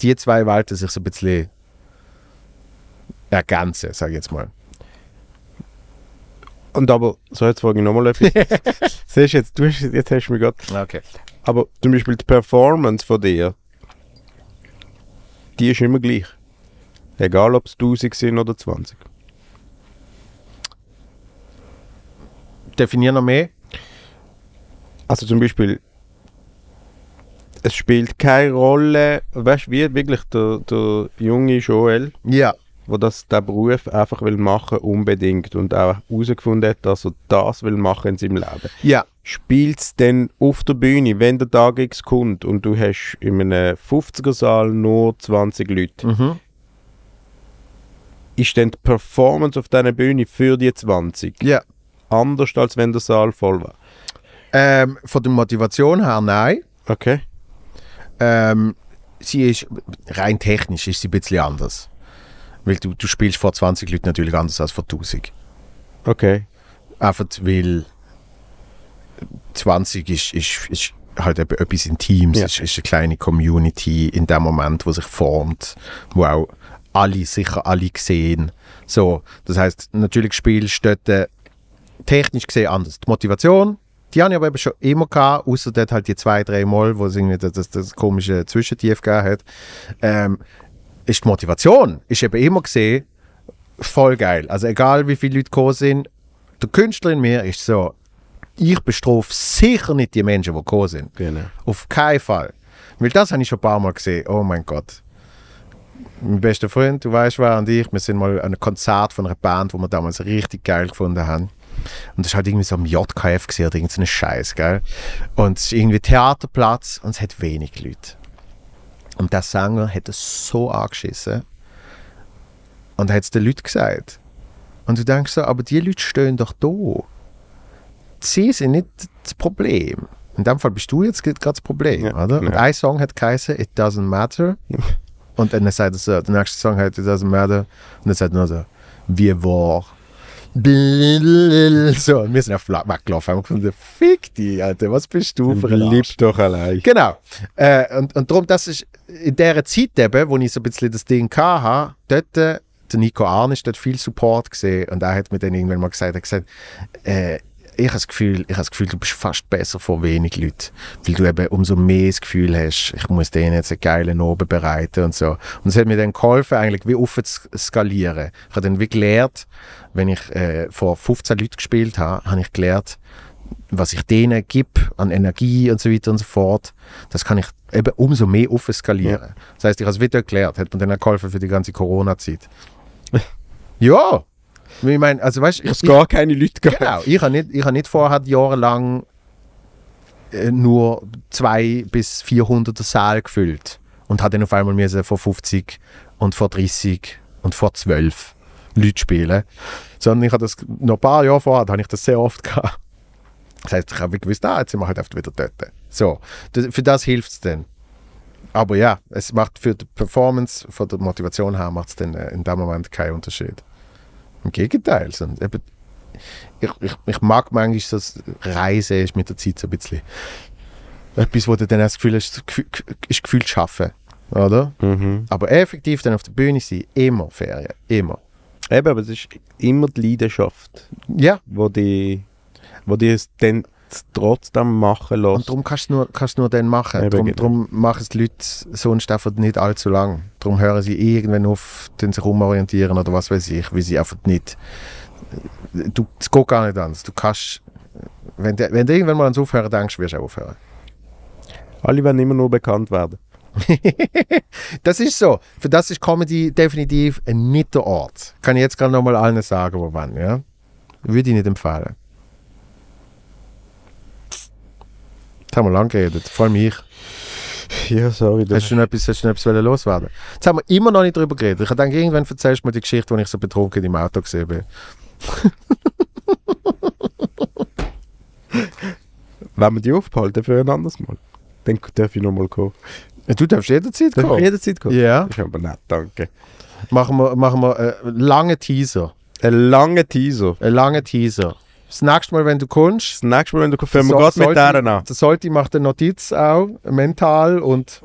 die zwei Welten sich so ein bisschen ergänzen, sage ich jetzt mal. Und aber, so jetzt frage ich nochmal etwas. [laughs] Siehst du jetzt, du hast, jetzt hast du mich gerade. Okay. Aber zum Beispiel die Performance von dir, die ist immer gleich. Egal ob es 1000 sind oder 20. Definier noch mehr. Also zum Beispiel, es spielt keine Rolle, weißt du, wie wirklich der, der junge Joel, Ja. der das, den Beruf einfach will machen unbedingt und auch herausgefunden hat, dass er das will machen in seinem Leben. Ja. Spielt es denn auf der Bühne, wenn der Tag X kommt und du hast in einem 50er-Saal nur 20 Leute, Mhm. ist dann die Performance auf dieser Bühne für die 20 Ja. anders, als wenn der Saal voll war? Ähm, von der Motivation her, nein. Okay. Ähm, sie ist rein technisch ist sie ein bisschen anders. Weil du, du spielst vor 20 Leuten natürlich anders als vor 1000. Okay. Einfach weil 20 ist, ist, ist halt eben etwas Intimes, Ja. ist, ist eine kleine Community in dem Moment, wo sich formt, wo auch alle sicher alle sehen. So, das heißt, natürlich spielst du dort äh, technisch gesehen anders. Die Motivation, die habe ich aber eben schon immer gehabt, außer dort halt die zwei, drei Mal, wo es irgendwie das, das, das komische Zwischentief gegeben hat. Ähm, ist die Motivation, ist eben immer gesehen, voll geil. Also egal wie viele Leute gekommen sind, der Künstler in mir ist so, ich bestrafe sicher nicht die Menschen, die gekommen sind. Genau. Auf keinen Fall. Weil das habe ich schon ein paar Mal gesehen. Oh mein Gott. Mein bester Freund, du weißt wer und ich, wir sind mal an einem Konzert von einer Band, wo wir damals richtig geil gefunden haben. Und das war halt irgendwie so am JKF gewesen, oder irgendein Scheiß, gell? Und es ist irgendwie Theaterplatz und es hat wenig Leute. Und der Sänger hat es so angeschissen. Und hat es den Leuten gesagt. Und du denkst so, aber die Leute stehen doch da. Sie sind nicht das Problem. In dem Fall bist du jetzt gerade das Problem, Ja, oder? Und ja. ein Song hat geheißen It Doesn't Matter. [laughs] Und dann sagt er so, der nächste Song hat It Doesn't Matter. Und dann sagt er nur so, wir war. So, und wir sind auf weggelaufen. Haben gefunden, fick die, Alter, was bist du für ein? Lieb doch allein. Genau. Äh, und, und darum, das ist in dieser Zeit eben, wo ich so ein bisschen das Ding hatte, dort, äh, der Nico Arn ist dort viel Support gesehen und er hat mir dann irgendwann mal gesagt, er hat gesagt, äh, ich habe das Gefühl, ich habe das Gefühl, du bist fast besser vor wenig Leuten, weil du eben umso mehr das Gefühl hast, ich muss denen jetzt einen geilen Abend bereiten und so. Und es hat mir dann geholfen, eigentlich wie offen zu skalieren. Ich habe dann wie gelernt, wenn ich äh, vor 15 Leuten gespielt habe, habe ich gelernt, was ich denen gebe an Energie und so weiter und so fort, das kann ich eben umso mehr offen skalieren. Das heißt, ich habe es wieder gelernt, hat mir dann auch geholfen für die ganze Corona-Zeit. ja, ich meine, also weißt du, Es gar keine Leute gegeben. Genau, ich habe nicht, ich habe nicht vorher jahrelang äh, nur zwei bis 400 Säle gefüllt und habe dann auf einmal müssen vor 50 und vor 30 und vor 12 Leute spielen. Sondern ich habe das noch ein paar Jahre vorher, habe ich das sehr oft gehabt. Das heißt, ich habe gewusst, ah, jetzt sind wir halt einfach wieder dort. So, das, für das hilft es dann. Aber ja, es macht für die Performance, von der Motivation her, macht es dann äh, in dem Moment keinen Unterschied. Im Gegenteil. ich, ich, ich mag manchmal so das Reisen ist mit der Zeit so ein bisschen etwas, wo du dann das Gefühl hast, das Gefühl- ist Gefühl schaffen. Oder? Mhm. Aber effektiv dann auf der Bühne sein, immer Ferien. Immer. Eben, aber es ist immer die Leidenschaft, Ja, wo die, wo die es dann trotzdem machen und lässt. darum kannst du nur, kannst nur dann machen. Eben, Darum, genau. darum machen es die Leute sonst einfach nicht allzu lang. Darum hören sie irgendwann auf, tun sich umorientieren oder was weiß ich, weil sie einfach nicht. Du, es geht gar nicht anders. Du kannst. Wenn du, wenn du irgendwann mal ans Aufhören denkst, wirst du auch aufhören. Alle werden immer nur bekannt werden. [laughs] Das ist so. Für das ist Comedy definitiv nicht der Ort. Kann ich jetzt gerade nochmal allen sagen, wo wann, ja? Würde ich nicht empfehlen. Jetzt haben wir lang geredet, vor allem ich. Ja, sorry. Hast du noch etwas, hast du noch etwas loswerden? Jetzt haben wir immer noch nicht darüber geredet. Ich denke, irgendwann erzählst du mir die Geschichte, wo ich so betrunken im Auto gesehen bin. [laughs] Wenn wir die aufbehalten für ein anderes Mal, dann darf ich nochmal kommen. Du darfst jederzeit Darf ich kommen. jederzeit kommen? Ja. Das ist aber nett, danke. Machen wir, machen wir einen langen Teaser. Ein langer Teaser. Einen langen Teaser. Das nächste Mal, wenn du kommst, Das nächste Mal, wenn du kommst, fangen wir So- gerade mit denen an. Das sollte ich mache eine Notiz auch, mental und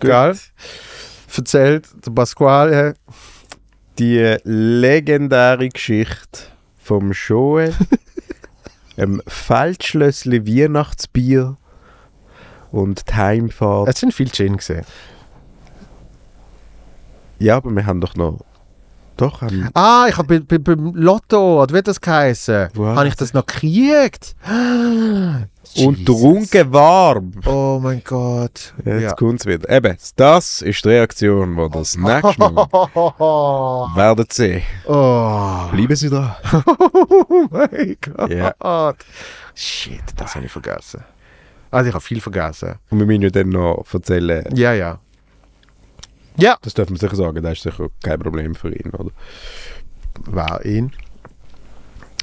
geil. Erzählt der Pasquale, Die legendäre Geschichte vom Joel, [laughs] einem Feldschlössli Weihnachtsbier und die Heimfahrt. es sind viele Gin gesehen. Ja, aber wir haben doch noch... Doch, haben... Ah, ich habe bei, bei, beim Lotto, oder wie das geheißen? Habe ich das noch gekriegt? Und trunken warm. Oh mein Gott. Jetzt Ja. kommt's wieder. Eben, das ist die Reaktion, die das [laughs] nächste Mal werden sehen. oh. Bleiben Sie dran. [laughs] oh mein Gott. Ja. Shit, das habe ich vergessen. Also ich habe viel vergessen. Und wir müssen ja dann noch erzählen, Ja, ja. Ja. das dürfen wir sicher sagen, das ist sicher kein Problem für ihn, oder? War ihn.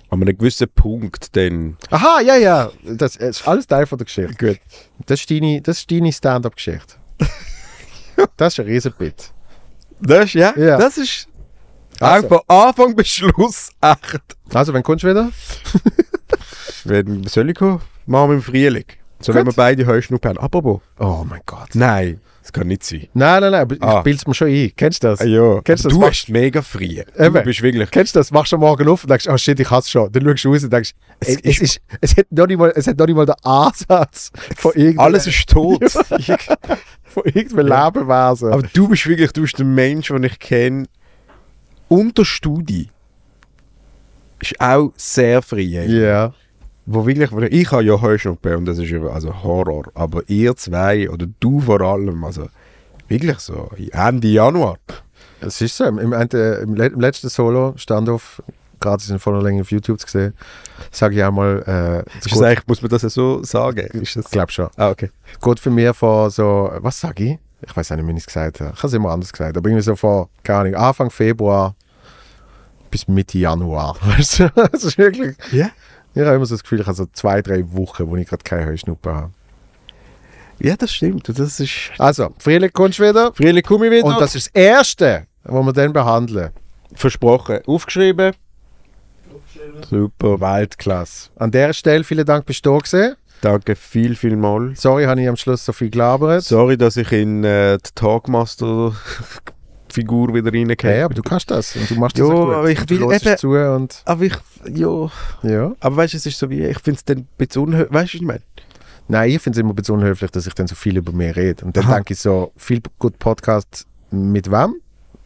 An einem gewissen Punkt dann... Aha, ja, ja. Das ist alles Teil von der Geschichte. Gut. Das ist deine, das ist deine Stand-up-Geschichte. [laughs] das ist ein Riesenbit. Das ist, ja, Ja. das ist Also. auch von Anfang bis Schluss echt. Also, wann kommst du wieder? [laughs] Wenn soll ich kommen? Machen wir im Frühling. So, wenn Gut. wir beide Heuschnuppen haben. Apropos. Oh mein Gott. Nein, das kann nicht sein. Nein, nein, nein, aber Ah. ich bild's mir schon ein. Kennst du das? Ah, ja. Kennst du du das? hast mega. Du Eben. bist wirklich... Kennst du das? Machst du am morgen auf und denkst, oh shit, ich hasse schon. Dann schaust du raus und denkst, es, Es es, ist- ist, es, hat noch nicht mal, es hat noch nicht mal den Ansatz von irgendeinem, Alles ist tot. [laughs] von irgendeinem Lebewesen. Aber du bist wirklich, du bist der Mensch, den ich kenne. Unter Studi. Ist auch sehr frei. Ja. Wo wirklich, ich habe ja Heuschnuppen und das ist also Horror. Aber ihr zwei oder du vor allem, also wirklich so Ende Januar. Es ist so. Im, im, im, le- im letzten Solo, Standoff, gerade in voller Länge auf YouTube zu sehen, sage ich auch mal, äh, Ist eigentlich, muss man das ja so sagen? Ist das ich glaube schon. Ah, okay. Geht für mich von so, was sage ich? Ich weiß nicht, wie ich es gesagt habe. Ich habe es immer anders gesagt. Aber irgendwie so von, keine Ahnung, Anfang Februar bis Mitte Januar. [laughs] Weißt du? Das ist wirklich. Ja? Ich habe immer so das Gefühl, ich habe so zwei, drei Wochen, wo ich gerade keine Heuschnuppe habe. Ja, das stimmt. Das ist... Also, Frühling kommst du wieder. Frühling komme ich wieder. Und das ist das Erste, was wir dann behandeln. versprochen. Aufgeschrieben. Super. Weltklasse. An der Stelle vielen Dank, bist du da gewesen. Danke viel, viel mal. Sorry, habe ich am Schluss so viel gelabert. Sorry, dass ich in äh, die Talkmaster-Figur wieder Okay, reingehe. aber du kannst das und du machst das Ja, auch gut. aber ich will eben- zu und Aber ich, ja. ja. Aber weißt du, es ist so wie, ich finde es dann ein bisschen unhöflich. Weißt du, was ich meine? Nein, ich finde es immer ein bisschen unhöflich, dass ich dann so viel über mich rede. Und dann Aha. denke ich so, viel gut Podcast mit wem?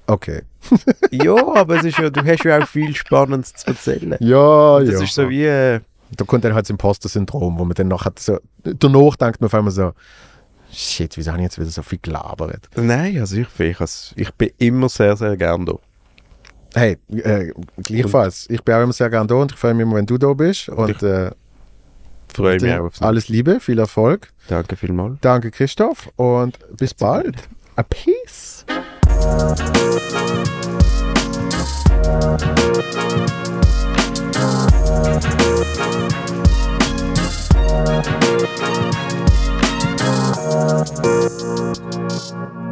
Okay. [laughs] ja, aber es ist ja, du hast ja auch viel Spannendes zu erzählen. Ja, Das ist so wie, äh, Da kommt dann halt das Imposter-Syndrom, wo man dann nachher so, danach denkt man auf einmal so, Shit, wieso habe ich jetzt wieder so viel gelabert? Nein, also ich, ich, ich bin immer sehr, sehr gern da. Hey, äh, gleichfalls. ich bin auch immer sehr gern da und ich freue mich immer, wenn du da bist. Und, äh, freue mich auch aufs Alles Liebe, viel Erfolg. Danke vielmals. Danke, Christoph. Und bis bald. A peace. Thank you. Thank you.